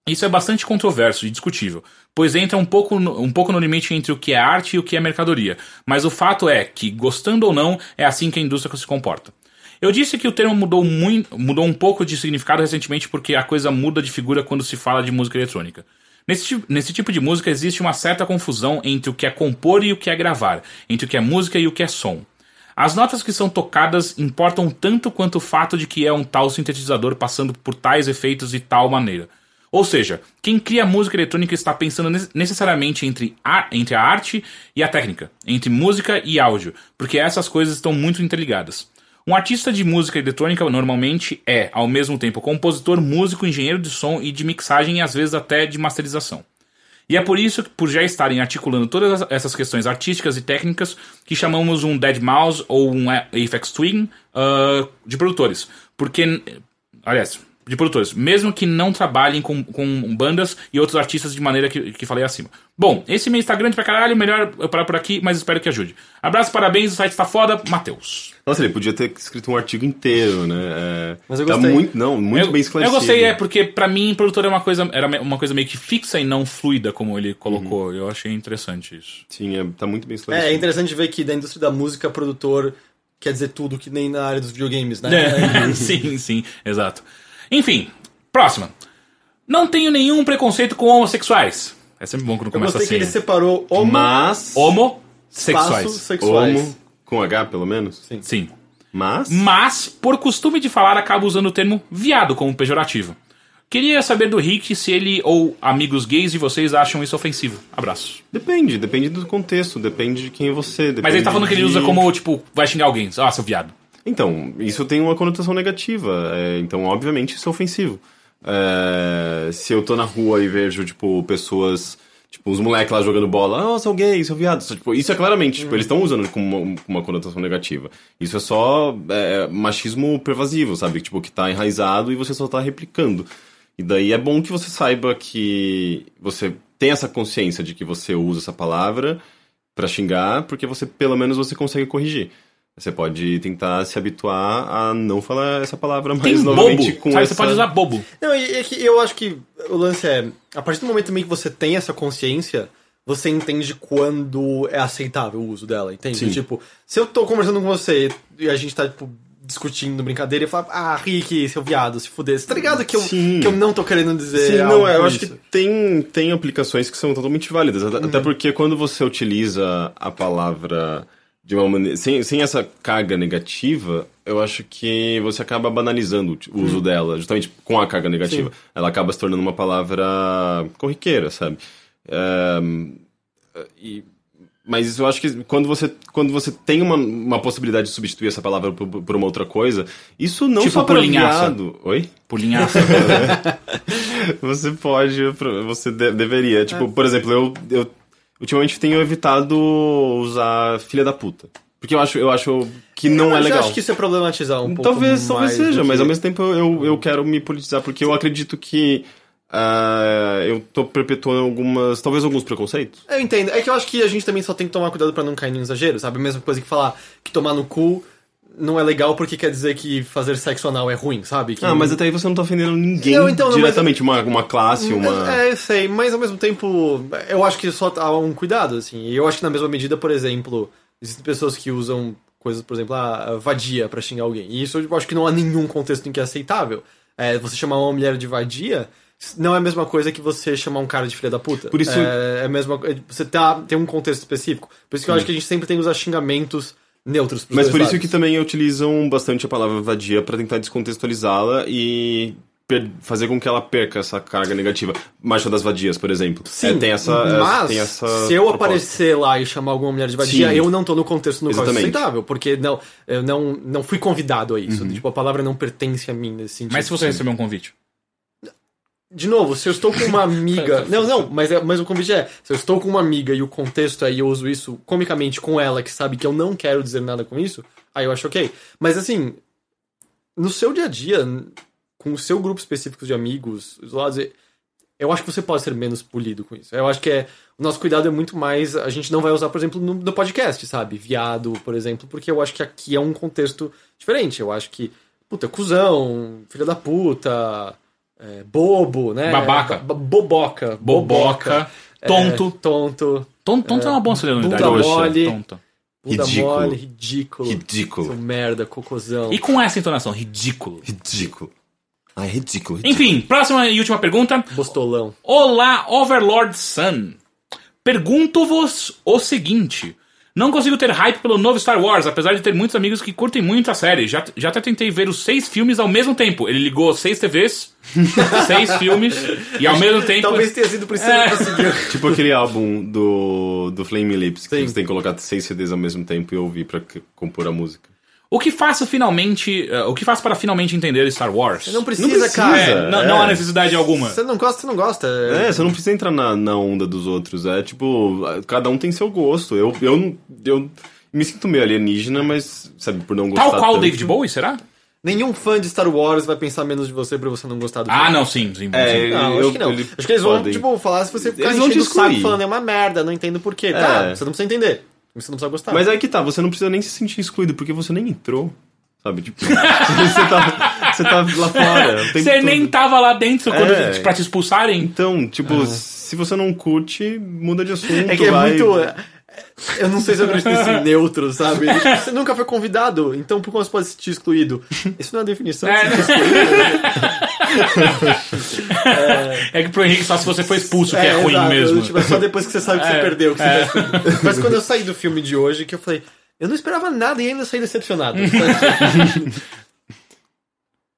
Isso é bastante controverso e discutível, pois entra um pouco, no, um pouco no limite entre o que é arte e o que é mercadoria. Mas o fato é que, gostando ou não, é assim que a indústria se comporta. Eu disse que o termo mudou, muito, mudou um pouco de significado recentemente porque a coisa muda de figura quando se fala de música eletrônica. Nesse, nesse tipo de música existe uma certa confusão entre o que é compor e o que é gravar, entre o que é música e o que é som. As notas que são tocadas importam tanto quanto o fato de que é um tal sintetizador passando por tais efeitos de tal maneira. Ou seja, quem cria música eletrônica está pensando ne- necessariamente entre a, entre a arte e a técnica, entre música e áudio, porque essas coisas estão muito interligadas. Um artista de música eletrônica normalmente é, ao mesmo tempo, compositor, músico, engenheiro de som e de mixagem e às vezes até de masterização. E é por isso que, por já estarem articulando todas as- essas questões artísticas e técnicas, que chamamos um Dead Mouse ou um A- Aphex Twin ah, de produtores. Porque, aliás, de produtores, mesmo que não trabalhem com, com bandas e outros artistas de maneira que, que falei acima. Bom, esse mês tá grande pra caralho, melhor eu parar por aqui, mas espero que ajude. Abraço, parabéns, o site tá foda, Matheus. Nossa, ele podia ter escrito um artigo inteiro, né? É, Mas eu tá gostei. muito, não, muito eu, bem esclarecido. Eu gostei, é, porque pra mim, produtor é uma coisa, era uma coisa meio que fixa e não fluida, como ele colocou. Eu achei interessante isso. Sim, é, tá muito bem É, esclarecido. é interessante ver que da indústria da música, produtor quer dizer tudo que nem na área dos videogames, né? É, sim, sim, exato. Enfim, próxima. Não tenho nenhum preconceito com homossexuais. É sempre bom quando Eu começa gostei assim. que ele separou homo, Mas. Homossexuais. espaço, sexuais. Homo, com H pelo menos. Sim. Sim. Mas. Mas, por costume de falar, acabo usando o termo viado como pejorativo. Queria saber do Rick se ele ou amigos gays de vocês acham isso ofensivo. Abraço. Depende, depende do contexto, depende de quem é você. Mas ele tá falando que ele usa como, tipo, vai xingar alguém. Ah, seu viado. Então, isso tem uma conotação negativa. é, então, obviamente, isso é ofensivo. É, se eu tô na rua e vejo, tipo, pessoas. Tipo, os moleques lá jogando bola, ah, seu gay, seu viado. Tipo, isso é claramente, tipo, eles estão usando com uma, uma conotação negativa. Isso é só é, machismo pervasivo, sabe? Tipo, que tá enraizado e você só tá replicando. E daí é bom que você saiba que você tem essa consciência de que você usa essa palavra pra xingar, porque você, pelo menos, você consegue corrigir. Você pode tentar se habituar a não falar essa palavra mais Tem novamente bobo. com Sabe, essa... você pode usar bobo. Não, e é que eu acho que o lance é, a partir do momento também que você tem essa consciência, você entende quando é aceitável o uso dela, entende? Sim. Tipo, se eu tô conversando com você e a gente tá, tipo, discutindo brincadeira e eu falo, ah, Rick, seu viado, se fuder. Você tá ligado que eu, Sim. que eu não tô querendo dizer Sim, algo não, eu com acho que isso? tem, tem aplicações que são totalmente válidas. Até, até porque quando você utiliza a palavra de uma maneira. Sem, sem essa carga negativa, eu acho que você acaba banalizando o uso dela, justamente com a carga negativa. Ela acaba se tornando uma palavra corriqueira, sabe? É, e- mas eu acho que quando você, quando você tem uma, uma possibilidade de substituir essa palavra por, por uma outra coisa, isso não Tipo só para viado. Oi? Pulinhaça. Você pode, você de- deveria. Tipo, por exemplo, eu, eu ultimamente tenho evitado usar filha da puta. Porque eu acho, eu acho que não é eu legal. acho que isso é problematizar um pouco talvez, talvez seja, do mas que- ao mesmo tempo eu, eu quero me politizar, porque eu acredito que ah, eu tô perpetuando algumas. talvez alguns preconceitos. Eu entendo. É que eu acho que a gente também só tem que tomar cuidado pra não cair no exagero, sabe? A mesma coisa que falar que tomar no cu não é legal porque quer dizer que fazer sexo anal é ruim, sabe? Que Ah, mas até aí você não tá ofendendo ninguém Não, então, não, mas- diretamente, uma, uma classe, uma. É, eu sei, mas ao mesmo tempo, eu acho que só há um cuidado, assim. E eu acho que na mesma medida, por exemplo, existem pessoas que usam coisas, por exemplo, a vadia pra xingar alguém. E isso eu acho que não há nenhum contexto em que é aceitável. É, você chamar uma mulher de vadia não é a mesma coisa que você chamar um cara de filha da puta. Por isso- É, é a mesma coisa. Você tá, tem um contexto específico. Por isso que eu acho que a gente sempre tem que usar xingamentos neutros Mas por isso que também utilizam bastante a palavra vadia pra tentar descontextualizá-la e fazer com que ela perca essa carga negativa. Marcha das Vadias, por exemplo. Sim, É, tem essa, mas tem essa se eu proposta. aparecer lá e chamar alguma mulher de vadia, Sim. eu não tô no contexto no qual é Exatamente. aceitável, porque não, eu não, não fui convidado a isso. Tipo, a palavra não pertence a mim nesse sentido. Mas se você receber um convite. De novo, se eu estou com uma amiga. não, não, mas, é, mas o convite é: se eu estou com uma amiga e o contexto é e eu uso isso comicamente com ela, que sabe que eu não quero dizer nada com isso, aí eu acho ok. Mas assim, no seu dia a dia, com o seu grupo específico de amigos, isolados, eu acho que você pode ser menos polido com isso. Eu acho que é. O nosso cuidado é muito mais. A gente não vai usar, por exemplo, no, no podcast, sabe? Viado, por exemplo, porque eu acho que aqui é um contexto diferente. Eu acho que. Puta, cuzão, filha da puta. É, bobo, né? Babaca. Ba- boboca. Boboca. é, Tonto. tonto. Tonto, tonto é, uma boa celebridade. bunda hoje. mole. Tonto. Bunda Ridículo. mole, ridículo. Seu Ridículo. merda, cocôzão. E com essa entonação, ridículo. Ridículo. Ai, ridículo. ridículo. Enfim, próxima e última pergunta. Bostolão. Olá, Overlord Sun. Pergunto-vos o seguinte. Não consigo ter hype pelo novo Star Wars, apesar de ter muitos amigos que curtem muito a série. Já, já até tentei ver os seis filmes ao mesmo tempo. Ele ligou seis TVs, seis filmes, e ao mesmo tempo... Talvez tenha sido por isso que É. ele conseguiu. Tipo aquele álbum do, do Flame Lips, que Sim. você tem que colocar seis CDs ao mesmo tempo e ouvir pra compor a música. O que faço finalmente... eh, o que faço para finalmente entender Star Wars? Você não precisa, Não precisa. cara. É, não, é. não há necessidade alguma. Você não gosta, você não gosta. É, você não precisa entrar na, na onda dos outros. É tipo, cada um tem seu gosto. Eu, eu, eu me sinto meio alienígena, mas, sabe, por não gostar. Tal qual o tanto. David Bowie, será? Nenhum fã de Star Wars vai pensar menos de você pra você não gostar do Ah, filme. não, sim, sim. É, sim. Não, eu- acho que não. ele- Acho que eles vão, podem. tipo, falar se você ficar Eles vão te o saco falando é uma merda, não entendo porquê. Tá, É. você não precisa entender. Você não precisa gostar. Mas aí que tá, você não precisa nem se sentir excluído, porque você nem entrou. Sabe, tipo, você, tá, você tá lá fora. Você todo. nem tava lá dentro quando, É. pra te expulsarem. Então, tipo, se você não curte, muda de assunto. É que é vai... muito. Eu não sei se eu acredito nesse neutro, sabe? Tipo, você nunca foi convidado, então por como você pode se sentir excluído? Isso não é a definição de É, se excluído. É que pro Henrique só se você foi expulso, que é, ruim exato. mesmo. Tipo, é só depois que você sabe que você É, perdeu. Que você é. Mas quando eu saí do filme de hoje, que eu falei, eu não esperava nada e ainda saí decepcionado.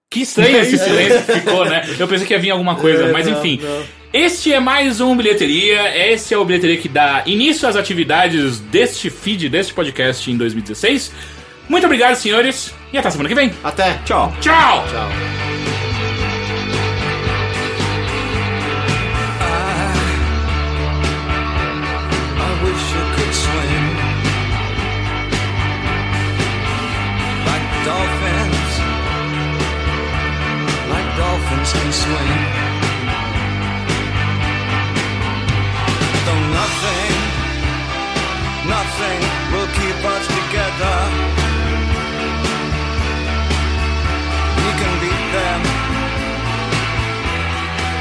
Que estranho esse silêncio que ficou, né? Eu pensei que ia vir alguma coisa, É, mas não, enfim. não. Este é mais um Bilheteria. Esse é o Bilheteria que dá início às atividades deste feed, deste podcast em 2016. Muito obrigado, senhores, e até semana que vem. Até. Tchau. Tchau! Tchau. I wish I could swim nothing will keep us together. We can beat them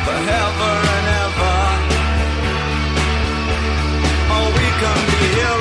forever and ever. Oh, we can be heroes.